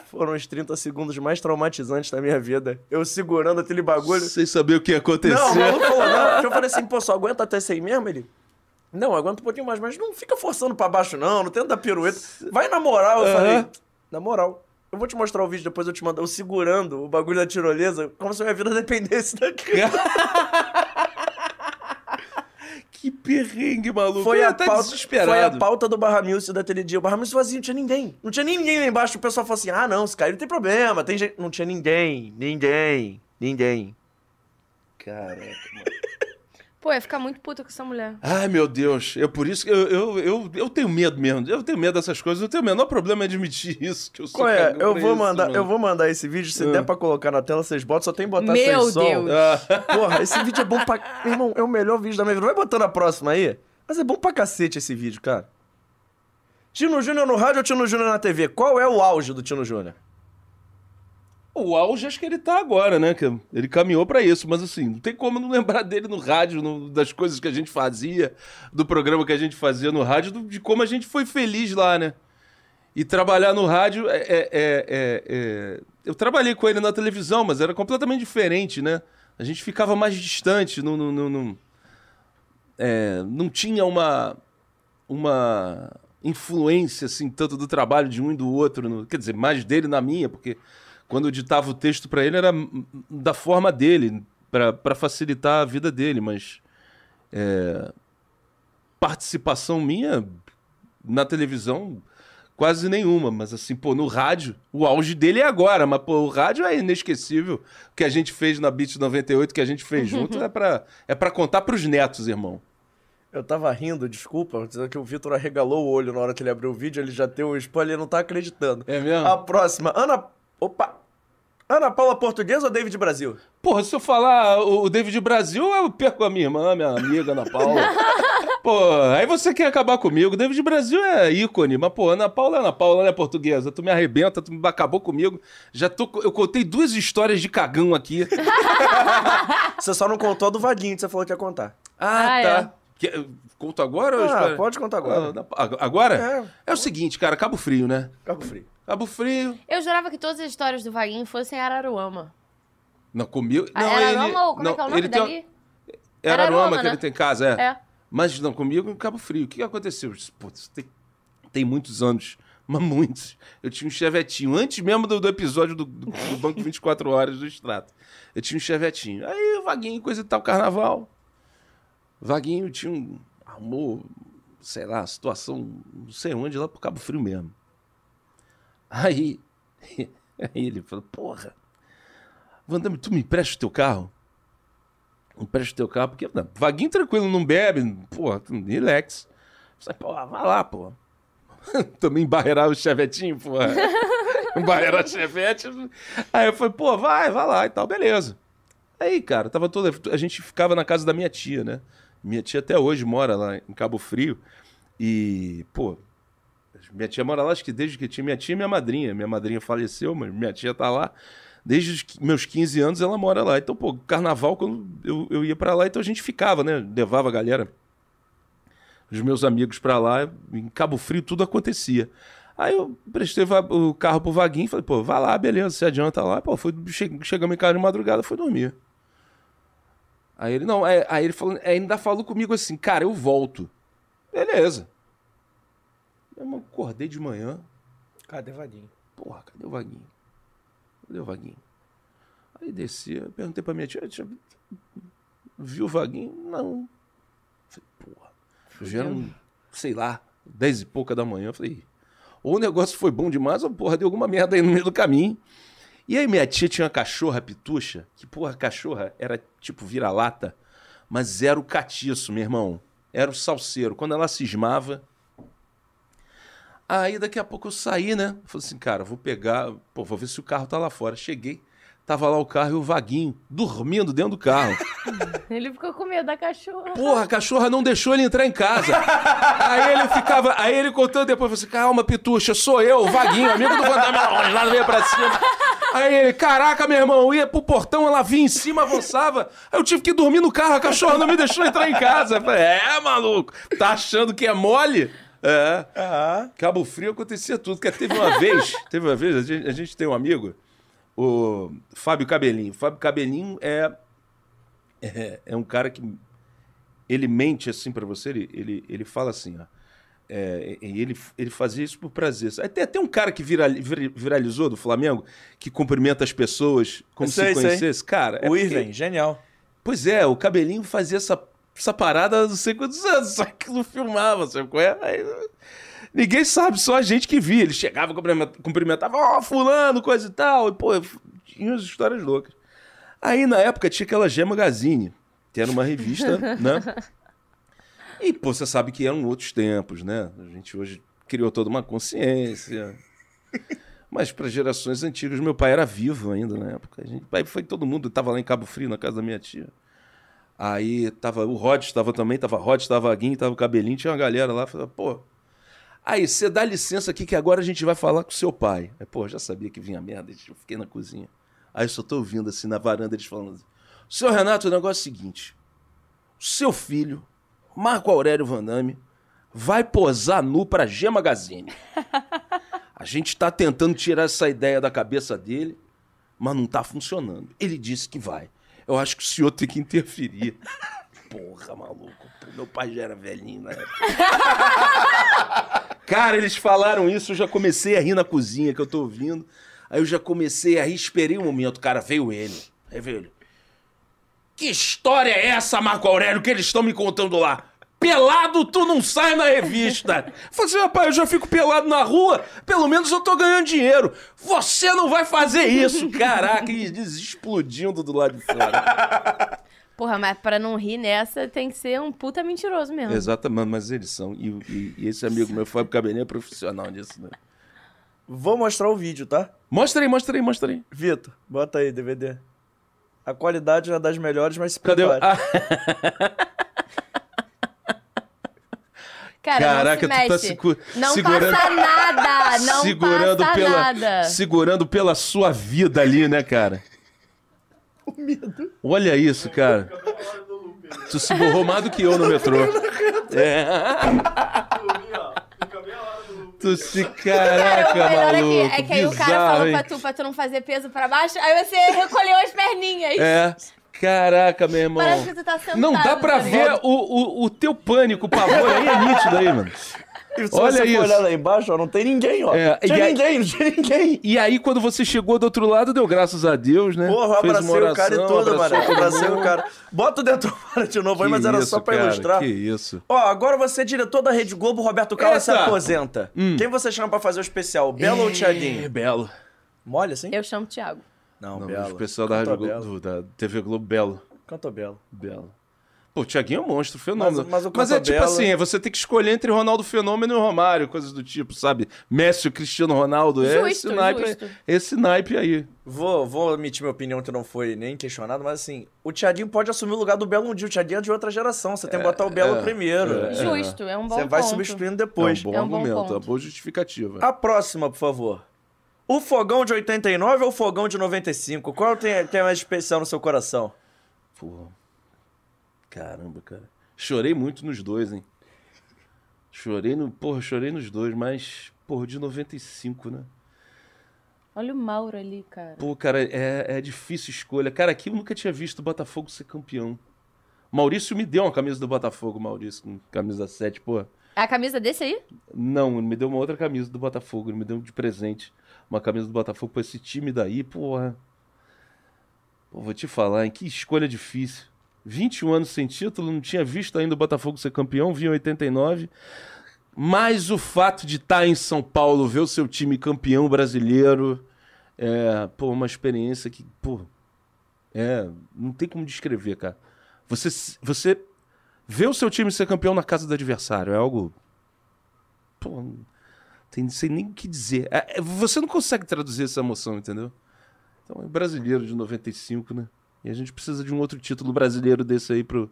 Foram os 30 segundos mais traumatizantes da minha vida. Eu segurando aquele bagulho. Sem saber o que ia acontecer. Não, o maluco falou, não. Porque eu falei assim, pô, só aguenta até 100 mesmo? Ele, não, aguenta um pouquinho mais, mas não fica forçando pra baixo, não. Não tenta dar pirueta. Vai na moral, eu Aham. falei. Na moral. Eu vou te mostrar o vídeo, depois eu te mando. Eu segurando o bagulho da tirolesa, como se minha vida dependesse daquilo. que perrengue, maluco. Foi Eu a, pauta, desesperado. foi a pauta do Barra Music daquele dia. O Barra Music vazio, não tinha ninguém. Não tinha ninguém lá embaixo. O pessoal falou assim, ah, não, se cair não tem problema. Tem gente... Não tinha ninguém. Ninguém. Ninguém. Caraca, mano. Pô, ia ficar muito puta com essa mulher. Ai, meu Deus. É por isso que eu, eu, eu, eu tenho medo mesmo. Eu tenho medo dessas coisas. Eu tenho o menor problema em admitir isso. Que eu sou Qual é? Eu vou, isso, mandar, mano. eu vou mandar esse vídeo. Se Ah. der pra colocar na tela, vocês botam. Só tem que botar Meu sem som. Deus. Ah, Porra, esse vídeo é bom pra... Irmão, é o melhor vídeo da minha vida. Vai botando a próxima aí. Mas é bom pra cacete esse vídeo, cara. Tino Júnior no rádio ou Tino Júnior na TV? Qual é o auge do Tino Júnior? O auge acho que ele tá agora, né? Que ele caminhou pra isso, mas assim, não tem como não lembrar dele no rádio, no- das coisas que a gente fazia, do programa que a gente fazia no rádio, do- de como a gente foi feliz lá, né? E trabalhar no rádio é, é- é- é- é- Eu trabalhei com ele na televisão, mas era completamente diferente, né? A gente ficava mais distante, não, não, é, não tinha uma, uma influência assim tanto do trabalho de um e do outro, no- quer dizer, mais dele na minha, porque quando eu ditava o texto para ele era da forma dele, para facilitar a vida dele, mas é, participação minha na televisão quase nenhuma, mas assim, pô, no rádio, o auge dele é agora, mas pô, o rádio é inesquecível. O que a gente fez na Beat 98, que a gente fez junto, é pra, é pra contar pros netos, irmão. Eu tava rindo, desculpa, dizendo que o Vitor arregalou o olho na hora que ele abriu o vídeo, ele já deu um spoiler, ele não tá acreditando. É mesmo? A próxima, Ana... Opa! Ana Paula Portuguesa ou David Brasil? Porra, se eu falar o David Brasil, eu perco a minha irmã, minha amiga Ana Paula. pô, aí você quer acabar comigo. David Brasil é ícone, mas, pô, Ana Paula é Ana Paula, né, portuguesa? Tu me arrebenta, tu me acabou comigo. Já tô. Eu contei duas histórias de cagão aqui. Você só não contou a do Vaguinho que você falou que ia contar. Ah, Ah, tá. Que- conto agora? ou Ah, espera? pode contar agora. Ah, agora? É. É. o seguinte, cara, Cabo Frio, né? Cabo Frio. Cabo Frio. Eu jurava que todas as histórias do Vaguinho fossem Araruama. Não, comigo. Ah, Não, Araruama ele, ou como não, é que é o nome ele tem dali? É Araruama Araruama, que né? ele tem casa, é. É. Mas não, comigo em Cabo Frio. O que que aconteceu? Putz, tem, tem muitos anos, mas muitos. Eu tinha um chevetinho, antes mesmo do, do episódio do, do, do Banco 24 Horas do Extrato. Eu tinha um chevetinho. Aí, o Vaguinho, coisa e tal, carnaval. Vaguinho tinha um. arrumou, sei lá, situação, não sei onde, lá pro Cabo Frio mesmo. Aí, aí ele falou: Porra, Vandame, tu me empresta o teu carro? Empresta o teu carro, porque não, Vaguinho tranquilo, não bebe, porra, relax. Falei, porra, vai lá, porra. Também embarreirar o chevetinho, porra. embarreirar o chevette. Aí eu falei, pô, vai, vai lá e tal, beleza. Aí, cara, tava toda. A gente ficava na casa da minha tia, né? Minha tia até hoje mora lá em Cabo Frio. E, pô, minha tia mora lá, acho que desde que tinha minha tia e minha madrinha. Minha madrinha faleceu, mas minha tia tá lá. Desde os meus 15 anos ela mora lá. Então, pô, carnaval, quando eu, eu ia pra lá, então a gente ficava, né? Levava a galera, os meus amigos pra lá. Em Cabo Frio tudo acontecia. Aí eu prestei o carro pro Vaguinho falei, pô, vai lá, beleza, se adianta lá. Pô, che- chegamos em casa de madrugada, foi dormir. Aí ele, não, é- aí ele falou, aí ainda falou comigo assim, cara, eu volto. Beleza. Irmão, acordei de manhã. Cadê Vaguinho? Porra, cadê o Vaguinho? Cadê o Vaguinho? Aí desci, eu perguntei pra minha tia, tia, viu o Vaguinho? Não. Falei, porra. Já eram, sei lá, dez e pouca da manhã. Eu falei, ou o negócio foi bom demais, ou porra, deu alguma merda aí no meio do caminho. E aí minha tia tinha uma cachorra pitucha, que porra, cachorra era tipo vira-lata, mas era o catiço, meu irmão. Era o salseiro. Quando ela cismava, Aí daqui a pouco eu saí, né? Falei assim, cara, vou pegar, pô, vou ver se o carro tá lá fora. Cheguei, tava lá o carro e o vaguinho, dormindo dentro do carro. Ele ficou com medo da cachorra. Porra, a cachorra não deixou ele entrar em casa. aí ele ficava, aí ele contando depois, falou assim, calma, Pitucha, sou eu, o vaguinho, amigo do Vandame, lá veio pra cima. Aí ele, caraca, meu irmão, eu ia pro portão, ela vinha em cima, avançava. Aí eu tive que dormir no carro, a cachorra não me deixou entrar em casa. Eu falei, é, maluco, tá achando que é mole? É. Cabo Frio acontecia tudo. Porque teve uma vez, teve uma vez, a gente, a gente tem um amigo, o Fábio Cabelinho. Fábio Cabelinho é, é, é um cara que ele mente assim pra você, ele, ele, ele fala assim, ó. É, ele, ele fazia isso por prazer. Aí tem até um cara que vira- vir- viralizou do Flamengo, que cumprimenta as pessoas como Sei, se sei. conhecesse. Cara, é o porque- Irving, genial. Pois é, o cabelinho fazia essa, essa parada há não sei quantos anos, só que não filmava, sabe qual é? Aí, ninguém sabe, só a gente que via. Ele chegava, cumprimentava, ó, fulano, coisa e tal. E, pô, tinha umas histórias loucas. Aí, na época, tinha aquela G Magazine, que era uma revista, né? E, pô, você sabe que eram outros tempos, né? A gente hoje criou toda uma consciência. Mas para gerações antigas, meu pai era vivo ainda na época. A gente, pai foi todo mundo, tava lá em Cabo Frio, na casa da minha tia. Aí tava o Rod, estava também, tava Rod, tava Vaguinho, tava o Cabelinho, tinha uma galera lá, falei, pô. Aí, você dá licença aqui que agora a gente vai falar com seu pai. Aí, pô, já sabia que vinha merda, eu fiquei na cozinha. Aí só tô ouvindo assim na varanda eles falando assim, Seu Renato, o negócio é o seguinte: o seu filho, Marco Aurélio Vandamme, vai posar nu pra G Magazine. A gente tá tentando tirar essa ideia da cabeça dele, mas não tá funcionando. Ele disse que vai. Eu acho que o senhor tem que interferir. Porra, maluco. Meu pai já era velhinho época. Cara, eles falaram isso, eu já comecei a rir na cozinha que eu tô ouvindo. Aí eu já comecei a rir, esperei um momento. Cara, veio ele. Aí veio ele. Que história é essa, Marco Aurélio, que eles estão me contando lá? Pelado, tu não sai na revista. Eu Falei assim, rapaz, eu já fico pelado na rua, pelo menos eu tô ganhando dinheiro. Você não vai fazer isso. Caraca, e eles explodindo do lado de fora. Porra, mas pra não rir nessa, tem que ser um puta mentiroso mesmo. Exatamente, mas eles são. E, e- e esse amigo meu, Fábio Cabelinho, é profissional nisso, né? Vou mostrar o vídeo, tá? Mostra aí, mostra aí, mostra aí. Vitor, bota aí, DVD. A qualidade não é das melhores, mas se Cadê prepare. Ah, Cara, Caraca, não se tu tá mexe. secu- Não segurando- passa nada, não segurando passa pela, nada. Segurando pela sua vida ali, né, cara? Olha isso, cara. Tu se borrou mais do que eu no metrô. É. Tu se caraca, Cara, o melhor maluco. é que, é que aí o cara bizarro, falou hein? pra tu, pra tu não fazer peso pra baixo, aí você recolheu as perninhas. É. Caraca, meu irmão. Parece que tu tá sentado. Não dá pra ver o, o, o teu pânico, o pavor aí é nítido aí, mano. E se Olha você isso. for olhar lá embaixo, ó, não tem ninguém, ó. É, tinha aí- ninguém, não tinha ninguém. E aí, quando você chegou do outro lado, deu graças a Deus, né? Porra, abracei uma o cara e oração, tudo, mano. Abracei o cara. Bota o dedo fora de novo aí, mas era isso, só pra cara, ilustrar. Que isso. Ó, agora você é diretor da Rede Globo, Roberto Carlos se aposenta. Hum. Quem você chama pra fazer o especial, Belo ou o É, Thiaguinho? Belo. Mole assim? Eu chamo o Thiago. Não, Não, Belo. o pessoal da, Rádio Globo, da TV Globo Belo. Cantou Belo. Belo. Pô, o Thiaguinho é um monstro, fenômeno. Mas- mas o é tipo Belo- assim, é você tem que escolher entre Ronaldo Fenômeno e Romário, coisas do tipo, sabe? Messi, o Cristiano Ronaldo, é esse Justo, naipe, justo. esse naipe aí. Vou, vou emitir minha opinião que não foi nem questionado, mas assim, o Thiaguinho pode assumir o lugar do Belo um dia. O Thiaguinho é de outra geração. Você tem que botar o Belo é, primeiro. é. Justo, é um bom Você vai ponto. substituindo É um depois. bom É um bom argumento, é ponto. uma boa justificativa. A próxima, por favor. O fogão de 89 ou o fogão de 95? Qual tem, tem mais especial no seu coração? Porra. Caramba, cara. Chorei muito nos dois, hein? Chorei no. Porra, chorei nos dois, mas. Porra, de 95, né? Olha o Mauro ali, cara. Pô, cara, é, é difícil escolha. Cara, aqui eu nunca tinha visto o Botafogo ser campeão. Maurício me deu uma camisa do Botafogo, Maurício, com camisa 7, pô. É a camisa desse aí? Não, ele me deu uma outra camisa do Botafogo, ele me deu de presente. Uma camisa do Botafogo pra esse time daí, porra. Pô, vou te falar, hein? Que escolha difícil. 21 anos sem título, não tinha visto ainda o Botafogo ser campeão, vi em 89. Mas o fato de estar em São Paulo, ver o seu time campeão brasileiro, é, pô, uma experiência que, pô, é, não tem como descrever, cara. Você, você vê o seu time ser campeão na casa do adversário, é algo pô, tem, não sei nem o que dizer. É, é, você não consegue traduzir essa emoção, entendeu? Então é brasileiro de 95, né? E a gente precisa de um outro título brasileiro desse aí pro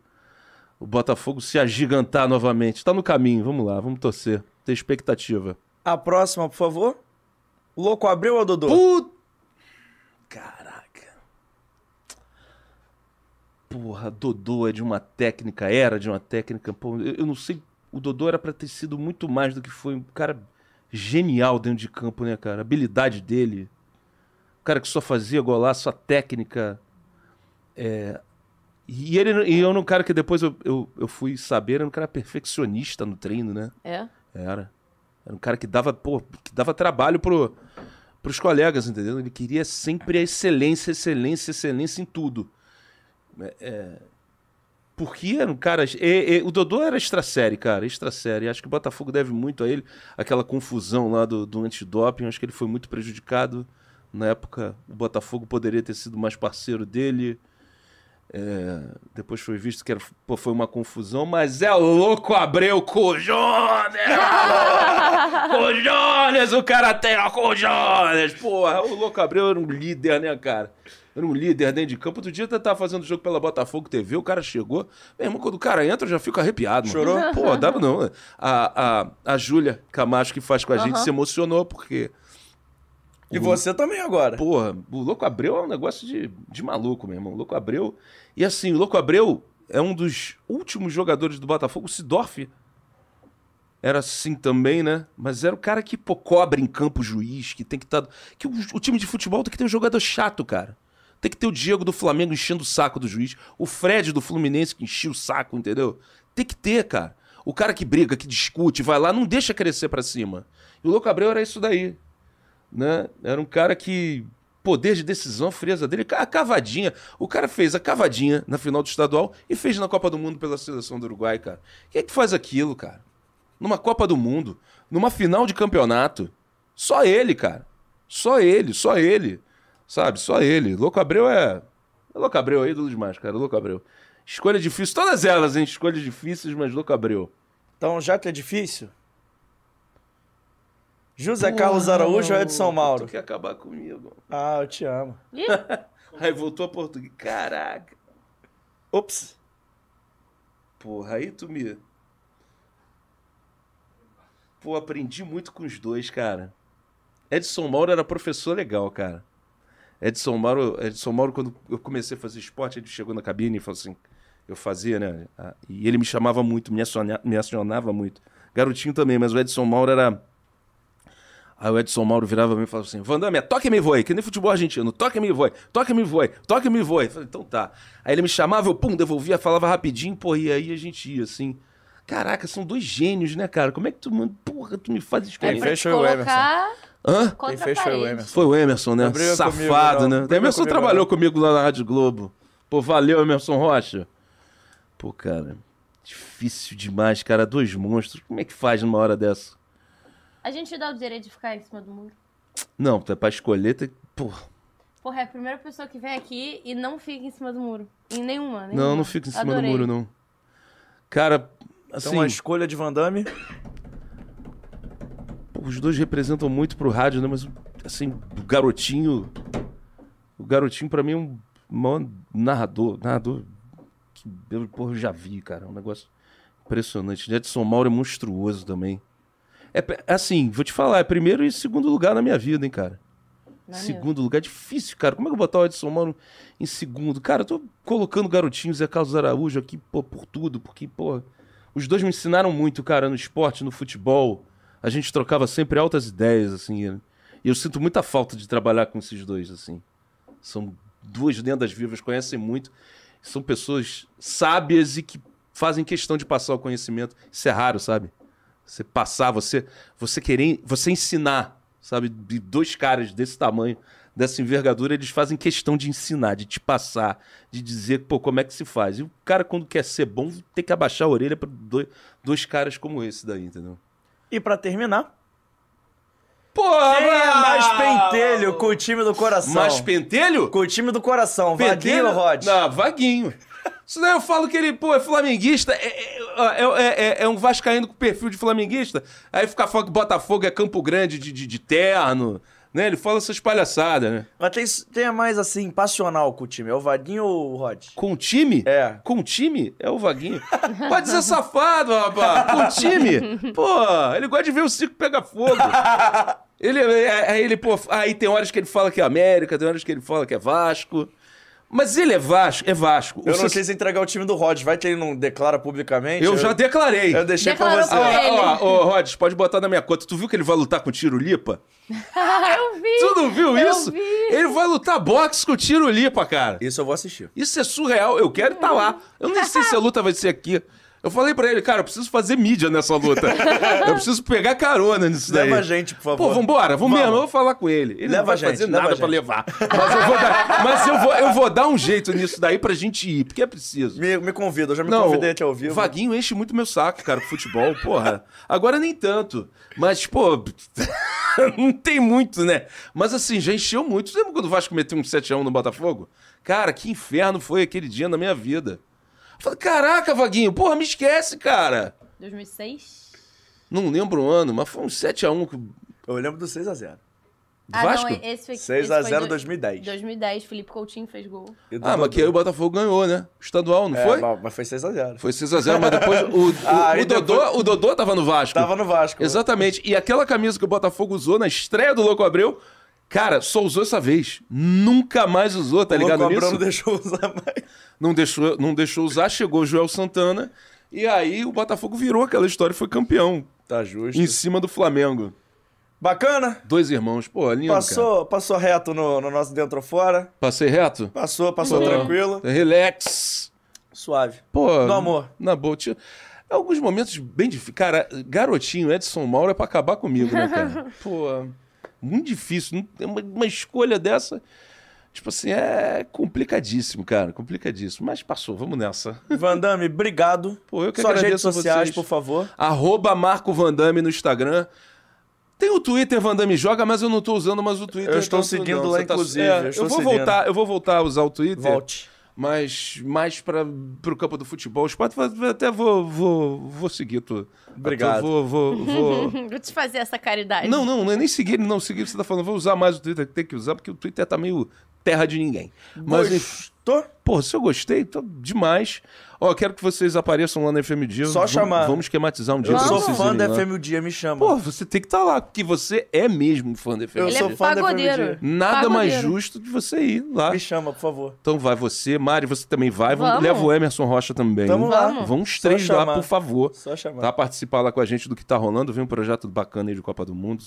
o Botafogo se agigantar novamente. Tá no caminho, vamos lá, vamos torcer. Ter expectativa. A próxima, por favor. Louco Abreu ou Dodô? Put... Caraca. Porra, Dodô é de uma técnica, era de uma técnica. Pô, eu, eu não sei. O Dodô era pra ter sido muito mais do que foi. Um cara genial dentro de campo, né, cara? A habilidade dele. O cara que só fazia golaço, a técnica. É... E ele e eu era um cara que depois eu, eu, eu fui saber, era um cara perfeccionista no treino, né? É. Era. Era um cara que dava, pô, que dava trabalho pro, pros colegas, entendeu? Ele queria sempre a excelência, excelência, excelência em tudo. É, é, porque era um cara. e- e- o Dodô era extra série, cara, extra série. Acho que o Botafogo deve muito a ele. Aquela confusão lá do, do antidoping, acho que ele foi muito prejudicado. Na época, o Botafogo poderia ter sido mais parceiro dele. É, depois foi visto que era, pô, foi uma confusão, mas é louco Abreu Cojones! Cojones, o cara tem a Cojones! Porra, o louco Abreu era um líder, né, cara? Era um líder dentro de campo. Outro dia eu tava fazendo jogo pela Botafogo TV, o cara chegou. Meu irmão, quando o cara entra, eu já fico arrepiado. Mano. Chorou? Pô, dava não. A, a, a Júlia Camacho, que faz com a gente, Aham. se emocionou, porque E você também agora. Porra, o Louco Abreu é um negócio de, de maluco, meu irmão. O Louco Abreu. E assim, o Louco Abreu é um dos últimos jogadores do Botafogo. O Sidorf era assim também, né? Mas era o cara que pô, cobra em campo o juiz, que tem que estar. que o, o time de futebol tem que ter um jogador chato, cara. Tem que ter o Diego do Flamengo enchendo o saco do juiz. O Fred do Fluminense que enchia o saco, entendeu? Tem que ter, cara. O cara que briga, que discute, vai lá, não deixa crescer pra cima. E o Louco Abreu era isso daí. Né? Era um cara que. Poder de decisão, frieza dele, a cavadinha. O cara fez a cavadinha na final do estadual e fez na Copa do Mundo pela seleção do Uruguai, cara. Quem é que faz aquilo, cara? Numa Copa do Mundo, numa final de campeonato. Só ele, cara. Só ele, só ele. Sabe? Só ele. Louco Abreu é. é Louco Abreu é ídolo demais, cara. Louco Abreu. Escolha difícil. Todas elas, hein? Escolhas difíceis, mas Louco Abreu. Então, já que é difícil. José Carlos Araújo ou Edson Mauro? Tu quer acabar comigo. Ah, eu te amo. Aí voltou a português. Caraca. Ops. Porra, aí tu me. Pô, aprendi muito com os dois, cara. Edson Mauro era professor legal, cara. Edson Mauro, Edson Mauro, quando eu comecei a fazer esporte, ele chegou na cabine e falou assim: eu fazia, né? Ah, E ele me chamava muito, me aciona- me acionava muito. Garotinho também, mas o Edson Mauro era. Aí o Edson Mauro virava pra mim e falava assim: Vandame, toque me voe, que nem futebol argentino, toque me voe, toque me voe, toque me voe. Falei, então tá. Aí ele me chamava, eu pum, devolvia, falava rapidinho, porra, e aí a gente ia assim. Caraca, são dois gênios, né, cara? Como é que tu, mano, porra, tu me faz É escolher? pra te colocar Hã? Quem fez foi o. Emerson. Foi o Emerson, né? Não Safado, comigo, né? Briga Emerson comigo, trabalhou não. comigo lá na Rádio Globo. Pô, valeu, Emerson Rocha. Pô, cara, difícil demais, cara. Dois monstros. Como é que faz numa hora dessa? A gente dá o direito de ficar em cima do muro. Não, tá pra escolher, tem... Pô, Porra, é a primeira pessoa que vem aqui e não fica em cima do muro. Em nenhuma, nenhuma. não, não fica em cima Adorei. do muro, não. Cara, assim, Então, a escolha de Van Damme. Pô, os dois representam muito pro rádio, né? Mas, assim, o garotinho... O garotinho, pra mim, é um maior narrador. Narrador que eu, porra, eu já vi, cara. É um negócio impressionante. Edson Mauro é monstruoso também. É assim, vou te falar, é primeiro e segundo lugar na minha vida, hein, cara. Maneiro. Segundo lugar, difícil, cara. Como é que eu vou botar o Edson Mauro em segundo? Cara, eu tô colocando garotinho Zé Carlos Araújo aqui, pô, por tudo, porque, pô, os dois me ensinaram muito, cara, no esporte, no futebol. A gente trocava sempre altas ideias, assim. E eu sinto muita falta de trabalhar com esses dois, assim. São duas lendas vivas, conhecem muito. São pessoas sábias e que fazem questão de passar o conhecimento. Isso é raro, sabe? Você passar, você, você querer, você ensinar, sabe? De dois caras desse tamanho, dessa envergadura, eles fazem questão de ensinar, de te passar, de dizer, pô, como é que se faz. E o cara, quando quer ser bom, tem que abaixar a orelha para dois, dois caras como esse daí, entendeu? E pra terminar, Porra! quem é mais pentelho com o time do coração? Mais pentelho? Com o time do coração, Vaguinho Pentelho? ou Rod? Não, Vaguinho. Isso daí eu falo que ele, pô, é flamenguista, é, é, é- é- é um vascaíno com perfil de flamenguista, aí fica falando que Botafogo é Campo Grande de, de, de terno, né? Ele fala essas palhaçadas, né? Mas tem, tem a mais, assim, passional com o time. É o Vaguinho ou o Rod? Com o time? É. Com o time? É o Vaguinho. Pode ser safado, rapaz. Com o time? Pô, ele gosta de ver o circo pegar fogo. Ele, é- aí ele, pô, aí tem horas que ele fala que é América, tem horas que ele fala que é Vasco. Mas ele é Vasco, é Vasco. Eu O não seu- quis entregar o time do Rod. Vai que ele não declara publicamente. Eu já declarei. Eu deixei pra Declarou você. pra Ah, ó, ó, Rods, pode botar na minha conta. Tu viu que ele vai lutar com o Tiro Lipa? Ah, eu vi! Tu não viu Eu isso? vi. Ele vai lutar boxe com o Tiro Lipa, cara. Isso eu vou assistir. Isso é surreal. Eu quero estar lá. Eu nem sei se a luta vai ser aqui. Eu falei pra ele, cara, eu preciso fazer mídia nessa luta. Eu preciso pegar carona nisso daí. Leva a gente, por favor. Pô, vambora, vamos, mesmo, eu vou falar com ele. Ele Leva não vai gente, fazer nada pra levar. Mas, eu vou, dar, mas eu, vou, eu vou dar um jeito nisso daí pra gente ir, porque é preciso. Me, me convida, eu já me Não, convidei aqui ao vivo. Vaguinho enche muito meu saco, cara, com futebol, porra. Agora nem tanto. Mas, pô, não tem muito, né? Mas assim, já encheu muito. Você lembra quando o Vasco meteu um 7x1 no Botafogo? Cara, que inferno foi aquele dia na minha vida. Eu Falei, caraca, Vaguinho, porra, me esquece, cara. 2006? Não lembro o ano, mas foi um 7x1 que Eu lembro do 6x0. Ah, Vasco? não, esse foi... 6 esse foi 0 do- 2010. 2010, Felipe Coutinho fez gol. Ah, mas que aí o Botafogo ganhou, né? Estadual, não É, foi? mas- Mas foi 6x0. Foi 6x0, mas depois o, o, Ah, o Dodô, depois- o Dodô tava no Vasco. Tava no Vasco. Exatamente. E aquela camisa que o Botafogo usou na estreia do Louco Abreu, cara, só usou essa vez. Nunca mais usou, tá O ligado Louco nisso? Não deixou usar mais. Não deixou, não deixou usar, chegou o Joel Santana. E aí o Botafogo virou aquela história e foi campeão. Tá justo. Em cima do Flamengo. Bacana? Dois irmãos, pô, lindo, cara. Passou, passou reto no, no nosso dentro ou fora. Passei reto? Passou, passou Pô, tranquilo. Relax. Suave. Pô. No amor. Na boa. Tinha alguns momentos bem difíceis. Cara, garotinho, Edson Mauro é pra acabar comigo, né, cara? Pô, muito difícil. Uma, uma escolha dessa, tipo assim, é complicadíssimo, cara. Complicadíssimo. Mas passou, vamos nessa. Vandame, obrigado. Pô, eu que Suas redes sociais, vocês. por favor. Arroba Marco Vandame no Instagram. Tem o Twitter Vandame Joga, mas eu não tô usando mais o Twitter. Eu estou tanto seguindo não. lá, Você tá- inclusive, É, eu eu, estou vou seguindo. voltar, eu vou voltar a usar o Twitter. Volte. Mas mais para pro campo do futebol. O esporte até vou, vou, vou seguir tu. Obrigado. Vou, vou, vou... Vou te fazer essa caridade. Não, não, não é nem seguir, não. Seguir, você tá falando, vou usar mais o Twitter, tem que usar, porque o Twitter tá meio terra de ninguém. Mas, Gostou? pô, se eu gostei, tô demais. Ó, quero que vocês apareçam lá na FM Dia. Só Vamos- chamar. Vamos esquematizar um dia. Eu pra sou vocês fã da. FM Dia, me chama. Pô, você tem que estar lá, porque você é mesmo fã da FM Eu Ele sou é fã da FM. Dia. Nada mais Pagodeiro. justo de você ir lá. Me chama, por favor. Então vai você, Mari, você também vai. Vamos. Vamos. Leva o Emerson Rocha também. Tamo lá. Vamos. Vamos os três lá, por favor. Só chamar. Tá? Participar lá com a gente do que tá rolando. Vem um projeto bacana aí de Copa do Mundo.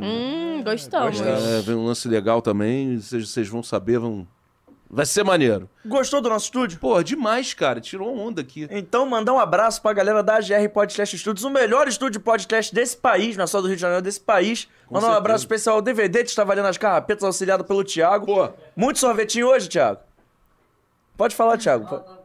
Hum, gostamos. É, vem um lance legal também. Vocês vão saber, vão. Vai ser maneiro. Gostou do nosso estúdio? Pô, demais, cara. Tirou onda aqui. Então, mandar um abraço pra galera da GR Podcast Studios, o melhor estúdio de podcast desse país, não é só do Rio de Janeiro, desse país. mandar um abraço especial ao DVD que está valendo as carrapetas, auxiliado pelo Thiago. Pô. Muito sorvetinho hoje, Thiago. Pode falar, Thiago.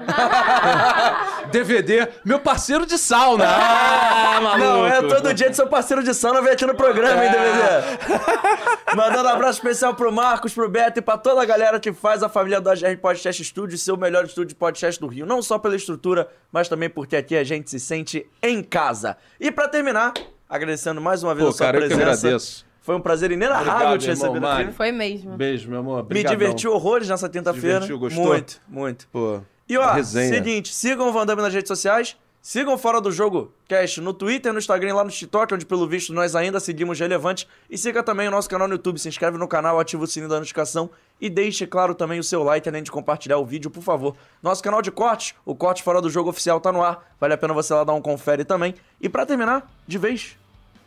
DVD, meu parceiro de sauna. Ah, maluco. Não, é todo dia de seu parceiro de sauna vem aqui no programa, hein, DVD? Mandando um abraço especial pro Marcos, pro Beto e pra toda a galera que faz a família do AGR Podcast Studio ser o melhor estúdio de podcast do Rio. Não só pela estrutura, mas também porque aqui a gente se sente em casa. E pra terminar, agradecendo mais uma vez Pô, a sua cara, eu que presença. agradeço. Foi um prazer inenarrável te receber aqui. Foi mesmo. Beijo, meu amor. Me Obrigadão. diverti horrores nessa quinta-feira. Divertiu, gostou? Muito, muito. Pô, E ó, resenha. seguinte, sigam o Vandame nas redes sociais, sigam Fora do Jogo Cast no Twitter, no Instagram e lá no TikTok, onde pelo visto nós ainda seguimos relevante. E siga também o nosso canal no YouTube, se inscreve no canal, ativa o sininho da notificação e deixe, claro, também o seu like, além de compartilhar o vídeo, por favor. Nosso canal de cortes, o Corte Fora do Jogo Oficial tá no ar, vale a pena você lá dar um confere também. E pra terminar, de vez,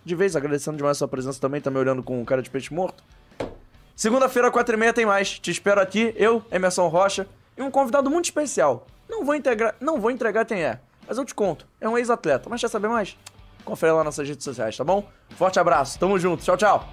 de vez, agradecendo demais a sua presença também, tá me olhando com cara de peixe morto. Segunda-feira, 4h30 tem mais. Te espero aqui, eu, Emerson Rocha, e um convidado muito especial. Não vou, integrar, não vou entregar quem é, mas eu te conto. É um ex-atleta. Mas quer saber mais? Confere lá nas nossas redes sociais, tá bom? Forte abraço, tamo junto. Tchau, tchau.